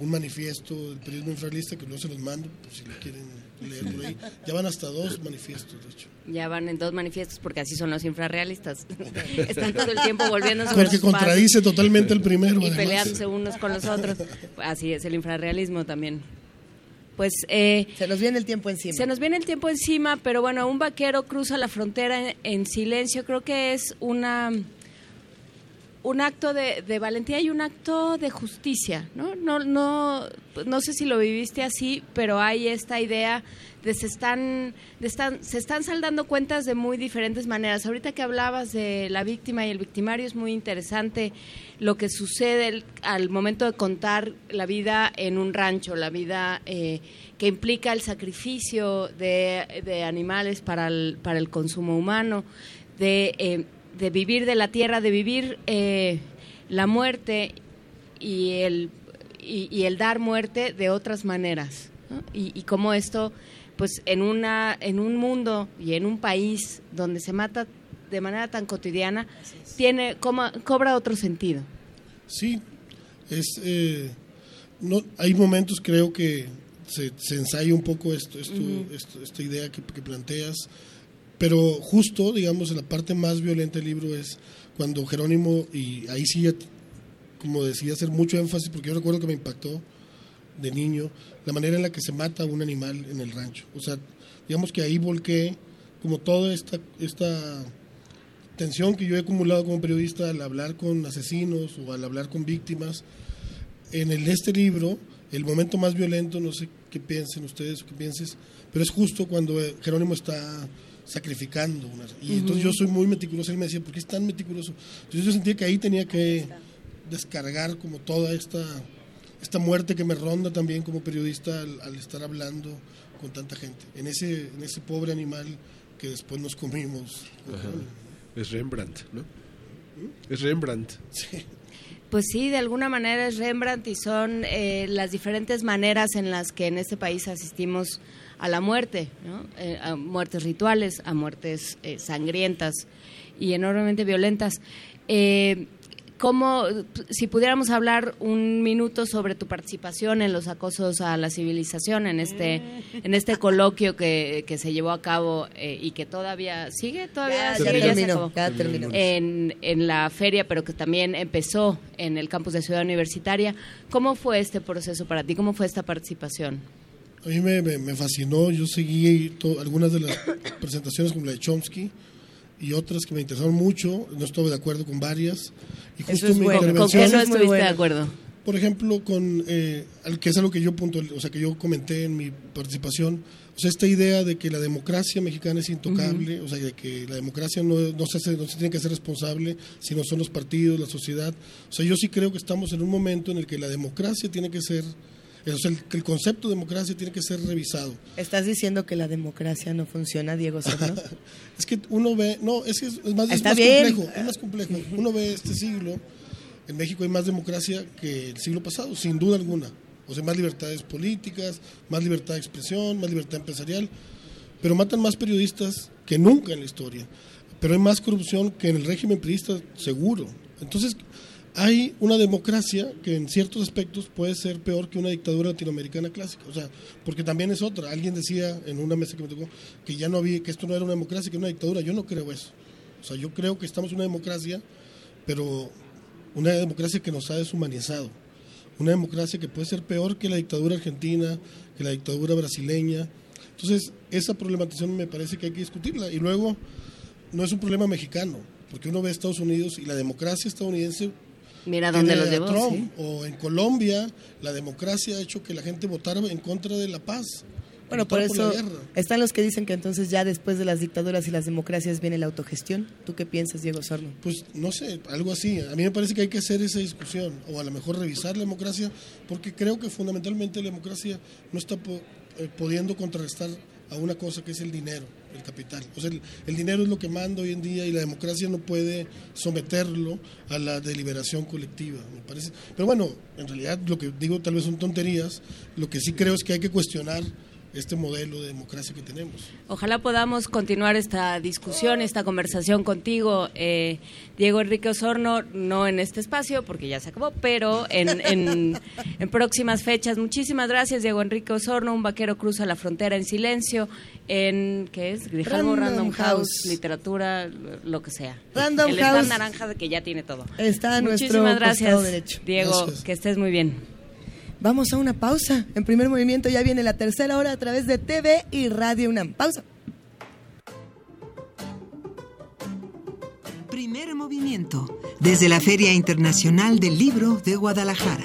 un manifiesto del periodismo infrarrealista que luego se los mando, por si lo quieren leer por ahí. Ya van hasta dos manifiestos, de hecho. Ya van en dos manifiestos porque así son los infrarrealistas. Están todo el tiempo volviendo sobre Porque contradice totalmente el primero, Y además. peleándose unos con los otros. Así es el infrarrealismo también. Pues eh, se nos viene el tiempo encima. Se nos viene el tiempo encima, pero bueno, un vaquero cruza la frontera en, en silencio. Creo que es una un acto de, de valentía y un acto de justicia, ¿no? No, no, no sé si lo viviste así, pero hay esta idea de se están, de están, se están saldando cuentas de muy diferentes maneras. Ahorita que hablabas de la víctima y el victimario es muy interesante lo que sucede al momento de contar la vida en un rancho, la vida eh, que implica el sacrificio de, de animales para el, para el consumo humano, de, eh, de vivir de la tierra, de vivir eh, la muerte y el, y, y el dar muerte de otras maneras. ¿no? Y, y cómo esto, pues en, una, en un mundo y en un país donde se mata de manera tan cotidiana, tiene, coma- cobra otro sentido. Sí, es, eh, no, hay momentos creo que se, se ensaya un poco esto, esto, esto- esta idea que, que planteas, pero justo, digamos, la parte más violenta del libro es cuando Jerónimo, y ahí sí, como decía, hacer mucho énfasis, porque yo recuerdo que me impactó de niño, la manera en la que se mata a un animal en el rancho. O sea, digamos que ahí volqué como toda esta, esta tensión que yo he acumulado como periodista al hablar con asesinos o al hablar con víctimas. En el, este libro, el momento más violento, no sé qué piensen ustedes o qué pienses, pero es justo cuando Jerónimo está sacrificando. una- y entonces yo soy muy meticuloso. Él me decía, ¿por qué es tan meticuloso? Entonces yo sentía que ahí tenía que descargar como toda esta, esta muerte que me ronda también como periodista al, al estar hablando con tanta gente. En ese, en ese pobre animal que después nos comimos. Es Rembrandt, ¿no? Es Rembrandt. Pues sí, de alguna manera es Rembrandt y son eh, las diferentes maneras en las que en este país asistimos a la muerte, ¿no? Eh, a muertes rituales, a muertes eh, sangrientas y enormemente violentas. Eh, ¿Cómo, si pudiéramos hablar un minuto sobre tu participación en los acosos a la civilización, en este, en este coloquio que, que se llevó a cabo eh, y que todavía sigue, todavía Ya, sigue, ya ya se terminó, acabó? ya terminó. en, en la feria, pero que también empezó en el campus de Ciudad Universitaria. ¿Cómo fue este proceso para ti? ¿Cómo fue esta participación? A mí me, me- me fascinó, yo seguí to- algunas de las presentaciones como la de Chomsky y otras que me interesaron mucho, no estuve de acuerdo con varias. Y Eso justo es mi bueno. ¿Con qué no estuviste de acuerdo? Por ejemplo, con eh, al que es algo que yo punto, o sea, que yo comenté en mi participación, o sea, esta idea de que la democracia mexicana es intocable, o sea, de que la democracia no, no se hace- no se tiene que hacer responsable, sino son los partidos, la sociedad. O sea, yo sí creo que estamos en un momento en el que la democracia tiene que ser, el, concepto de democracia tiene que ser revisado. ¿Estás diciendo que la democracia no funciona, Diego Serrano? Es que uno ve, no, es que es, es más, es más complejo, es más complejo. Uno ve este siglo, en México hay más democracia que el siglo pasado, sin duda alguna. O sea, más libertades políticas, más libertad de expresión, más libertad empresarial, pero matan más periodistas que nunca en la historia. Pero hay más corrupción que en el régimen priista, seguro. Entonces, hay una democracia que en ciertos aspectos puede ser peor que una dictadura latinoamericana clásica, o sea, porque también es otra. Alguien decía en una mesa que me tocó que ya no había, que esto no era una democracia, que era una dictadura. Yo no creo eso. O sea, yo creo que estamos en una democracia, pero una democracia que nos ha deshumanizado. Una democracia que puede ser peor que la dictadura argentina, que la dictadura brasileña. Entonces, esa problematización me parece que hay que discutirla. Y luego, no es un problema mexicano, porque uno ve a Estados Unidos y la democracia estadounidense Mira dónde los llevó. Trump. sí. O en Colombia, la democracia ha hecho que la gente votara en contra de la paz. Bueno, por eso están los que dicen que entonces ya después de las dictaduras y las democracias viene la autogestión. ¿Tú qué piensas, Diego Sorno? Pues no sé, algo así. A mí me parece que hay que hacer esa discusión, o a lo mejor revisar la democracia, porque creo que fundamentalmente la democracia no está po- eh, pudiendo contrarrestar a una cosa que es el dinero, el capital. O sea, el, dinero es lo que manda hoy en día y la democracia no puede someterlo a la deliberación colectiva, me parece. Pero bueno, en realidad lo que digo tal vez son tonterías. Lo que sí creo es que hay que cuestionar este modelo de democracia que tenemos. Ojalá podamos continuar esta discusión, esta conversación contigo, eh, Diego Enrique Osorno, no en este espacio porque ya se acabó, pero en, en- en próximas fechas. Muchísimas gracias, Diego Enrique Osorno, un vaquero cruza la frontera en silencio, en, ¿qué es? Random Random, House, House. literatura, lo que sea. Random El House. naranja de que ya tiene todo. Está a nuestro Muchísimas costado gracias, derecho. Diego, Gracias. que estés muy bien. Vamos a una pausa. En primer movimiento ya viene la tercera hora a través de TV y Radio UNAM. Pausa. Primer movimiento, desde la Feria Internacional del Libro de Guadalajara.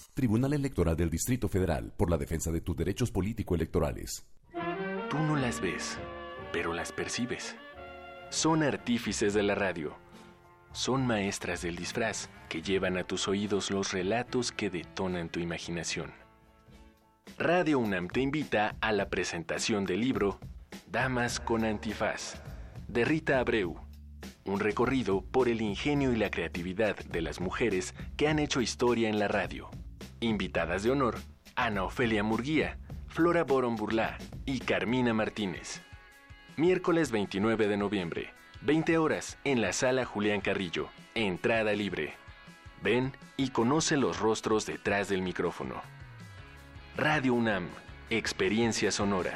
Tribunal Electoral del Distrito Federal por la defensa de tus derechos político-electorales. Tú no las ves, pero las percibes. Son artífices de la radio. Son maestras del disfraz que llevan a tus oídos los relatos que detonan tu imaginación. Radio UNAM te invita a la presentación del libro Damas con Antifaz, de Rita Abreu. Un recorrido por el ingenio y la creatividad de las mujeres que han hecho historia en la radio. Invitadas de honor, Ana Ofelia Murguía, Flora Boron Burlá y Carmina Martínez. Miércoles 29 de noviembre, 20 horas, en la sala Julián Carrillo. Entrada libre. Ven y conoce los rostros detrás del micrófono. Radio UNAM, Experiencia Sonora.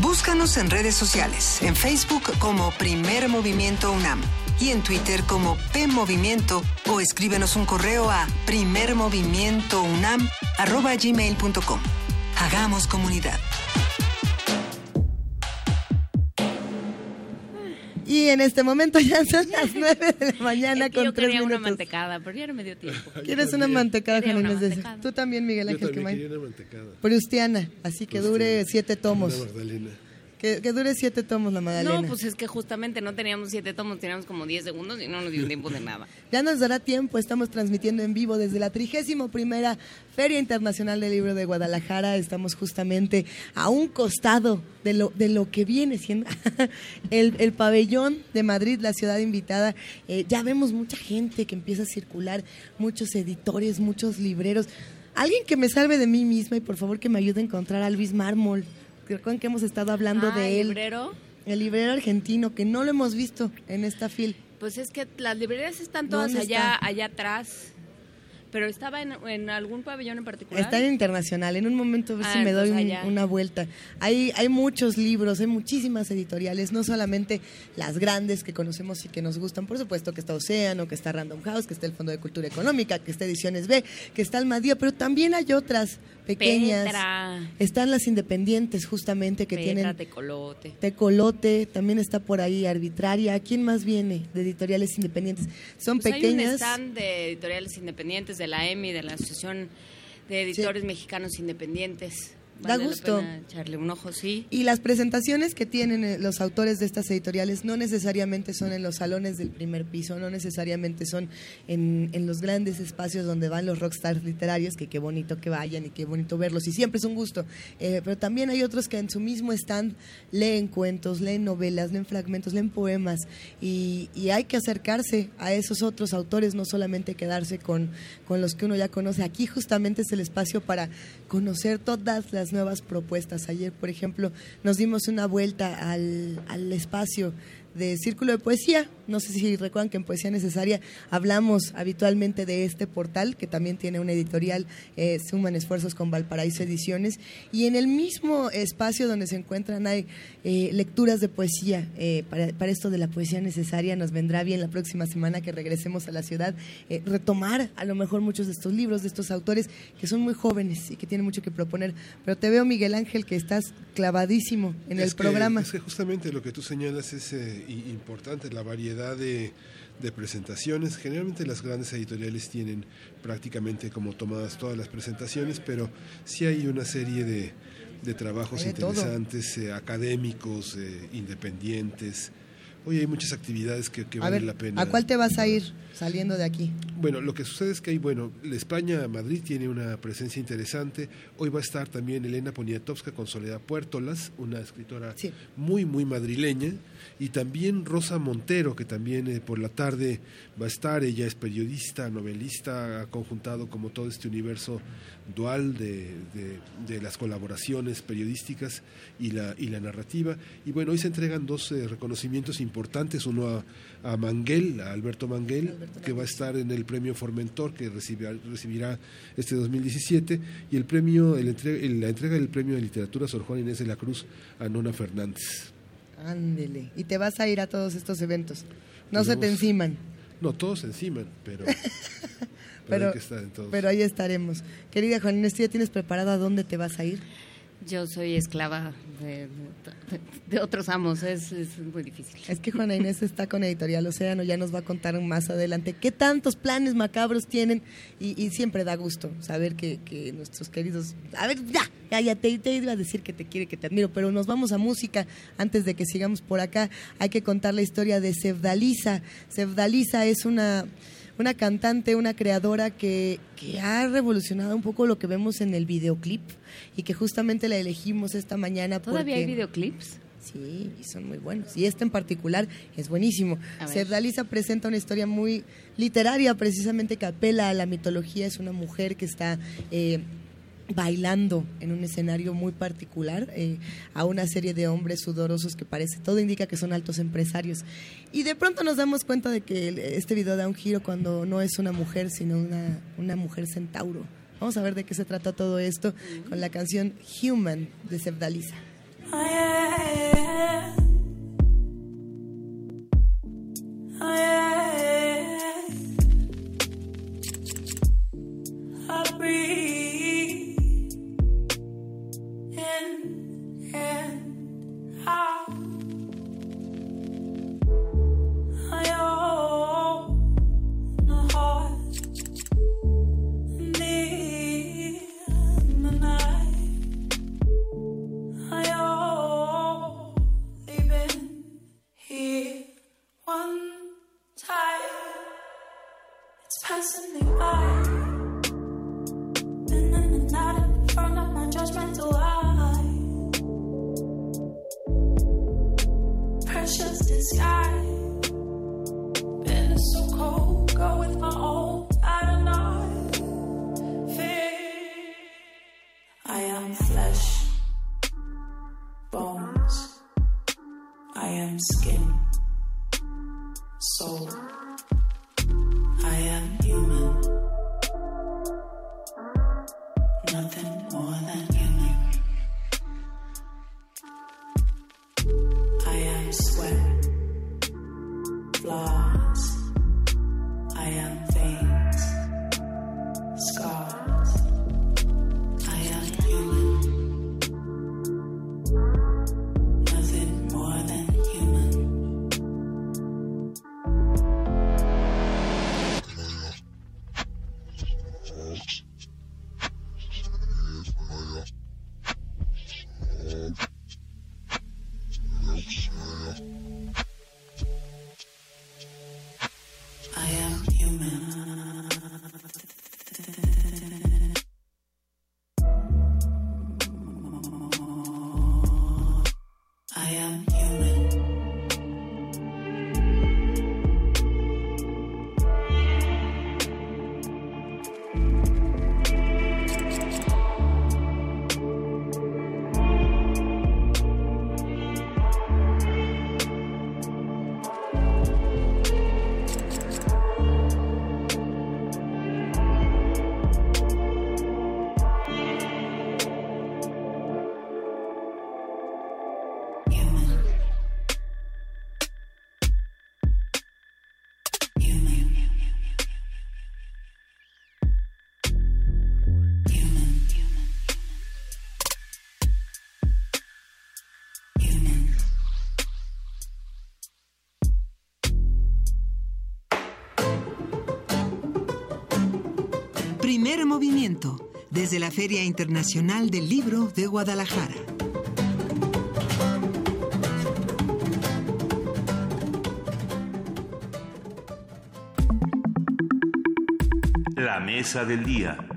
Búscanos en redes sociales, en Facebook como Primer Movimiento UNAM y en Twitter como P Movimiento o escríbenos un correo a primermovimientounam@gmail.com. Hagamos comunidad. Y en este momento ya son las 9 de la mañana Es que con yo 3 quería una minutos. mantecada, pero ya no me dio tiempo. ¿Quieres una mantecada, Juan una Inés de-. Tú también, Miguel Yo Ángel también Quemay. quería una mantecada. Prustiana, así que dure siete tomos. Una Magdalena. Que, que dure siete tomos la Magdalena. No, pues es que justamente no teníamos siete tomos, teníamos como 10 segundos y no nos dio tiempo de nada. Ya nos dará tiempo, estamos transmitiendo en vivo desde la trigésimo primera Feria Internacional del Libro de Guadalajara. Estamos justamente a un costado de lo, de lo que viene siendo el, el pabellón de Madrid, la ciudad invitada. Eh, ya vemos mucha gente que empieza a circular, muchos editores, muchos libreros. Alguien que me salve de mí misma y por favor que me ayude a encontrar a Luis Mármol. Recuerden que hemos estado hablando Ah, de él. librero. El librero argentino, que no lo hemos visto en esta fil. Pues es que las librerías están todas ¿Dónde allá, está? allá atrás. Pero estaba en, en algún pabellón en particular. Está en internacional. En un momento a ver Ah, si me doy un- allá. una vuelta. Hay, hay muchos libros, hay muchísimas editoriales, no solamente las grandes que conocemos y que nos gustan. Por supuesto que está Océano, que está Random House, que está el Fondo de Cultura Económica, que está Ediciones B, que está Almadía, pero también hay otras pequeñas. Petra. Están las independientes justamente que Petra, tienen Tecolote. Tecolote, también está por ahí Arbitraria. ¿Quién más viene de editoriales independientes? Son Pues Hay un pequeñas. stand de editoriales independientes, de la EMI, de la Asociación de Editores Mexicanos Independientes. Da Vale la gusto. pena echarle un ojo, sí. Y las presentaciones que tienen eh, los autores de estas editoriales no necesariamente son en los salones del primer piso, no necesariamente son en, en los grandes espacios donde van los rockstars literarios, que qué bonito que vayan y qué bonito verlos, y siempre es un gusto. Eh, pero también hay otros que en su mismo stand leen cuentos, leen novelas, leen fragmentos, leen poemas, y, y hay que acercarse a esos otros autores, no solamente quedarse con, con los que uno ya conoce. Aquí justamente es el espacio para conocer todas las nuevas propuestas. Ayer, por ejemplo, nos dimos una vuelta al, al espacio de Círculo de Poesía. No sé si recuerdan que en Poesía Necesaria hablamos habitualmente de este portal, que también tiene una editorial, eh, Suman Esfuerzos con Valparaíso Ediciones. Y en el mismo espacio donde se encuentran hay eh, lecturas de poesía. Eh, para, para, esto de la poesía necesaria nos vendrá bien la próxima semana que regresemos a la ciudad, eh, retomar a lo mejor muchos de estos libros, de estos autores que son muy jóvenes y que tienen mucho que proponer. Pero te veo, Miguel Ángel, que estás clavadísimo en es el que, programa. Es que justamente lo que tú señalas es eh, importante, la variedad de, de, presentaciones. Generalmente las grandes editoriales tienen prácticamente como tomadas todas las presentaciones, pero sí hay una serie de, de trabajos Hay interesantes, eh, académicos, eh, independientes. Hoy hay muchas actividades que, que valen ver, la pena. ¿a cuál te vas a ir saliendo de aquí? Bueno, lo que sucede es que hay, bueno, España, Madrid tiene una presencia interesante. Hoy va a estar también Elena Poniatowska con Soledad Puertolas, una escritora Sí. muy, muy madrileña. Y también Rosa Montero, que también eh, por la tarde va a estar. Ella es periodista, novelista, ha conjuntado como todo este universo dual de, de- de las colaboraciones periodísticas y la, y la narrativa. Y bueno, hoy se entregan dos eh, reconocimientos importantes, uno a, a Manguel, a Alberto Manguel, que va a estar en el premio Formentor, que recibirá, recibirá este 2017, y el premio, el entre- el- la entrega del premio de literatura Sor Juan Inés de la Cruz a Nona Fernández. Ándele. Y te vas a ir a todos estos eventos. No Pues se te enciman. No, todos encima, pero, pero, Pero, hay que estar en todos. pero ahí estaremos. Querida Juan Inés, ¿tú ya tienes preparado a dónde te vas a ir? Yo soy esclava de, de- de otros amos, es, es muy difícil. Es que Juana Inés está con Editorial Océano, ya nos va a contar más adelante qué tantos planes macabros tienen y, y siempre da gusto saber que, que nuestros queridos... A ver, ya, ya, ya te, iba a decir que te quiere, que te admiro, pero nos vamos a música antes de que sigamos por acá. Hay que contar la historia de Sevdalisa. Sevdalisa es una una cantante, una creadora que, que ha revolucionado un poco lo que vemos en el videoclip y que justamente la elegimos esta mañana ¿Todavía porque... hay videoclips? Sí, y son muy buenos. Y este en particular es buenísimo. Cerdaliza presenta una historia muy literaria, precisamente que apela a la mitología. Es una mujer que está eh, bailando en un escenario muy particular eh, a una serie de hombres sudorosos que parece, todo indica que son altos empresarios. Y de pronto nos damos cuenta de que este video da un giro cuando no es una mujer, sino una, una mujer centauro. Vamos a ver de qué se trata todo esto con la canción Human de. I breathe in and out. I own a heart near the night. I only been here one time. It's passing me by. Bones. I am skin, soul. Primer movimiento, desde la Feria Internacional del Libro de Guadalajara. La mesa del día.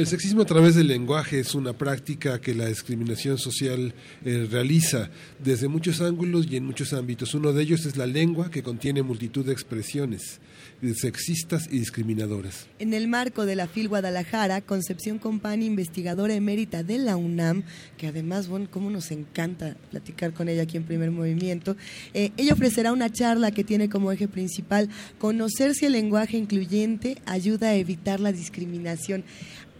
El sexismo a través del lenguaje es una práctica que la discriminación social eh, realiza desde muchos ángulos y en muchos ámbitos. Uno de ellos es la lengua que contiene multitud de expresiones eh, sexistas y discriminadoras. En el marco de la FIL Guadalajara, Concepción Compani, investigadora emérita de la UNAM, que además, bueno, cómo nos encanta platicar con ella aquí en Primer Movimiento, eh, ella ofrecerá una charla que tiene como eje principal conocer si el lenguaje incluyente ayuda a evitar la discriminación.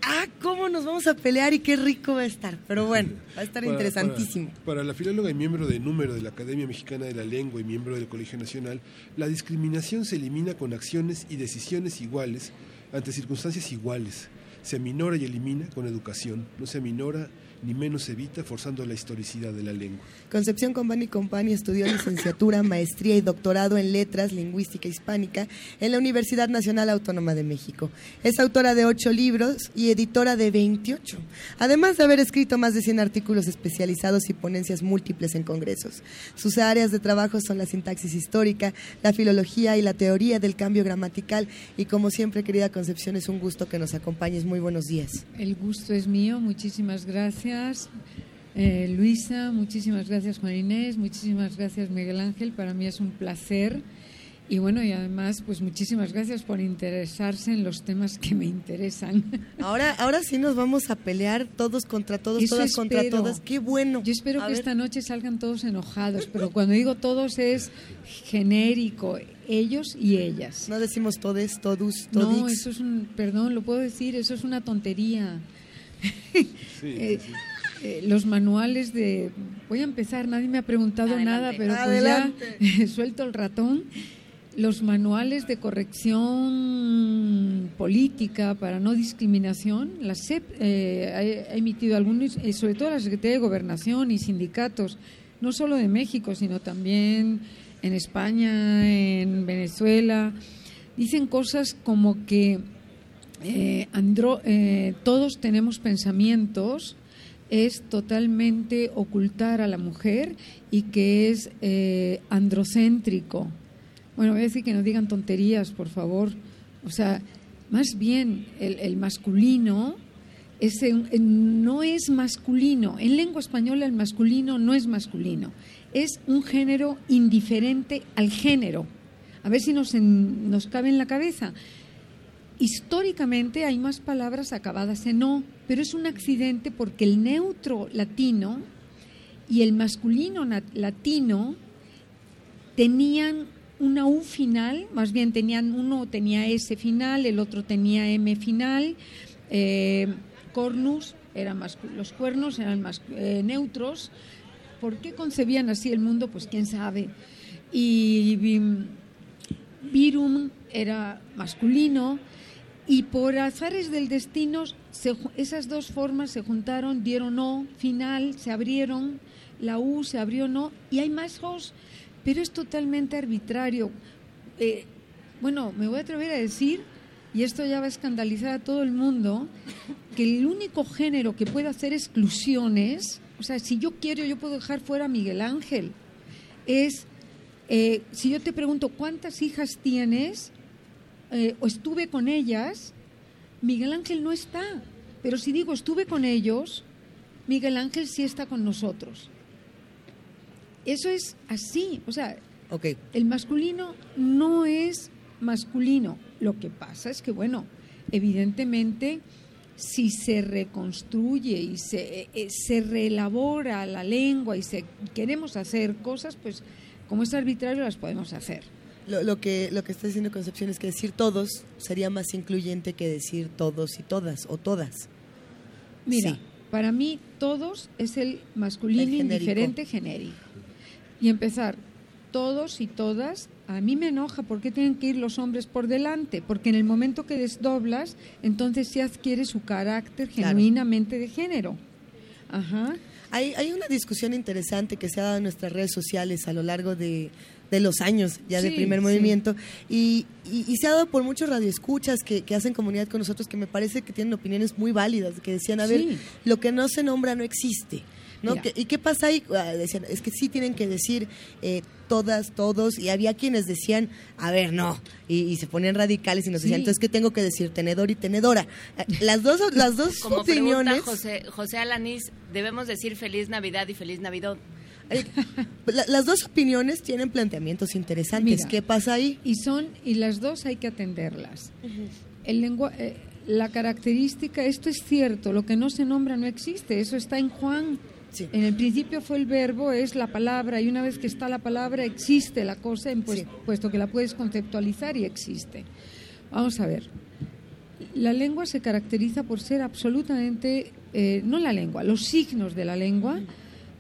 Ah, cómo nos vamos a pelear y qué rico va a estar. Pero bueno, va a estar Para- interesantísimo. Para, para la filóloga y miembro de número de la Academia Mexicana de la Lengua y miembro del Colegio Nacional, la discriminación se elimina con acciones y decisiones iguales ante circunstancias iguales. Se aminora y elimina con educación. No se aminora ni menos se evita forzando la historicidad de la lengua. Concepción Compani Compani estudió licenciatura, maestría y doctorado en Letras, Lingüística Hispánica en la Universidad Nacional Autónoma de México. Es autora de ocho libros y editora de 28, además de haber escrito más de 100 artículos especializados y ponencias múltiples en congresos. Sus áreas de trabajo son la sintaxis histórica, la filología y la teoría del cambio gramatical. Y como siempre, querida Concepción, es un gusto que nos acompañes. Muy buenos días. El gusto es mío, muchísimas gracias. Eh, Luisa, muchísimas gracias Juan Inés, muchísimas gracias Miguel Ángel, para mí es un placer. Y bueno, y además, pues muchísimas gracias por interesarse en los temas que me interesan. Ahora, ahora sí nos vamos a pelear todos contra todos, Eso todas contra espero. todas. Qué bueno. Yo espero A que ver. esta noche salgan todos enojados, pero cuando digo todos es genérico, ellos y ellas. No decimos todes, todos, No, todix. eso es un, perdón, lo puedo decir, eso es una tontería. Eh, eh, los manuales de, voy a empezar, nadie me ha preguntado nada, pero pues ya suelto el ratón. Los manuales de corrección política para no discriminación, la SEP eh, ha, ha emitido algunos, eh, sobre todo la Secretaría de Gobernación y sindicatos, no solo de México, sino también en España, en Venezuela, dicen cosas como que eh, andro- eh, todos tenemos pensamientos, es totalmente ocultar a la mujer y que es eh, androcéntrico. Bueno, voy a decir que no digan tonterías, por favor. O sea, más bien el, masculino ese, no es masculino. En lengua española el masculino no es masculino. Es un género indiferente al género. A ver si nos, en- nos cabe en la cabeza. Históricamente hay más palabras acabadas en O, pero es un accidente porque el neutro latino y el masculino latino tenían una U final, más bien tenían uno tenía S final, el otro tenía M final, eh, cornus los cuernos eran mas- eh, neutros. ¿Por qué concebían así el mundo? Pues quién sabe. Y vi- virum era masculino y por azares del destino se esas dos formas se juntaron, dieron O final, se abrieron, la U se abrió no y hay más Os, pero es totalmente arbitrario. Eh, bueno, me voy a atrever a decir, y esto ya va a escandalizar a todo el mundo, que el único género que puede hacer exclusiones, o sea, si yo quiero, yo puedo dejar fuera a Miguel Ángel, es, eh, si yo te pregunto cuántas hijas tienes, eh, o estuve con ellas, Miguel Ángel no está. Pero si digo estuve con ellos, Miguel Ángel sí está con nosotros. Eso es así. O sea, el masculino no es masculino. Lo que pasa es que, bueno, evidentemente, si se reconstruye y se, eh, se reelabora la lengua y se, queremos hacer cosas, pues como es arbitrario las podemos hacer. Lo, lo que, lo que está diciendo Concepción es que decir todos sería más incluyente que decir todos y todas o todas. Mira, Sí. para mí todos es el masculino El genérico. indiferente genérico. Y empezar, todos y todas, a mí me enoja por qué tienen que ir los hombres por delante, porque en el momento que desdoblas, entonces sí adquiere su carácter Claro. genuinamente de género. Ajá. Hay, hay una discusión interesante que se ha dado en nuestras redes sociales a lo largo de, de los años ya de Sí, primer sí. movimiento y, y- y se ha dado por muchos radioescuchas que, que hacen comunidad con nosotros que me parece que tienen opiniones muy válidas, que decían, a ver, Sí. lo que no se nombra no existe. ¿no? Mira. ¿Qué- ¿Y qué pasa ahí? Ah, Decían, es que sí tienen que decir eh, todas, todos, y había quienes decían, a ver, no, y, y se ponían radicales y nos decían, Sí. entonces, ¿qué tengo que decir? Tenedor y tenedora. Eh, Las dos, las dos Como pregunta opiniones... José, José Alanís, debemos decir feliz Navidad y feliz Navidad. La- las dos opiniones tienen planteamientos interesantes. Mira, ¿Qué pasa ahí? Y son y las dos hay que atenderlas. El lengua- eh, la característica, esto es cierto, lo que no se nombra no existe, eso está en Juan. En el principio fue el verbo, es la palabra, y una vez que está la palabra, existe la cosa, en pues- puesto que la puedes conceptualizar y existe. Vamos a ver. La lengua se caracteriza por ser absolutamente, eh, no la lengua, los signos de la lengua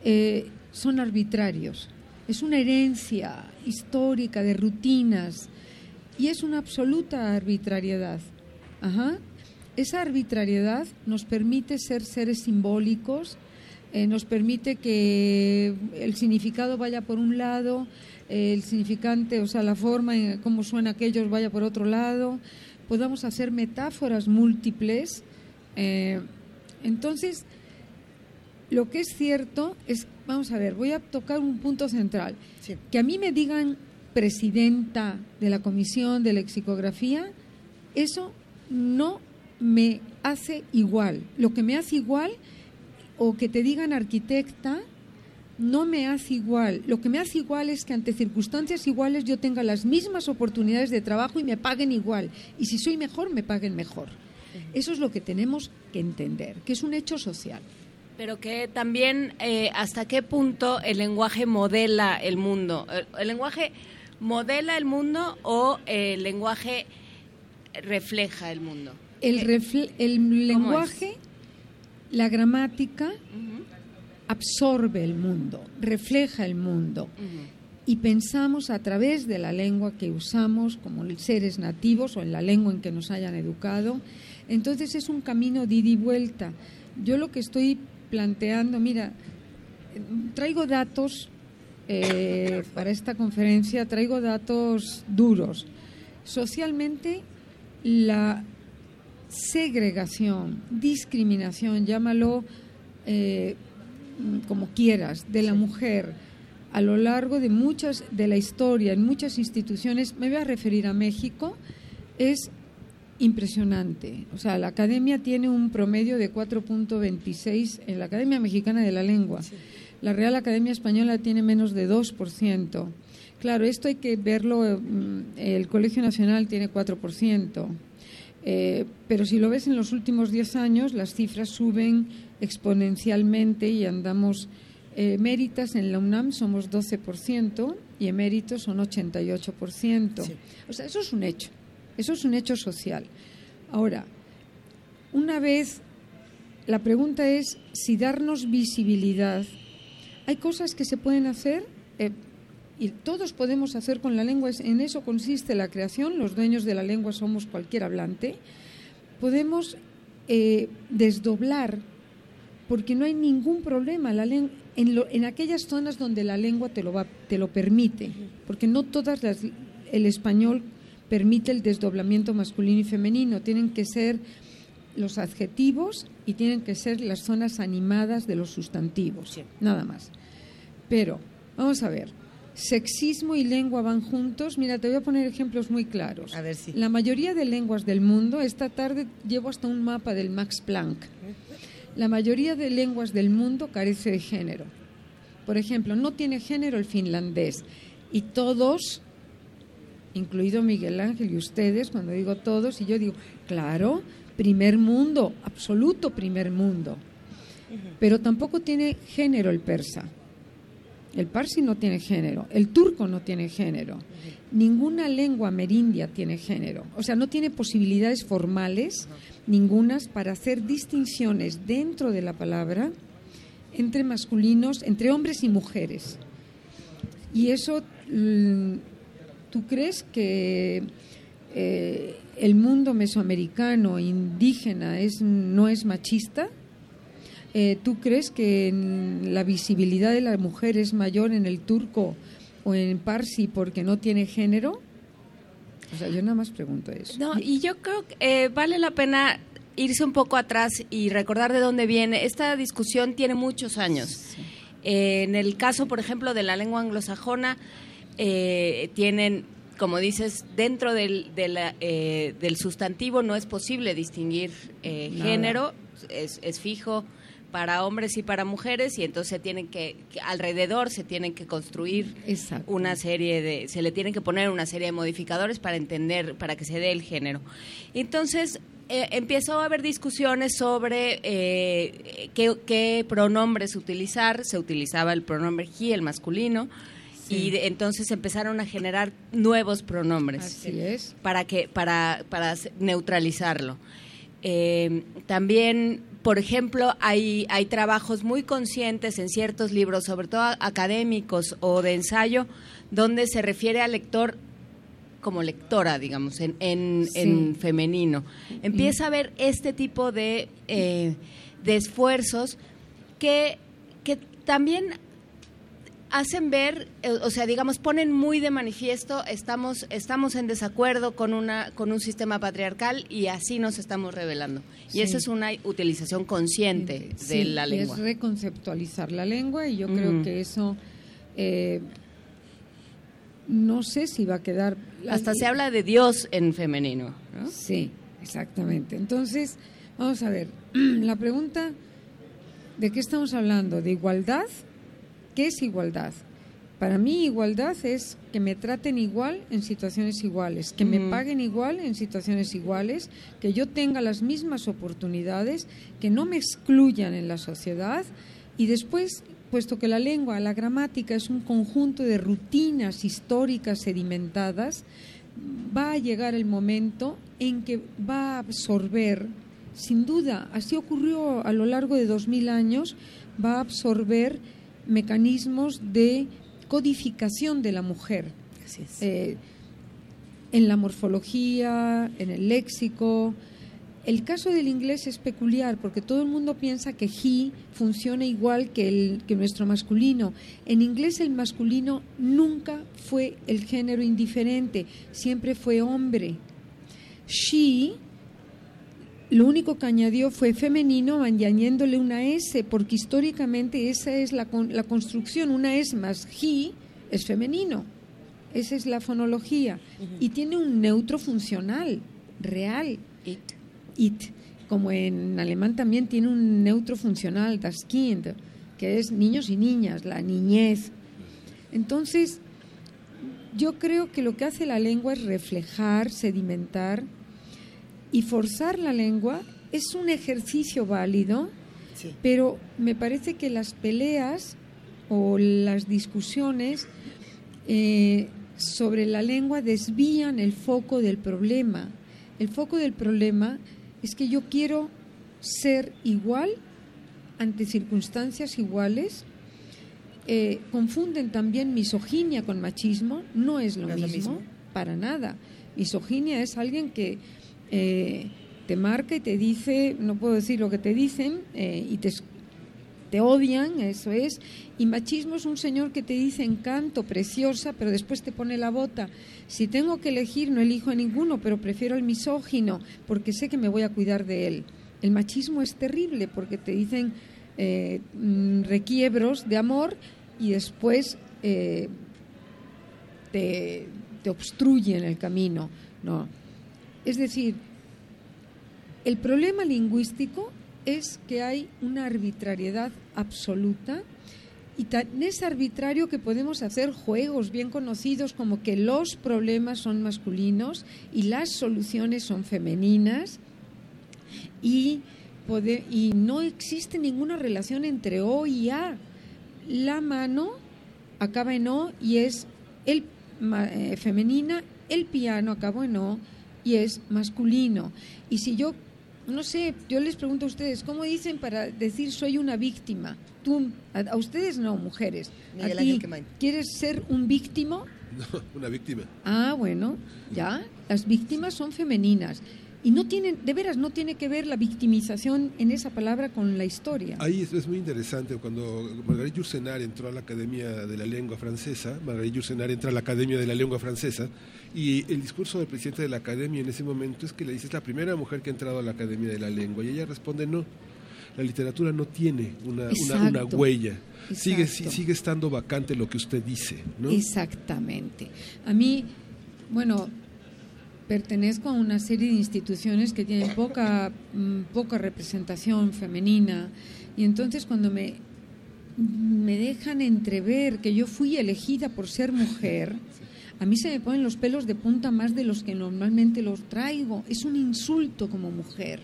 eh, son arbitrarios. Es una herencia histórica de rutinas y es una absoluta arbitrariedad. Esa arbitrariedad nos permite ser seres simbólicos, eh, nos permite que el significado vaya por un lado, eh, el significante, o sea, la forma en cómo suena aquello vaya por otro lado, podamos hacer metáforas múltiples. eh, entonces, lo que es cierto es, vamos a ver, voy a tocar un punto central. Que a mí me digan presidenta de la Comisión de Lexicografía, eso no me hace igual. Lo que me hace igual, o que te digan arquitecta, no me hace igual. Lo que me hace igual es que ante circunstancias iguales yo tenga las mismas oportunidades de trabajo y me paguen igual. Y si soy mejor, me paguen mejor. Eso es lo que tenemos que entender, que es un hecho social. Pero que también eh, hasta qué punto el lenguaje modela el mundo. ¿El, el lenguaje modela el mundo o el lenguaje refleja el mundo? El, refle- el lenguaje, la gramática, absorbe el mundo, refleja el mundo. Y pensamos a través de la lengua que usamos como seres nativos o en la lengua en que nos hayan educado. Entonces es un camino de ida y vuelta. Yo lo que estoy planteando, mira, traigo datos eh, para esta conferencia, traigo datos duros. Socialmente, la segregación, discriminación, llámalo eh, como quieras, de la mujer a lo largo de muchas de la historia en muchas instituciones, me voy a referir a México, es impresionante. O sea, la academia tiene un promedio de 4.26 en la Academia Mexicana de la Lengua. La Real Academia Española tiene menos de 2%. Claro, esto hay que verlo, mm, el Colegio Nacional tiene 4%. Eh, pero si lo ves en los últimos 10 años, las cifras suben exponencialmente y andamos eh, méritas en la UNAM somos 12% y eméritos son 88%. O sea, eso es un hecho. Eso es un hecho social. Ahora, una vez, la pregunta es si darnos visibilidad. Hay cosas que se pueden hacer eh, y todos podemos hacer con la lengua. En eso consiste la creación. Los dueños de la lengua somos cualquier hablante. Podemos eh, desdoblar porque no hay ningún problema en, aquellas zonas donde la lengua te lo te lo permite, porque no todas las el español permite el desdoblamiento masculino y femenino, tienen que ser los adjetivos y tienen que ser las zonas animadas de los sustantivos, nada más. Pero vamos a ver, sexismo y lengua van juntos. Mira, te voy a poner ejemplos muy claros. A ver si. La mayoría de lenguas del mundo, esta tarde llevo hasta un mapa del Max Planck. La mayoría de lenguas del mundo carece de género. Por ejemplo, no tiene género el finlandés. Y todos, incluido Miguel Ángel y ustedes, cuando digo todos, y yo digo, claro, primer mundo, absoluto primer mundo. Pero tampoco tiene género el persa. El parsi no tiene género, el turco no tiene género, ninguna lengua amerindia tiene género, o sea, no tiene posibilidades formales ningunas para hacer distinciones dentro de la palabra entre masculinos, entre hombres y mujeres. Y eso, mm, ¿tú crees que eh, el mundo mesoamericano, indígena, es, no es machista? Eh, ¿Tú crees que en la visibilidad de la mujer es mayor en el turco o en parsi porque no tiene género? O sea, yo nada más pregunto eso. No, y yo creo que eh, vale la pena irse un poco atrás y recordar de dónde viene. Esta discusión tiene muchos años. En el caso, por ejemplo, de la lengua anglosajona, eh, tienen, como dices, dentro del, de la, eh, del sustantivo no es posible distinguir eh, género, es, es fijo para hombres y para mujeres y entonces se tienen que, que alrededor se tienen que construir una serie de se le tienen que poner una serie de modificadores para entender para que se dé el género. Entonces eh, empezó a haber discusiones sobre eh, qué, qué pronombres utilizar se utilizaba el pronombre he el masculino y entonces empezaron a generar nuevos pronombres Así es. para que para para neutralizarlo eh, también, por ejemplo, hay, hay trabajos muy conscientes en ciertos libros, sobre todo académicos o de ensayo, donde se refiere al lector como lectora, digamos, en, en, Sí. en femenino. Empieza a haber este tipo de, eh, de esfuerzos que, que también hacen ver, eh, o sea, digamos, ponen muy de manifiesto, estamos, estamos en desacuerdo con, una, con un sistema patriarcal y así nos estamos revelando. Sí. Y esa es una utilización consciente de la lengua. es reconceptualizar la lengua y yo Mm. creo que eso eh, no sé si va a quedar Hasta se habla de Dios en femenino. ¿no? Sí, exactamente. Entonces, vamos a ver, la pregunta, ¿de qué estamos hablando? ¿De igualdad? ¿Qué es igualdad? Para mí igualdad es que me traten igual en situaciones iguales, que me paguen igual en situaciones iguales, que yo tenga las mismas oportunidades, que no me excluyan en la sociedad y después, puesto que la lengua, la gramática es un conjunto de rutinas históricas sedimentadas, va a llegar el momento en que va a absorber, sin duda, así ocurrió a lo largo de dos mil años, va a absorber mecanismos de codificación de la mujer. Eh, en la morfología, en el léxico. El caso del inglés es peculiar porque todo el mundo piensa que he funciona igual que, el, que nuestro masculino. En inglés el masculino nunca fue el género indiferente, siempre fue hombre. She, lo único que añadió fue femenino añadiéndole una S, porque históricamente esa es la, con- la construcción, una S más he es femenino. Esa es la fonología. Y tiene un neutro funcional, real. It. It. Como en alemán también tiene un neutro funcional, das Kind, que es niños y niñas, la niñez. Entonces, yo creo que lo que hace la lengua es reflejar, sedimentar y forzar la lengua es un ejercicio válido, pero me parece que las peleas o las discusiones eh, sobre la lengua desvían el foco del problema. El foco del problema es que yo quiero ser igual ante circunstancias iguales. Eh, confunden también misoginia con machismo, no es lo, mismo. para nada. Misoginia es alguien que eh, te marca y te dice, no puedo decir lo que te dicen, eh, y te, te odian, eso es. Y machismo es un señor que te dice encanto, preciosa, pero después te pone la bota. Si tengo que elegir, no elijo a ninguno, pero prefiero al misógino, porque sé que me voy a cuidar de él. El machismo es terrible porque te dicen eh, mm, requiebros de amor y después eh, te, te obstruyen el camino. No. Es decir, el problema lingüístico es que hay una arbitrariedad absoluta y tan es arbitrario que podemos hacer juegos bien conocidos como que los problemas son masculinos y las soluciones son femeninas y, y no existe ninguna relación entre O y A. La mano acaba en O y es el eh, femenina, el piano acaba en O y es masculino. Y si yo, no sé, yo les pregunto a ustedes, ¿cómo dicen para decir soy una víctima? Tú, a, a ustedes no, mujeres. Miguel a Ángel ti, Quemain. ¿quieres ser un víctimo? una víctima. Ah, bueno, ya. Las víctimas son femeninas. Y no tiene, de veras, no tiene que ver la victimización en esa palabra con la historia. Ahí es, es muy interesante. Cuando Marguerite Yourcenar entró a la Academia de la Lengua Francesa, Marguerite Yourcenar entra a la Academia de la Lengua Francesa, y el discurso del presidente de la Academia en ese momento es que le dice, es la primera mujer que ha entrado a la Academia de la Lengua, y ella responde, no, la literatura no tiene una, una, huella. Sigue, sigue estando vacante lo que usted dice, ¿no? Exactamente. A mí, bueno, pertenezco a una serie de instituciones que tienen poca, mm, poca representación femenina y entonces cuando me, me dejan entrever que yo fui elegida por ser mujer, a mí se me ponen los pelos de punta más de los que normalmente los traigo. Es un insulto como mujer.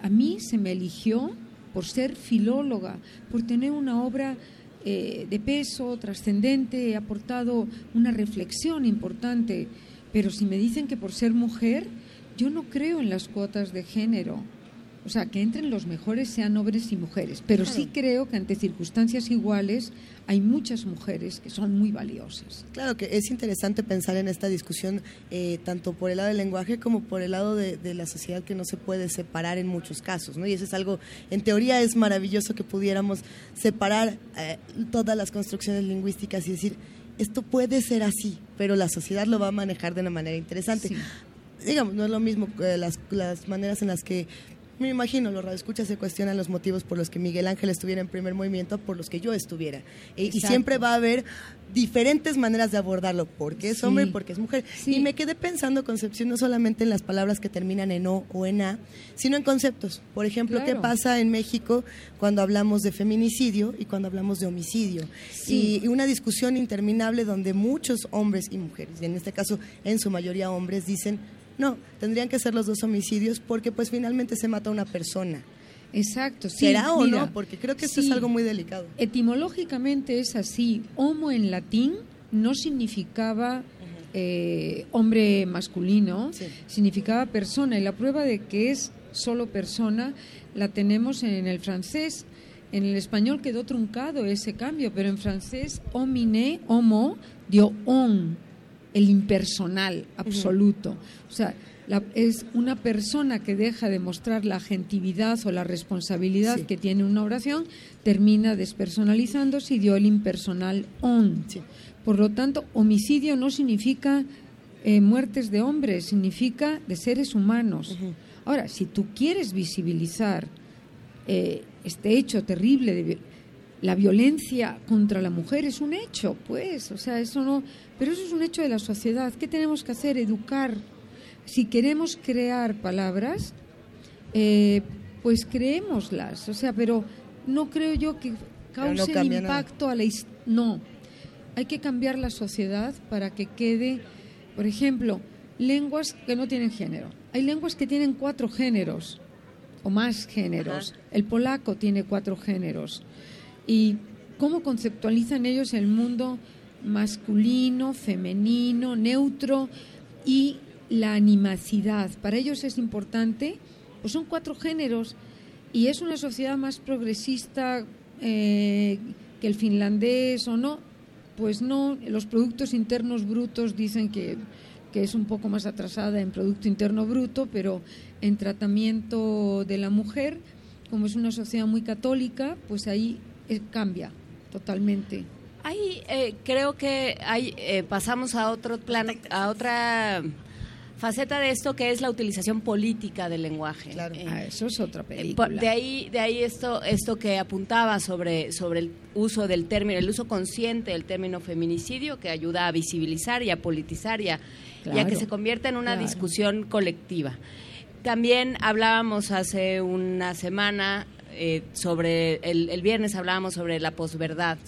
A mí se me eligió por ser filóloga, por tener una obra eh, de peso, trascendente, he aportado una reflexión importante, pero si me dicen que por ser mujer, yo no creo en las cuotas de género. O sea, que entren los mejores sean hombres y mujeres, pero sí creo que ante circunstancias iguales hay muchas mujeres que son muy valiosas. Claro que es interesante pensar en esta discusión eh, tanto por el lado del lenguaje como por el lado de, de la sociedad que no se puede separar en muchos casos, ¿no? Y eso es algo, en teoría es maravilloso que pudiéramos separar eh, todas las construcciones lingüísticas y decir, esto puede ser así, pero la sociedad lo va a manejar de una manera interesante. Digamos, no es lo mismo eh, las, las maneras en las que me imagino, los radioescuchas se cuestionan los motivos por los que Miguel Ángel estuviera en primer movimiento, por los que yo estuviera. Eh, y siempre va a haber diferentes maneras de abordarlo, porque es Sí. hombre y porque es mujer. Y me quedé pensando, Concepción, no solamente en las palabras que terminan en O o en A, sino en conceptos. Por ejemplo, ¿qué pasa en México cuando hablamos de feminicidio y cuando hablamos de homicidio? Sí. Y, y una discusión interminable donde muchos hombres y mujeres, y en este caso en su mayoría hombres, dicen, no, tendrían que ser los dos homicidios porque pues finalmente se mata a una persona. Exacto, sí. ¿Será o mira, no? Porque creo que esto sí. es algo muy delicado. Etimológicamente es así. Homo en latín no significaba eh, hombre masculino, significaba persona. Y la prueba de que es solo persona la tenemos en el francés. En el español quedó truncado ese cambio, pero en francés homine, homo, dio on, el impersonal absoluto. O sea, la- es una persona que deja de mostrar la agentividad o la responsabilidad Sí. que tiene una oración, termina despersonalizándose y dio el impersonal on. Por lo tanto, homicidio no significa eh, muertes de hombres, significa de seres humanos. Ahora, si tú quieres visibilizar eh, este hecho terrible de la violencia contra la mujer es un hecho, pues, o sea, eso no, pero eso es un hecho de la sociedad. ¿Qué tenemos que hacer? Educar. Si queremos crear palabras, eh, pues creémoslas, o sea, pero no creo yo que no cause nada. impacto a la his- no. Hay que cambiar la sociedad para que quede, por ejemplo, lenguas que no tienen género. Hay lenguas que tienen cuatro géneros o más géneros. El polaco tiene cuatro géneros. ¿Y cómo conceptualizan ellos el mundo masculino, femenino, neutro y la animacidad? Para ellos es importante, pues son cuatro géneros y es una sociedad más progresista eh, que el finlandés o no. Pues no, los productos internos brutos dicen que, que es un poco más atrasada en Producto Interno Bruto, pero en tratamiento de la mujer, como es una sociedad muy católica, pues ahí eh, cambia totalmente. Ahí eh, creo que hay, eh, pasamos a otro plano, a otra faceta de esto que es la utilización política del lenguaje. Eh, Ah, eso es otra por- película. de ahí, de ahí esto, esto que apuntaba sobre, sobre el uso del término, el uso consciente del término feminicidio, que ayuda a visibilizar y a politizar y a, y a que Claro, se convierta en una claro. discusión colectiva. También hablábamos hace una semana eh, sobre, el, el viernes hablábamos sobre la posverdad.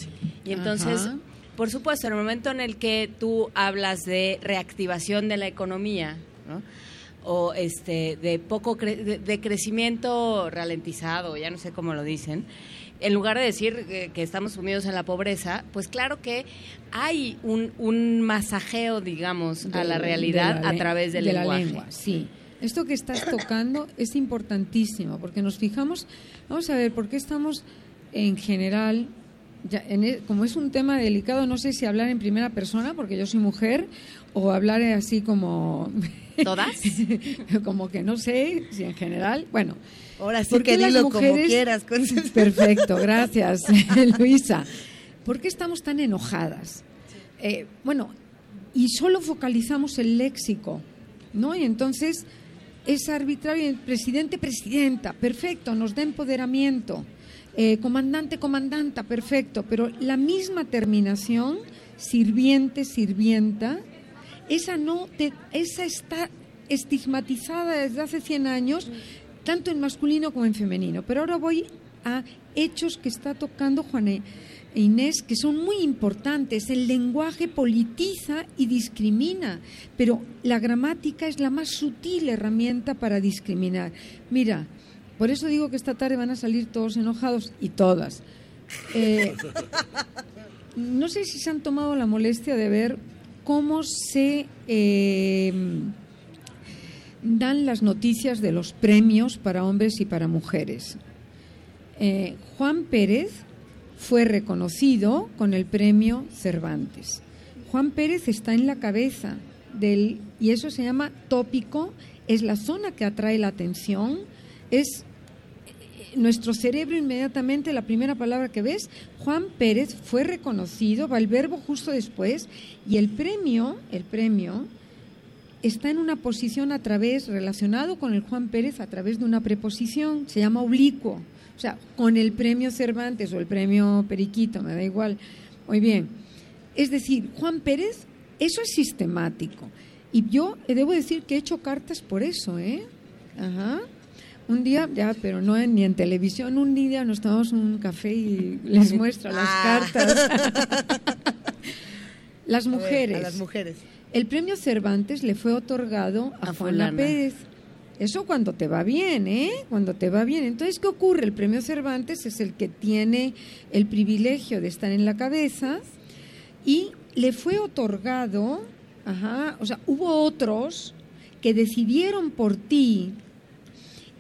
Y entonces, por supuesto, en el momento en el que tú hablas de reactivación de la economía, ¿no? o este de poco cre- de, de crecimiento ralentizado, ya no sé cómo lo dicen, en lugar de decir que estamos sumidos en la pobreza, pues claro que hay un, un masajeo, digamos, a la realidad la a través del de lenguaje. la lengua. Sí, esto que estás tocando es importantísimo porque nos fijamos, vamos a ver, ¿por qué estamos en general, ya en e- como es un tema delicado, no sé si hablar en primera persona porque yo soy mujer o hablar así como ¿Todas? como que no sé si en general. Bueno. Ahora sí ¿por que dilo como quieras. con- Perfecto, gracias, Luisa. ¿Por qué estamos tan enojadas? Eh, bueno, y solo focalizamos el léxico, ¿no? Y entonces es arbitrario. el Presidente, presidenta, perfecto, nos da empoderamiento. Eh, comandante, comandanta, perfecto. Pero la misma terminación, sirviente, sirvienta, esa no, te- esa está estigmatizada desde hace 100 años, tanto en masculino como en femenino. Pero ahora voy a hechos que está tocando Juana Inés, que son muy importantes. El lenguaje politiza y discrimina, pero la gramática es la más sutil herramienta para discriminar. Mira, por eso digo que esta tarde van a salir todos enojados y todas. Eh, no sé si se han tomado la molestia de ver cómo se eh, dan las noticias de los premios para hombres y para mujeres. Eh, Juan Pérez fue reconocido con el premio Cervantes. Juan Pérez está en la cabeza del, y eso se llama tópico, es la zona que atrae la atención, es eh, nuestro cerebro inmediatamente, la primera palabra que ves, Juan Pérez fue reconocido, va el verbo justo después, y el premio, el premio, está en una posición a través, relacionado con el Juan Pérez a través de una preposición, se llama oblicuo. O sea, con el premio Cervantes o el premio Periquito, me da igual. Muy bien. Es decir, Juan Pérez, eso es sistemático. Y yo eh, debo decir que he hecho cartas por eso, ¿eh? Ajá. Un día, ya, pero no en- ni en televisión, un día nos tomamos un café y les muestro las Ah. cartas. las A ver, mujeres. a las mujeres. El premio Cervantes le fue otorgado a, A Juana fulana. Pérez. Eso cuando te va bien, ¿eh? Cuando te va bien. Entonces, ¿qué ocurre? El premio Cervantes es el que tiene el privilegio de estar en la cabeza y le fue otorgado, ajá, o sea, hubo otros que decidieron por ti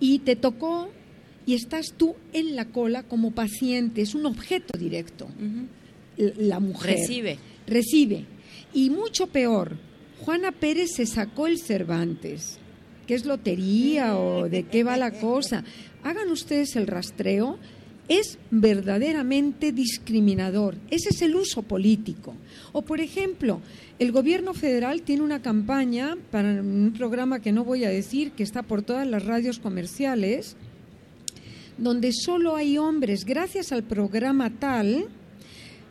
y te tocó y estás tú en la cola como paciente, es un objeto directo. La mujer Recibe. recibe. Y mucho peor, Juana Pérez se sacó el Cervantes. ¿Qué es lotería o de qué va la cosa? Hagan ustedes el rastreo. Es verdaderamente discriminador. Ese es el uso político. O, por ejemplo, el gobierno federal tiene una campaña para un programa que no voy a decir, que está por todas las radios comerciales, donde solo hay hombres. Gracias al programa tal,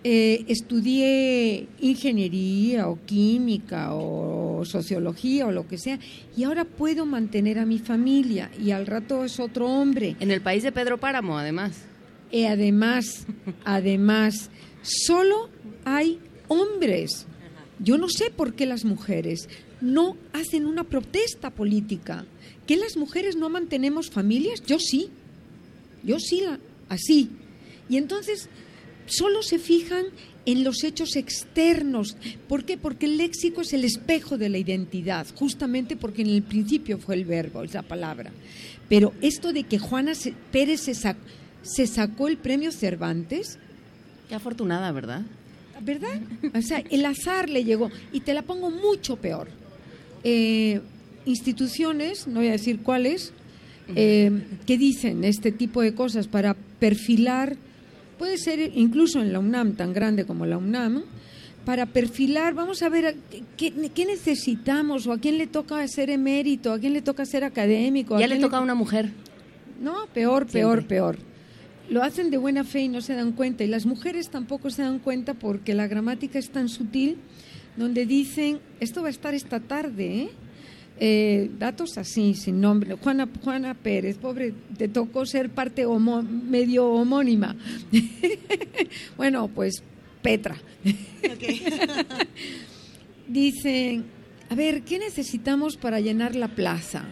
eh, estudié ingeniería o química o sociología o lo que sea y ahora puedo mantener a mi familia y al rato es otro hombre. En el país de Pedro Páramo, además. Y además, además, solo hay hombres. Yo no sé por qué las mujeres no hacen una protesta política. ¿Que las mujeres no mantenemos familias? Yo sí. Yo sí, así. Y entonces solo se fijan en los hechos externos. ¿Por qué? Porque el léxico es el espejo de la identidad, justamente porque en el principio fue el verbo, es la palabra. Pero esto de que Juana Pérez se, sac- se sacó el premio Cervantes, Qué afortunada, ¿verdad? ¿verdad? O sea, el azar le llegó. Y te la pongo mucho peor. Eh, instituciones, no voy a decir cuáles, eh, que dicen este tipo de cosas para perfilar, puede ser incluso en la UNAM, tan grande como la UNAM, para perfilar, vamos a ver qué, qué necesitamos o a quién le toca ser emérito, a quién le toca ser académico. Ya a le quién toca a una mujer. no, peor, peor, Siempre. peor. Lo hacen de buena fe y no se dan cuenta. Y las mujeres tampoco se dan cuenta porque la gramática es tan sutil, donde dicen, esto va a estar esta tarde, ¿eh? Eh, datos así, sin nombre. Juana, Juana Pérez, pobre, te tocó ser parte homo- medio homónima. bueno, pues Petra. Dicen, a ver, ¿qué necesitamos para llenar la plaza?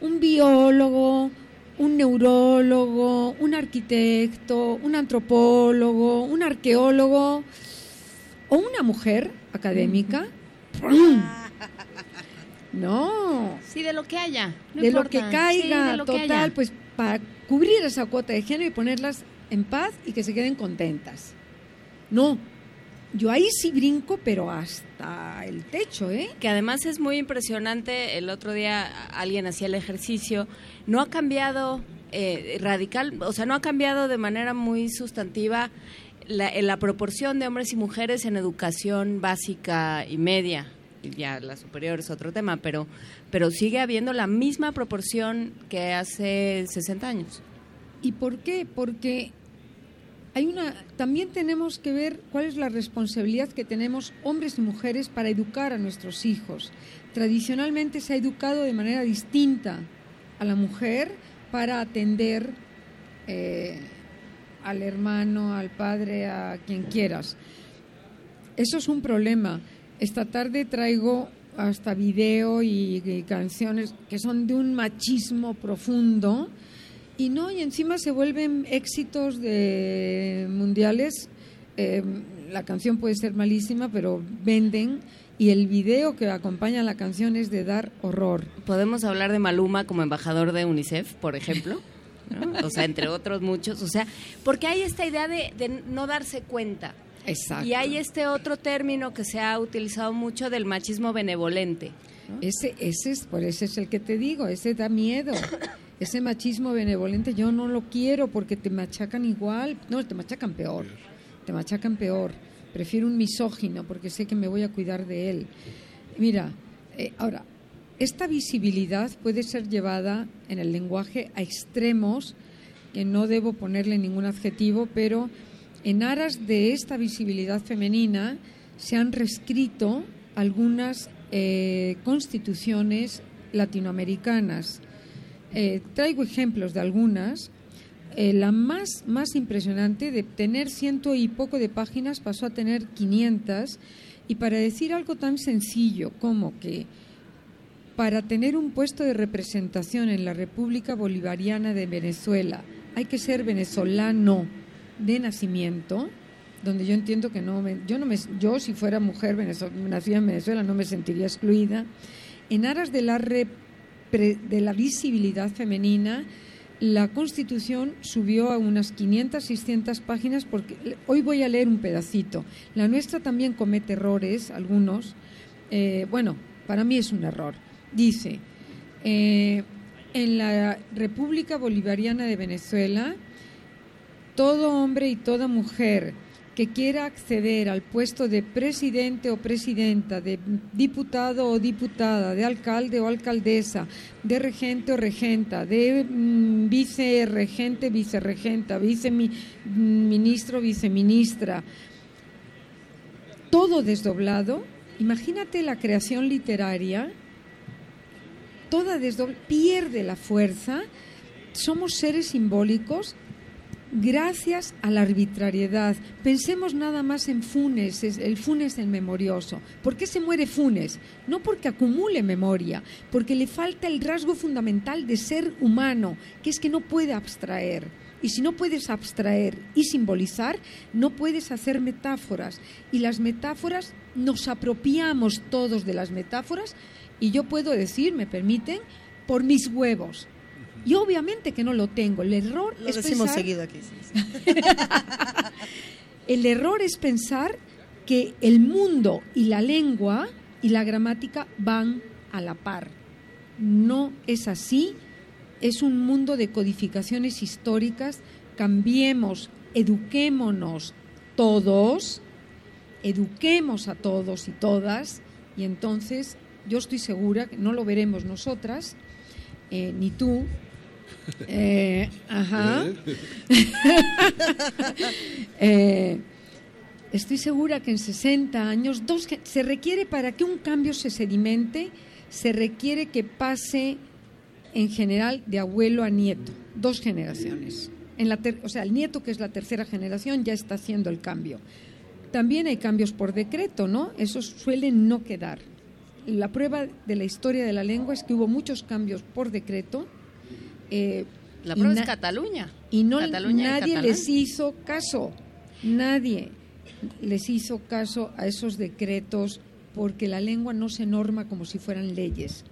Un biólogo, un neurólogo, un arquitecto, un antropólogo, un arqueólogo o una mujer académica. No, Sí, de lo que haya. no de lo que caiga, Sí, de lo que total, haya. pues para cubrir esa cuota de género y ponerlas en paz y que se queden contentas. No, yo ahí sí brinco, pero hasta hasta el techo, ¿eh? Que además es muy impresionante. El otro día alguien hacía el ejercicio. No ha cambiado eh, radical, o sea, no ha cambiado de manera muy sustantiva la, la proporción de hombres y mujeres en educación básica y media. Ya la superior es otro tema, pero, pero sigue habiendo la misma proporción que hace 60 años. ¿Y por qué? Porque hay una también tenemos que ver cuál es la responsabilidad que tenemos hombres y mujeres para educar a nuestros hijos. Tradicionalmente se ha educado de manera distinta a la mujer para atender eh, al hermano, al padre, a quien quieras. Eso es un problema. Esta tarde traigo hasta video y, y canciones que son de un machismo profundo y no, y encima se vuelven éxitos de mundiales. Eh, la canción puede ser malísima, pero venden y el video que acompaña a la canción es de dar horror. Podemos hablar de Maluma como embajador de UNICEF, por ejemplo. ¿no? O sea, entre otros muchos. O sea, porque hay esta idea de, de no darse cuenta. Exacto. Y hay este otro término que se ha utilizado mucho del machismo benevolente. ¿no? Ese, ese, es, por ese es el que te digo, ese da miedo. Ese machismo benevolente yo no lo quiero porque te machacan igual, no, te machacan peor, te machacan peor. Prefiero un misógino porque sé que me voy a cuidar de él. Mira, eh, ahora, esta visibilidad puede ser llevada en el lenguaje a extremos, que no debo ponerle ningún adjetivo, pero en aras de esta visibilidad femenina se han reescrito algunas eh, constituciones latinoamericanas. Eh, traigo ejemplos de algunas. Eh, la más, más impresionante, de tener ciento y poco de páginas, pasó a tener 500. Y para decir algo tan sencillo como que para tener un puesto de representación en la República Bolivariana de Venezuela hay que ser venezolano de nacimiento, donde yo entiendo que no me, yo no me, yo si fuera mujer nacida en Venezuela no me sentiría excluida. En aras de la de la visibilidad femenina, la Constitución subió a unas 500, 600 páginas, porque hoy voy a leer un pedacito. La nuestra también comete errores, algunos. Eh, bueno, para mí es un error. Dice, eh, en la República Bolivariana de Venezuela, todo hombre y toda mujer que quiera acceder al puesto de presidente o presidenta, de diputado o diputada, de alcalde o alcaldesa, de regente o regenta, de mm, vicerregente, vicerregenta, viceministro, viceministra, todo desdoblado, imagínate la creación literaria, toda desdoblada, pierde la fuerza, somos seres simbólicos gracias a la arbitrariedad. Pensemos nada más en Funes, el Funes el memorioso. ¿Por qué se muere Funes? No porque acumule memoria, porque le falta el rasgo fundamental de ser humano, que es que no puede abstraer. Y si no puedes abstraer y simbolizar, no puedes hacer metáforas. Y las metáforas, nos apropiamos todos de las metáforas, y yo puedo decir, me permiten, por mis huevos y obviamente que no lo tengo. El error lo es decimos pensar... seguido aquí. Sí, sí. el error es pensar que el mundo y la lengua y la gramática van a la par. No es así. Es un mundo de codificaciones históricas. Cambiemos, eduquémonos todos, eduquemos a todos y todas, y entonces yo estoy segura que no lo veremos nosotras, eh, ni tú, eh, ajá. eh, estoy segura que en 60 años dos, se requiere para que un cambio se sedimente, se requiere que pase en general de abuelo a nieto, dos generaciones. En la ter, o sea, el nieto, que es la tercera generación, ya está haciendo el cambio. También hay cambios por decreto, ¿no? Esos suelen no quedar. La prueba de la historia de la lengua es que hubo muchos cambios por decreto, eh, la prueba es Cataluña. Y no Cataluña nadie les hizo caso. Nadie les hizo caso a esos decretos porque la lengua no se norma como si fueran leyes.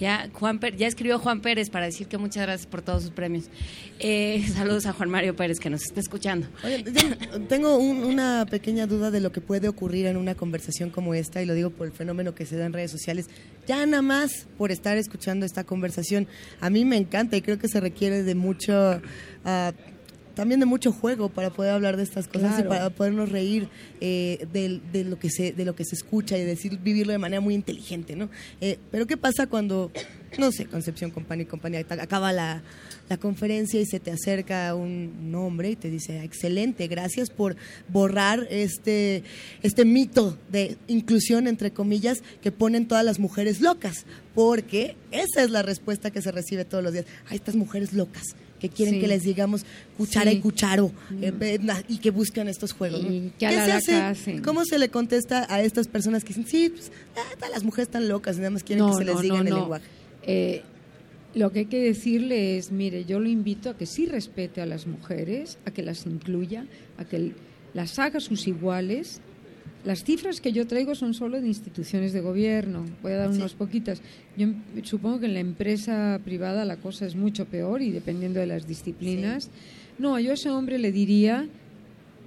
Ya, Juan ya escribió Juan Pérez para decir que muchas gracias por todos sus premios. Eh, saludos a Juan Mario Pérez que nos está escuchando. Oye, tengo un- una pequeña duda de lo que puede ocurrir en una conversación como esta, y lo digo por el fenómeno que se da en redes sociales. Ya nada más por estar escuchando esta conversación, a mí me encanta y creo que se requiere de mucho, ah, también de mucho juego para poder hablar de estas cosas Claro. y para podernos reír eh, del- de, lo que se, de lo que se escucha y decir, vivirlo de manera muy inteligente, ¿no? Eh, pero ¿qué pasa cuando, no sé, Concepción Compañía y compañía, acaba la, la conferencia y se te acerca un hombre y te dice, excelente, gracias por borrar este, este mito de inclusión, entre comillas, que ponen todas las mujeres locas, porque esa es la respuesta que se recibe todos los días. Hay estas mujeres locas que quieren Sí. que les digamos cuchara Sí. y cucharo Mm. eh, y que buscan estos juegos. ¿no? ¿Qué se hace? ¿Cómo se le contesta a estas personas que dicen, sí, pues, ah, las mujeres están locas y nada más quieren que se les diga en el lenguaje? Eh, lo que hay que decirle es, mire, yo lo invito a que sí respete a las mujeres, a que las incluya, a que las haga sus iguales. Las cifras que yo traigo son solo de instituciones de gobierno. Voy a dar Sí. unas poquitas. Yo em- supongo que en la empresa privada la cosa es mucho peor y dependiendo de las disciplinas. No, yo a ese hombre le diría,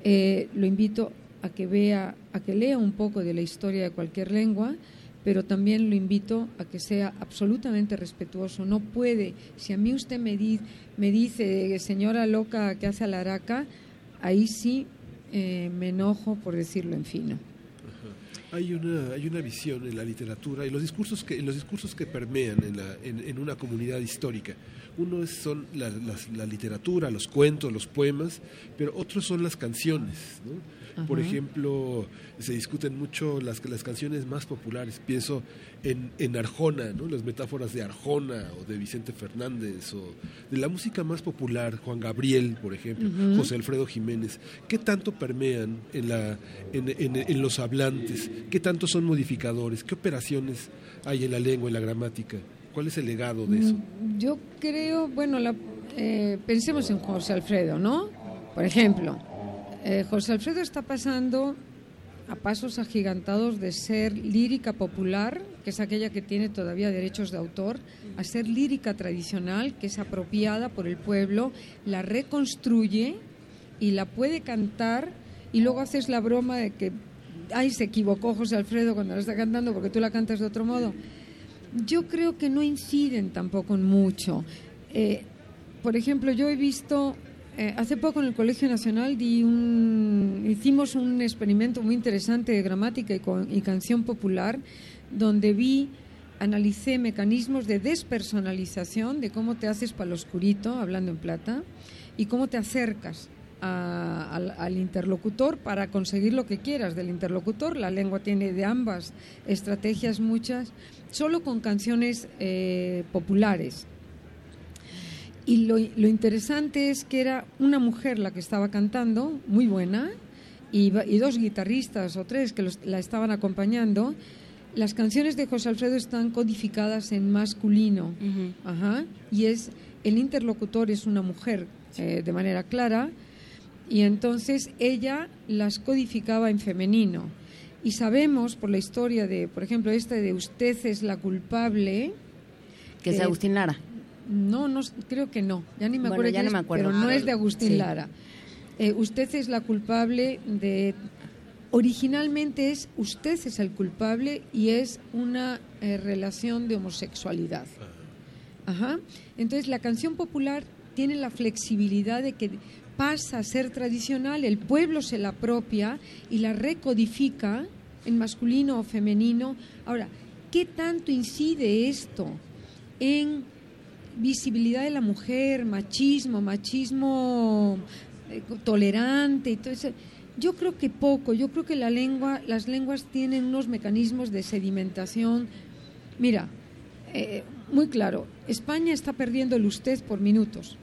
eh, lo invito a que vea, a que lea un poco de la historia de cualquier lengua, pero también lo invito a que sea absolutamente respetuoso. No puede, si a mí usted me, di- me dice, señora loca que hace alaraca, ahí sí eh, me enojo por decirlo en fino. Hay una, hay una visión en la literatura y los discursos que, los discursos que permean en, la, en, en una comunidad histórica. Uno es, son la, las- la literatura, los cuentos, los poemas, pero otros son las canciones. ¿no? Por ejemplo, se discuten mucho las, las canciones más populares. Pienso en, en Arjona, ¿no? las metáforas de Arjona o de Vicente Fernández o de la música más popular, Juan Gabriel, por ejemplo. José Alfredo Jiménez. ¿Qué tanto permean en, la, en, en- en los hablantes? ¿Qué tanto son modificadores? ¿Qué operaciones hay en la lengua, en la gramática? ¿Cuál es el legado de eso? Mm, Yo creo, bueno, la- eh, pensemos en José Alfredo, ¿no? Por ejemplo, eh, José Alfredo está pasando a pasos agigantados de ser lírica popular, que es aquella que tiene todavía derechos de autor, a ser lírica tradicional, que es apropiada por el pueblo, la reconstruye y la puede cantar y luego haces la broma de que, ay, se equivocó José Alfredo cuando la está cantando porque tú la cantas de otro modo. Yo creo que no inciden tampoco en mucho. Eh, por ejemplo, yo he visto, eh, hace poco en el Colegio Nacional di un, hicimos un experimento muy interesante de gramática y, con- y canción popular, donde vi, analicé mecanismos de despersonalización, de cómo te haces para lo oscurito, hablando en plata, y cómo te acercas al interlocutor para conseguir lo que quieras del interlocutor. La lengua tiene de ambas estrategias muchas, solo con canciones eh, populares. Y lo, lo interesante es que era una mujer la que estaba cantando, muy buena, y, y dos guitarristas o tres que los- la estaban acompañando. Las canciones de José Alfredo están codificadas en masculino, Ajá, y es el interlocutor es una mujer eh, de manera clara, y entonces ella las codificaba en femenino. Y sabemos por la historia de, por ejemplo, esta de usted es la culpable. Que es eh, Agustín Lara. No, no, creo que no. Ya ni me Bueno, acuerdo. ya no es, me acuerdo. Pero no es de Agustín sí. Lara. Eh, usted es la culpable de. Originalmente es usted es el culpable y es una eh, relación de homosexualidad. Ajá. Entonces la canción popular tiene la flexibilidad de que pasa a ser tradicional, el pueblo se la apropia y la recodifica en masculino o femenino. Ahora, ¿qué tanto incide esto en visibilidad de la mujer, machismo, machismo eh, tolerante y todo eso? Yo creo que poco, yo creo que la lengua, las lenguas tienen unos mecanismos de sedimentación. Mira, eh, muy claro, España está perdiendo el usted por minutos.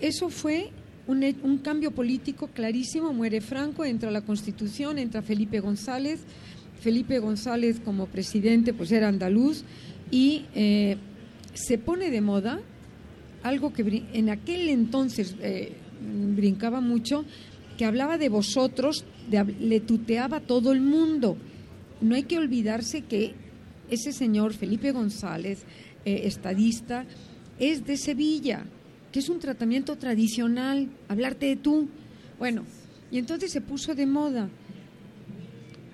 Eso fue un cambio político clarísimo. Muere Franco, entra la Constitución, entra Felipe González. Felipe González como presidente pues era andaluz y eh, se pone de moda algo que en aquel entonces eh, brincaba mucho, que hablaba de vosotros, de le tuteaba a todo el mundo. No hay que olvidarse que ese señor Felipe González eh, estadista, es de Sevilla, que es un tratamiento tradicional, hablarte de tú. Bueno, y entonces se puso de moda.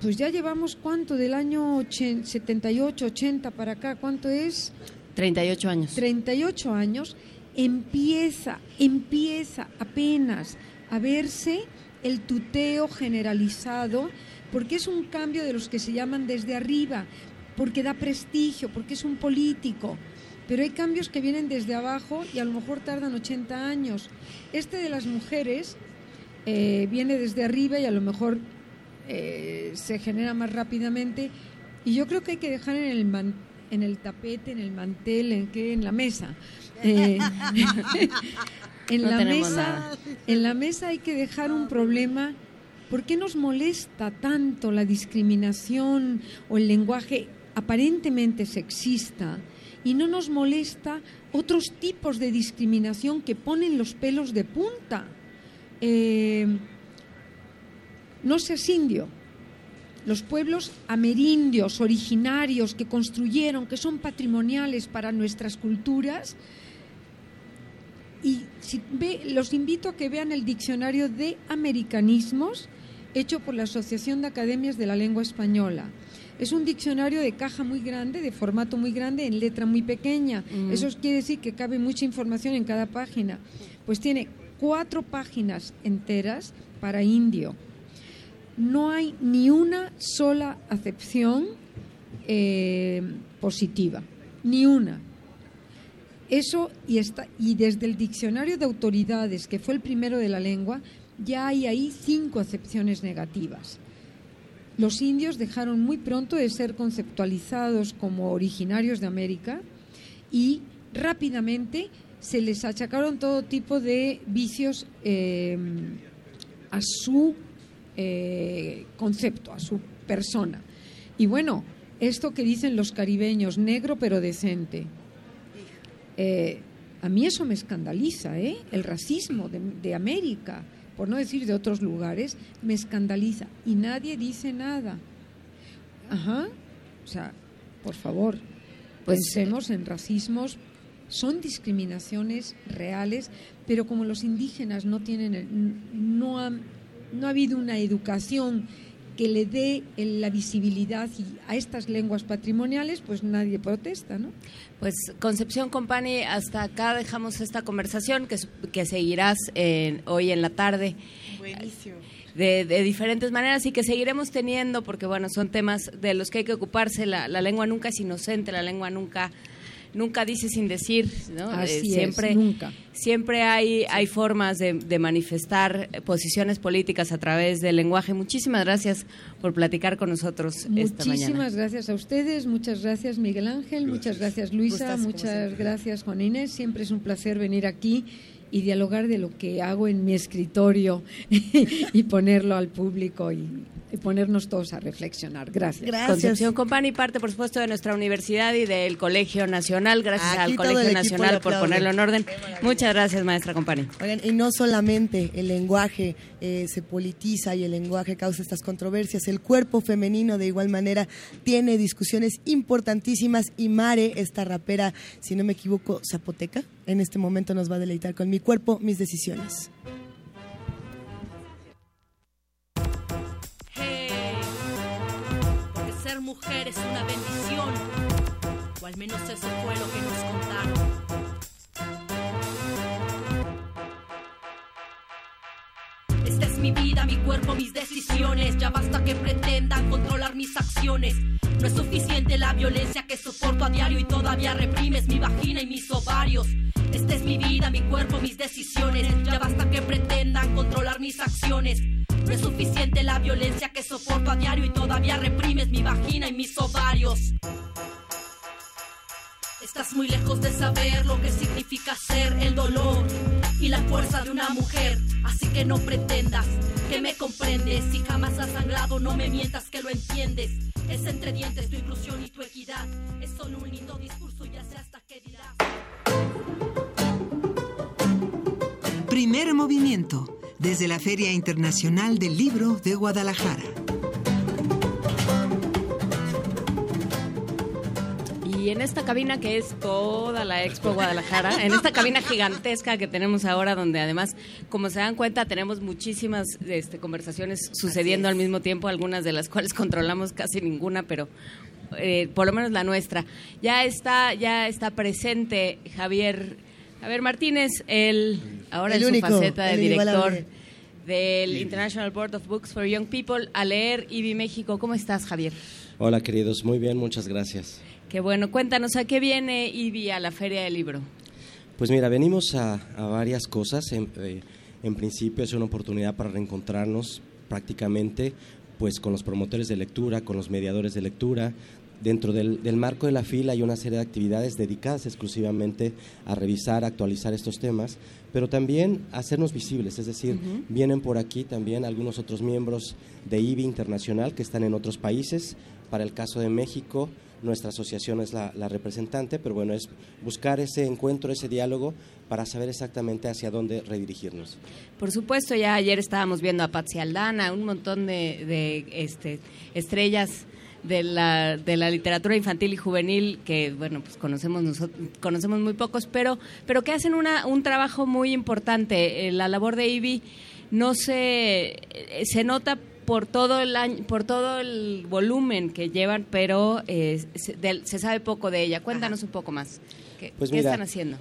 Pues ya llevamos cuánto, del año 78, 80 para acá, ¿cuánto es? 38 años. 38 años, empieza, empieza apenas a verse el tuteo generalizado, porque es un cambio de los que se llaman desde arriba, porque da prestigio, porque es un político. Pero hay cambios que vienen desde abajo y a lo mejor tardan 80 años. Este de las mujeres eh, viene desde arriba y a lo mejor eh, se genera más rápidamente. Y yo creo que hay que dejar en el, man- en el tapete, en el mantel, en, qué, en la mesa. Eh, en No la mesa, nada. en la mesa hay que dejar un problema. ¿Por qué nos molesta tanto la discriminación o el lenguaje aparentemente sexista y no nos molesta otros tipos de discriminación que ponen los pelos de punta? Eh, no seas indio. Los pueblos amerindios, originarios, que construyeron, que son patrimoniales para nuestras culturas, y si ve, los invito a que vean el diccionario de americanismos hecho por la Asociación de Academias de la Lengua Española. Es un diccionario de caja muy grande, de formato muy grande, en letra muy pequeña. Mm. Eso quiere decir que cabe mucha información en cada página. Pues tiene cuatro páginas enteras para indio. No hay ni una sola acepción eh, positiva, ni una. Eso y, está, y desde el diccionario de autoridades, que fue el primero de la lengua, ya hay ahí cinco acepciones negativas. Los indios dejaron muy pronto de ser conceptualizados como originarios de América y rápidamente se les achacaron todo tipo de vicios eh, a su eh, concepto, a su persona. Y bueno, esto que dicen los caribeños, negro pero decente. Eh, a mí eso me escandaliza, ¿eh? El racismo de, de América, por no decir de otros lugares, me escandaliza. Y nadie dice nada. Ajá. O sea, por favor, pensemos en racismos. Son discriminaciones reales, pero como los indígenas no tienen, el- no han, no ha habido una educación que le dé la visibilidad y a estas lenguas patrimoniales, pues nadie protesta, ¿no? Pues Concepción Company, hasta acá dejamos esta conversación que, que seguirás en- hoy en la tarde. Buenísimo. De, de diferentes maneras y que seguiremos teniendo porque bueno son temas de los que hay que ocuparse la, la lengua nunca es inocente la lengua nunca nunca dice sin decir ¿no? Así es, siempre nunca. siempre hay hay formas de, de manifestar posiciones políticas a través del lenguaje muchísimas gracias por platicar con nosotros esta mañana Muchísimas gracias a ustedes, muchas gracias Miguel Ángel, muchas gracias Luisa, muchas gracias Juan Inés. Siempre es un placer venir aquí y dialogar de lo que hago en mi escritorio y ponerlo al público y, y ponernos todos a reflexionar. Gracias. Concepción Company parte, por supuesto, de nuestra universidad y del Colegio Nacional. Gracias Aquí al Colegio Nacional por ponerlo en orden. Muchas gracias, maestra Company. Oigan, y no solamente el lenguaje eh, se politiza y el lenguaje causa estas controversias, el cuerpo femenino de igual manera tiene discusiones importantísimas y Mare, esta rapera, si no me equivoco, zapoteca, en este momento nos va a deleitar con mi cuerpo, mis decisiones. Mujer es una bendición, o al menos eso fue lo que nos contaron. Esta es mi vida, mi cuerpo, mis decisiones. Ya basta que pretendan controlar mis acciones. No es suficiente la violencia que soporto a diario y todavía reprimes mi vagina y mis ovarios. Esta es mi vida, mi cuerpo, mis decisiones. Ya basta que pretendan controlar mis acciones. Es suficiente la violencia que soporto a diario y todavía reprimes mi vagina y mis ovarios. Estás muy lejos de saber lo que significa ser el dolor y la fuerza de una mujer. Así que no pretendas que me comprendes. Si jamás has sangrado, no me mientas que lo entiendes. Es entre dientes tu inclusión y tu equidad. Es solo un lindo discurso, ya sé hasta qué dirás. Primer movimiento, desde la Feria Internacional del Libro de Guadalajara. Y en esta cabina que es toda la Expo Guadalajara, en esta cabina gigantesca que tenemos ahora, donde además, como se dan cuenta, tenemos muchísimas este, conversaciones sucediendo al mismo tiempo, algunas de las cuales controlamos casi ninguna, pero eh, por lo menos la nuestra. Ya está, ya está presente Javier, Javier Martínez, el ahora El en único, su faceta de director del International Board of Books for Young People a leer IBI México. ¿Cómo estás, Javier? Hola queridos, muy bien, muchas gracias. Qué bueno, cuéntanos, ¿a qué viene IBI a la Feria del Libro? Pues mira, venimos a, a varias cosas. En, eh, en principio es una oportunidad para reencontrarnos prácticamente pues con los promotores de lectura, con los mediadores de lectura. Dentro del, del marco de la fila hay una serie de actividades dedicadas exclusivamente a revisar, actualizar estos temas, pero también a hacernos visibles, es decir, vienen por aquí también algunos otros miembros de IBI Internacional que están en otros países. Para el caso de México, nuestra asociación es la, la representante, pero bueno, es buscar ese encuentro, ese diálogo para saber exactamente hacia dónde redirigirnos. Por supuesto, ya ayer estábamos viendo a Patsy Aldana, un montón de, de, este, estrellas de la, de la literatura infantil y juvenil que, bueno, pues conocemos nosotros, conocemos muy pocos, pero, pero que hacen una, un trabajo muy importante. Eh, la labor de IBI no se, eh, se nota por todo el año, por todo el volumen que llevan, pero eh, se, del- se sabe poco de ella. Cuéntanos un poco más. ¿Qué, Pues qué están haciendo?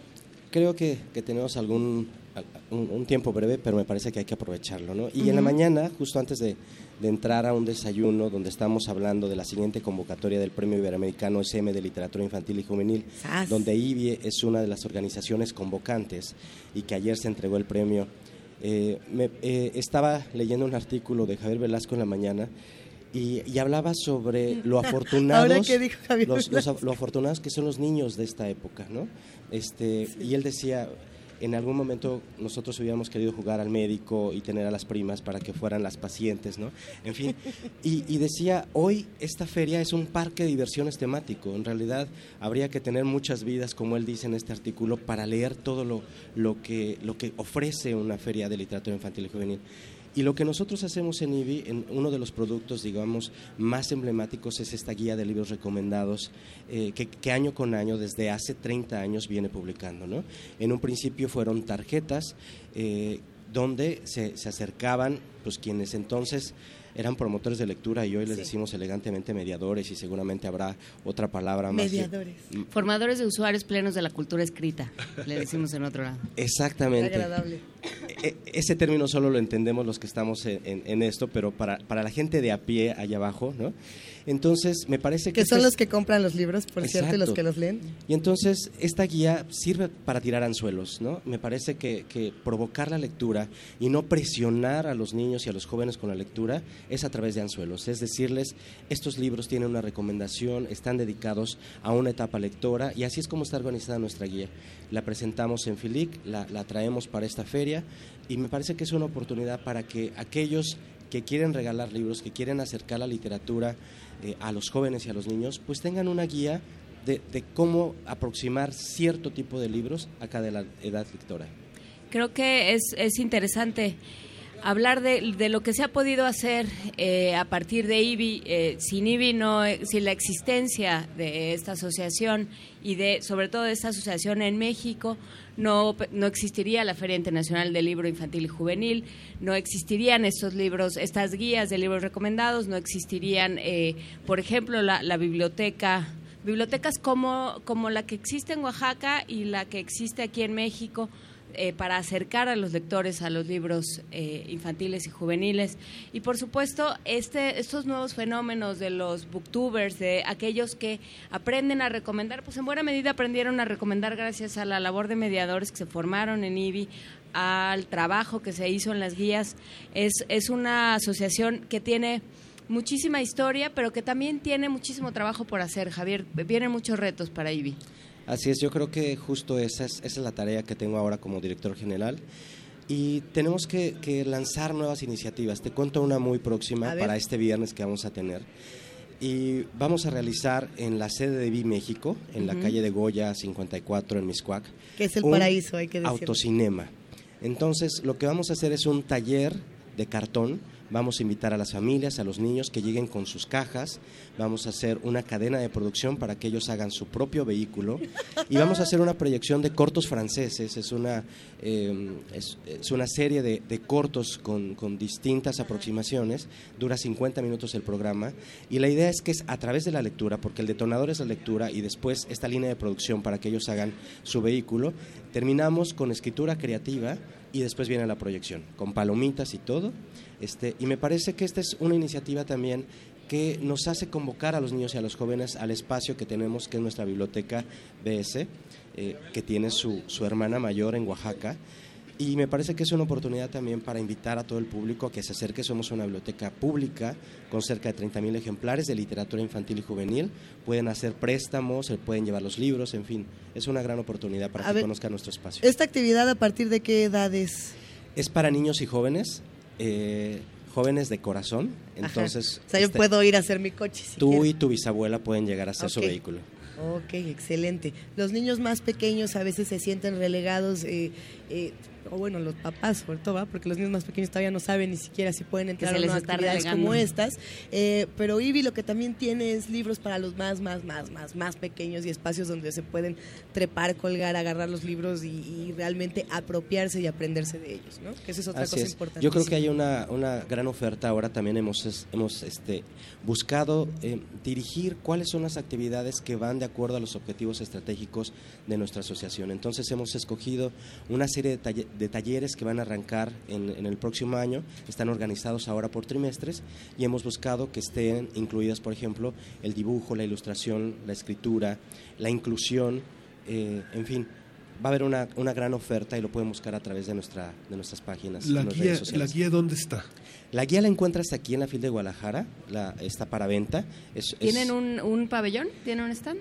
Creo que, que tenemos algún al- un, un tiempo breve, pero me parece que hay que aprovecharlo, ¿no? Y en la mañana, justo antes de, de entrar a un desayuno donde estamos hablando de la siguiente convocatoria del Premio Iberoamericano SM de Literatura Infantil y Juvenil, Sas. donde IBIE es una de las organizaciones convocantes y que ayer se entregó el premio, eh, me- eh, estaba leyendo un artículo de Javier Velasco en la mañana y, y hablaba sobre lo afortunados Ahora, ¿qué dijo Javier los- los lo afortunados que son los niños de esta época, ¿no? Este, Y él decía, en algún momento nosotros hubiéramos querido jugar al médico y tener a las primas para que fueran las pacientes, ¿no? En fin, y, y decía, hoy esta feria es un parque de diversiones temático. En realidad habría que tener muchas vidas, como él dice en este artículo, para leer todo lo, lo, que, lo que ofrece una feria de literatura infantil y juvenil. Y lo que nosotros hacemos en IBI, en uno de los productos, digamos, más emblemáticos es esta guía de libros recomendados eh, que, año con año, desde hace 30 años, viene publicando. ¿no? En un principio fueron tarjetas eh, donde se, se acercaban pues, quienes entonces eran promotores de lectura y hoy les decimos elegantemente mediadores y seguramente habrá otra palabra más. Mediadores. Formadores de usuarios plenos de la cultura escrita, le decimos en otro lado. Exactamente. Agradable. E- ese término solo lo entendemos los que estamos en, en- en esto, pero para, para la gente de a pie allá abajo, ¿no? Entonces, me parece que... Que son los que compran los libros, por cierto, y los Exacto. que los leen. Y entonces esta guía sirve para tirar anzuelos, ¿no? Me parece que, que provocar la lectura y no presionar a los niños y a los jóvenes con la lectura es a través de anzuelos, es decirles, estos libros tienen una recomendación, están dedicados a una etapa lectora y así es como está organizada nuestra guía. La presentamos en FILIC, la, la traemos para esta feria y me parece que es una oportunidad para que aquellos que quieren regalar libros, que quieren acercar la literatura a los jóvenes y a los niños, pues tengan una guía de, de cómo aproximar cierto tipo de libros a cada edad lectora. Creo que es, es interesante hablar de, de lo que se ha podido hacer eh, a partir de IBI. Eh, sin IBI, no, sin la existencia de esta asociación y de, sobre todo de esta asociación en México, no, no existiría la Feria Internacional del Libro Infantil y Juvenil, no existirían estos libros, estas guías de libros recomendados, no existirían, eh, por ejemplo, la, la biblioteca bibliotecas como, como la que existe en Oaxaca y la que existe aquí en México eh, para acercar a los lectores a los libros eh, infantiles y juveniles. Y por supuesto, este, estos nuevos fenómenos de los booktubers, de aquellos que aprenden a recomendar, pues en buena medida aprendieron a recomendar gracias a la labor de mediadores que se formaron en IBI, al trabajo que se hizo en las guías. Es, es una asociación que tiene muchísima historia, pero que también tiene muchísimo trabajo por hacer, Javier. Vienen muchos retos para IBI. Así es, yo creo que justo esa es, esa es la tarea que tengo ahora como director general. Y tenemos que, que lanzar nuevas iniciativas. Te cuento una muy próxima para este viernes que vamos a tener. Y vamos a realizar en la sede de Vi México, en la calle de Goya 54 en Miscuac. Que es el un paraíso, hay que decirlo. Autocinema. Entonces, lo que vamos a hacer es un taller de cartón Vamos a invitar a las familias, a los niños que lleguen con sus cajas. Vamos a hacer una cadena de producción para que ellos hagan su propio vehículo. Y vamos a hacer una proyección de cortos franceses. Es una, eh, es, una serie de, de cortos con, con distintas aproximaciones. Dura 50 minutos el programa. Y la idea es que es a través de la lectura, porque el detonador es la lectura y después esta línea de producción para que ellos hagan su vehículo. Terminamos con escritura creativa y después viene la proyección, con palomitas y todo. Este, y me parece que esta es una iniciativa también que nos hace convocar a los niños y a los jóvenes al espacio que tenemos, que es nuestra biblioteca BS, eh, que tiene su, su hermana mayor en Oaxaca. Y me parece que es una oportunidad también para invitar a todo el público a que se acerque. Somos una biblioteca pública con cerca de 30.000 ejemplares de literatura infantil y juvenil. Pueden hacer préstamos, se pueden llevar los libros, en fin. Es una gran oportunidad para A que ver, conozcan nuestro espacio. ¿Esta actividad a partir de qué edades? Es para niños y jóvenes, eh, jóvenes de corazón. Ajá. Entonces, O sea, yo este, puedo ir a hacer mi coche si tú quiero. y tu bisabuela pueden llegar a hacer su vehículo. Ok, excelente. Los niños más pequeños a veces se sienten relegados, eh, eh, o bueno, los papás sobre todo, ¿va? porque los niños más pequeños todavía no saben ni siquiera si pueden entrar a actividades relegando. como estas. Eh, pero IBI lo que también tiene es libros para los más, más, más, más, más pequeños y espacios donde se pueden trepar, colgar, agarrar los libros y, y realmente apropiarse y aprenderse de ellos, ¿no? Que esa es otra Así cosa es. importante. Yo creo que hay una, una gran oferta ahora. También hemos, es- hemos este, buscado eh, dirigir cuáles son las actividades que van de acuerdo a los objetivos estratégicos de nuestra asociación. Entonces hemos escogido una serie de, talle- de talleres que van a arrancar en, en el próximo año. Están organizados ahora por trimestres y hemos buscado que estén incluidas, por ejemplo, el dibujo, la ilustración, la escritura, la inclusión, eh, en fin. Va a haber una, una gran oferta y lo pueden buscar a través de, nuestra, de nuestras páginas. La guía, redes la guía ¿dónde está? La guía la encuentras aquí en la FIL de Guadalajara, la, está para venta. Es- es- ¿Tienen un, un pabellón? ¿Tienen un stand?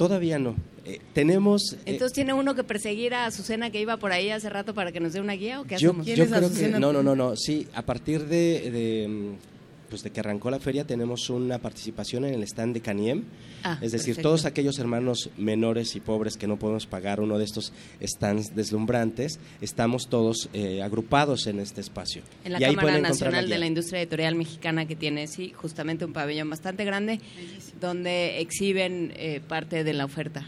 Todavía no. Eh, tenemos... eh, Entonces tiene uno que perseguir a Azucena que iba por ahí hace rato para que nos dé una guía o qué yo, hacemos? yo creo que... No, no, no, no. Sí, a partir de... de, mm, pues de que arrancó la feria tenemos una participación en el stand de Caniem, Ah, es decir, perfecto. todos aquellos hermanos menores y pobres que no podemos pagar uno de estos stands deslumbrantes, estamos todos eh, agrupados en este espacio. En la Y ahí Cámara encontrar Nacional guía. de la Industria Editorial Mexicana que tiene, sí, justamente un pabellón bastante grande donde exhiben eh, parte de la oferta.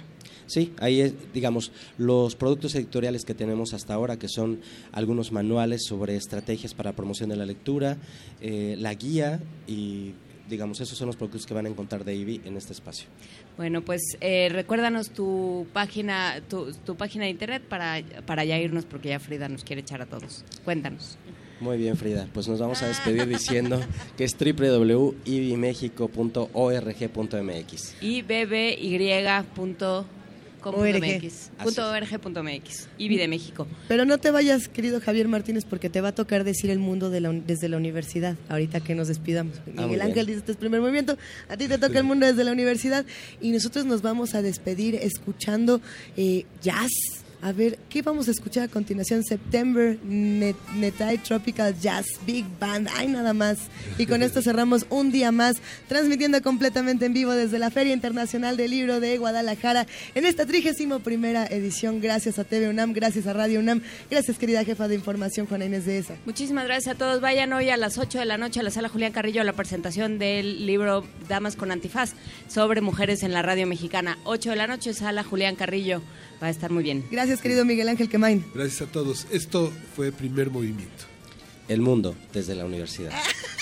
Sí, ahí es, digamos, los productos editoriales que tenemos hasta ahora, que son algunos manuales sobre estrategias para promoción de la lectura, eh, la guía y, digamos, esos son los productos que van a encontrar de IBI en este espacio. Bueno, pues eh, recuérdanos tu página, tu, tu página de internet para, para ya irnos porque ya Frida nos quiere echar a todos. Cuéntanos. Muy bien, Frida. Pues nos vamos a despedir diciendo que es www.ibimexico.org.mx. ibby.com.mx ORG. punto org punto MX. IBI de México. Pero no te vayas, querido Javier Martínez, porque te va a tocar decir el mundo de la un- desde la universidad, ahorita que nos despidamos. muy Miguel. Ángel dice, este es primer movimiento, a ti te toca el mundo desde la universidad y nosotros nos vamos a despedir escuchando eh, jazz. A ver, ¿qué vamos a escuchar a continuación? September Net, Netai Tropical Jazz Big Band. Ay, nada más. Y con esto cerramos un día más, transmitiendo completamente en vivo desde la Feria Internacional del Libro de Guadalajara en esta trigésimo primera edición. Gracias a TV UNAM, gracias a Radio UNAM, gracias querida jefa de información Juana Inés de esa. Muchísimas gracias a todos. Vayan hoy a las 8 de la noche a la sala Julián Carrillo a la presentación del libro Damas con Antifaz sobre mujeres en la radio mexicana. 8 de la noche, sala Julián Carrillo. Va a estar muy bien. Gracias querido Miguel Ángel Quemain. Gracias a todos. Esto fue primer movimiento. El mundo desde la universidad.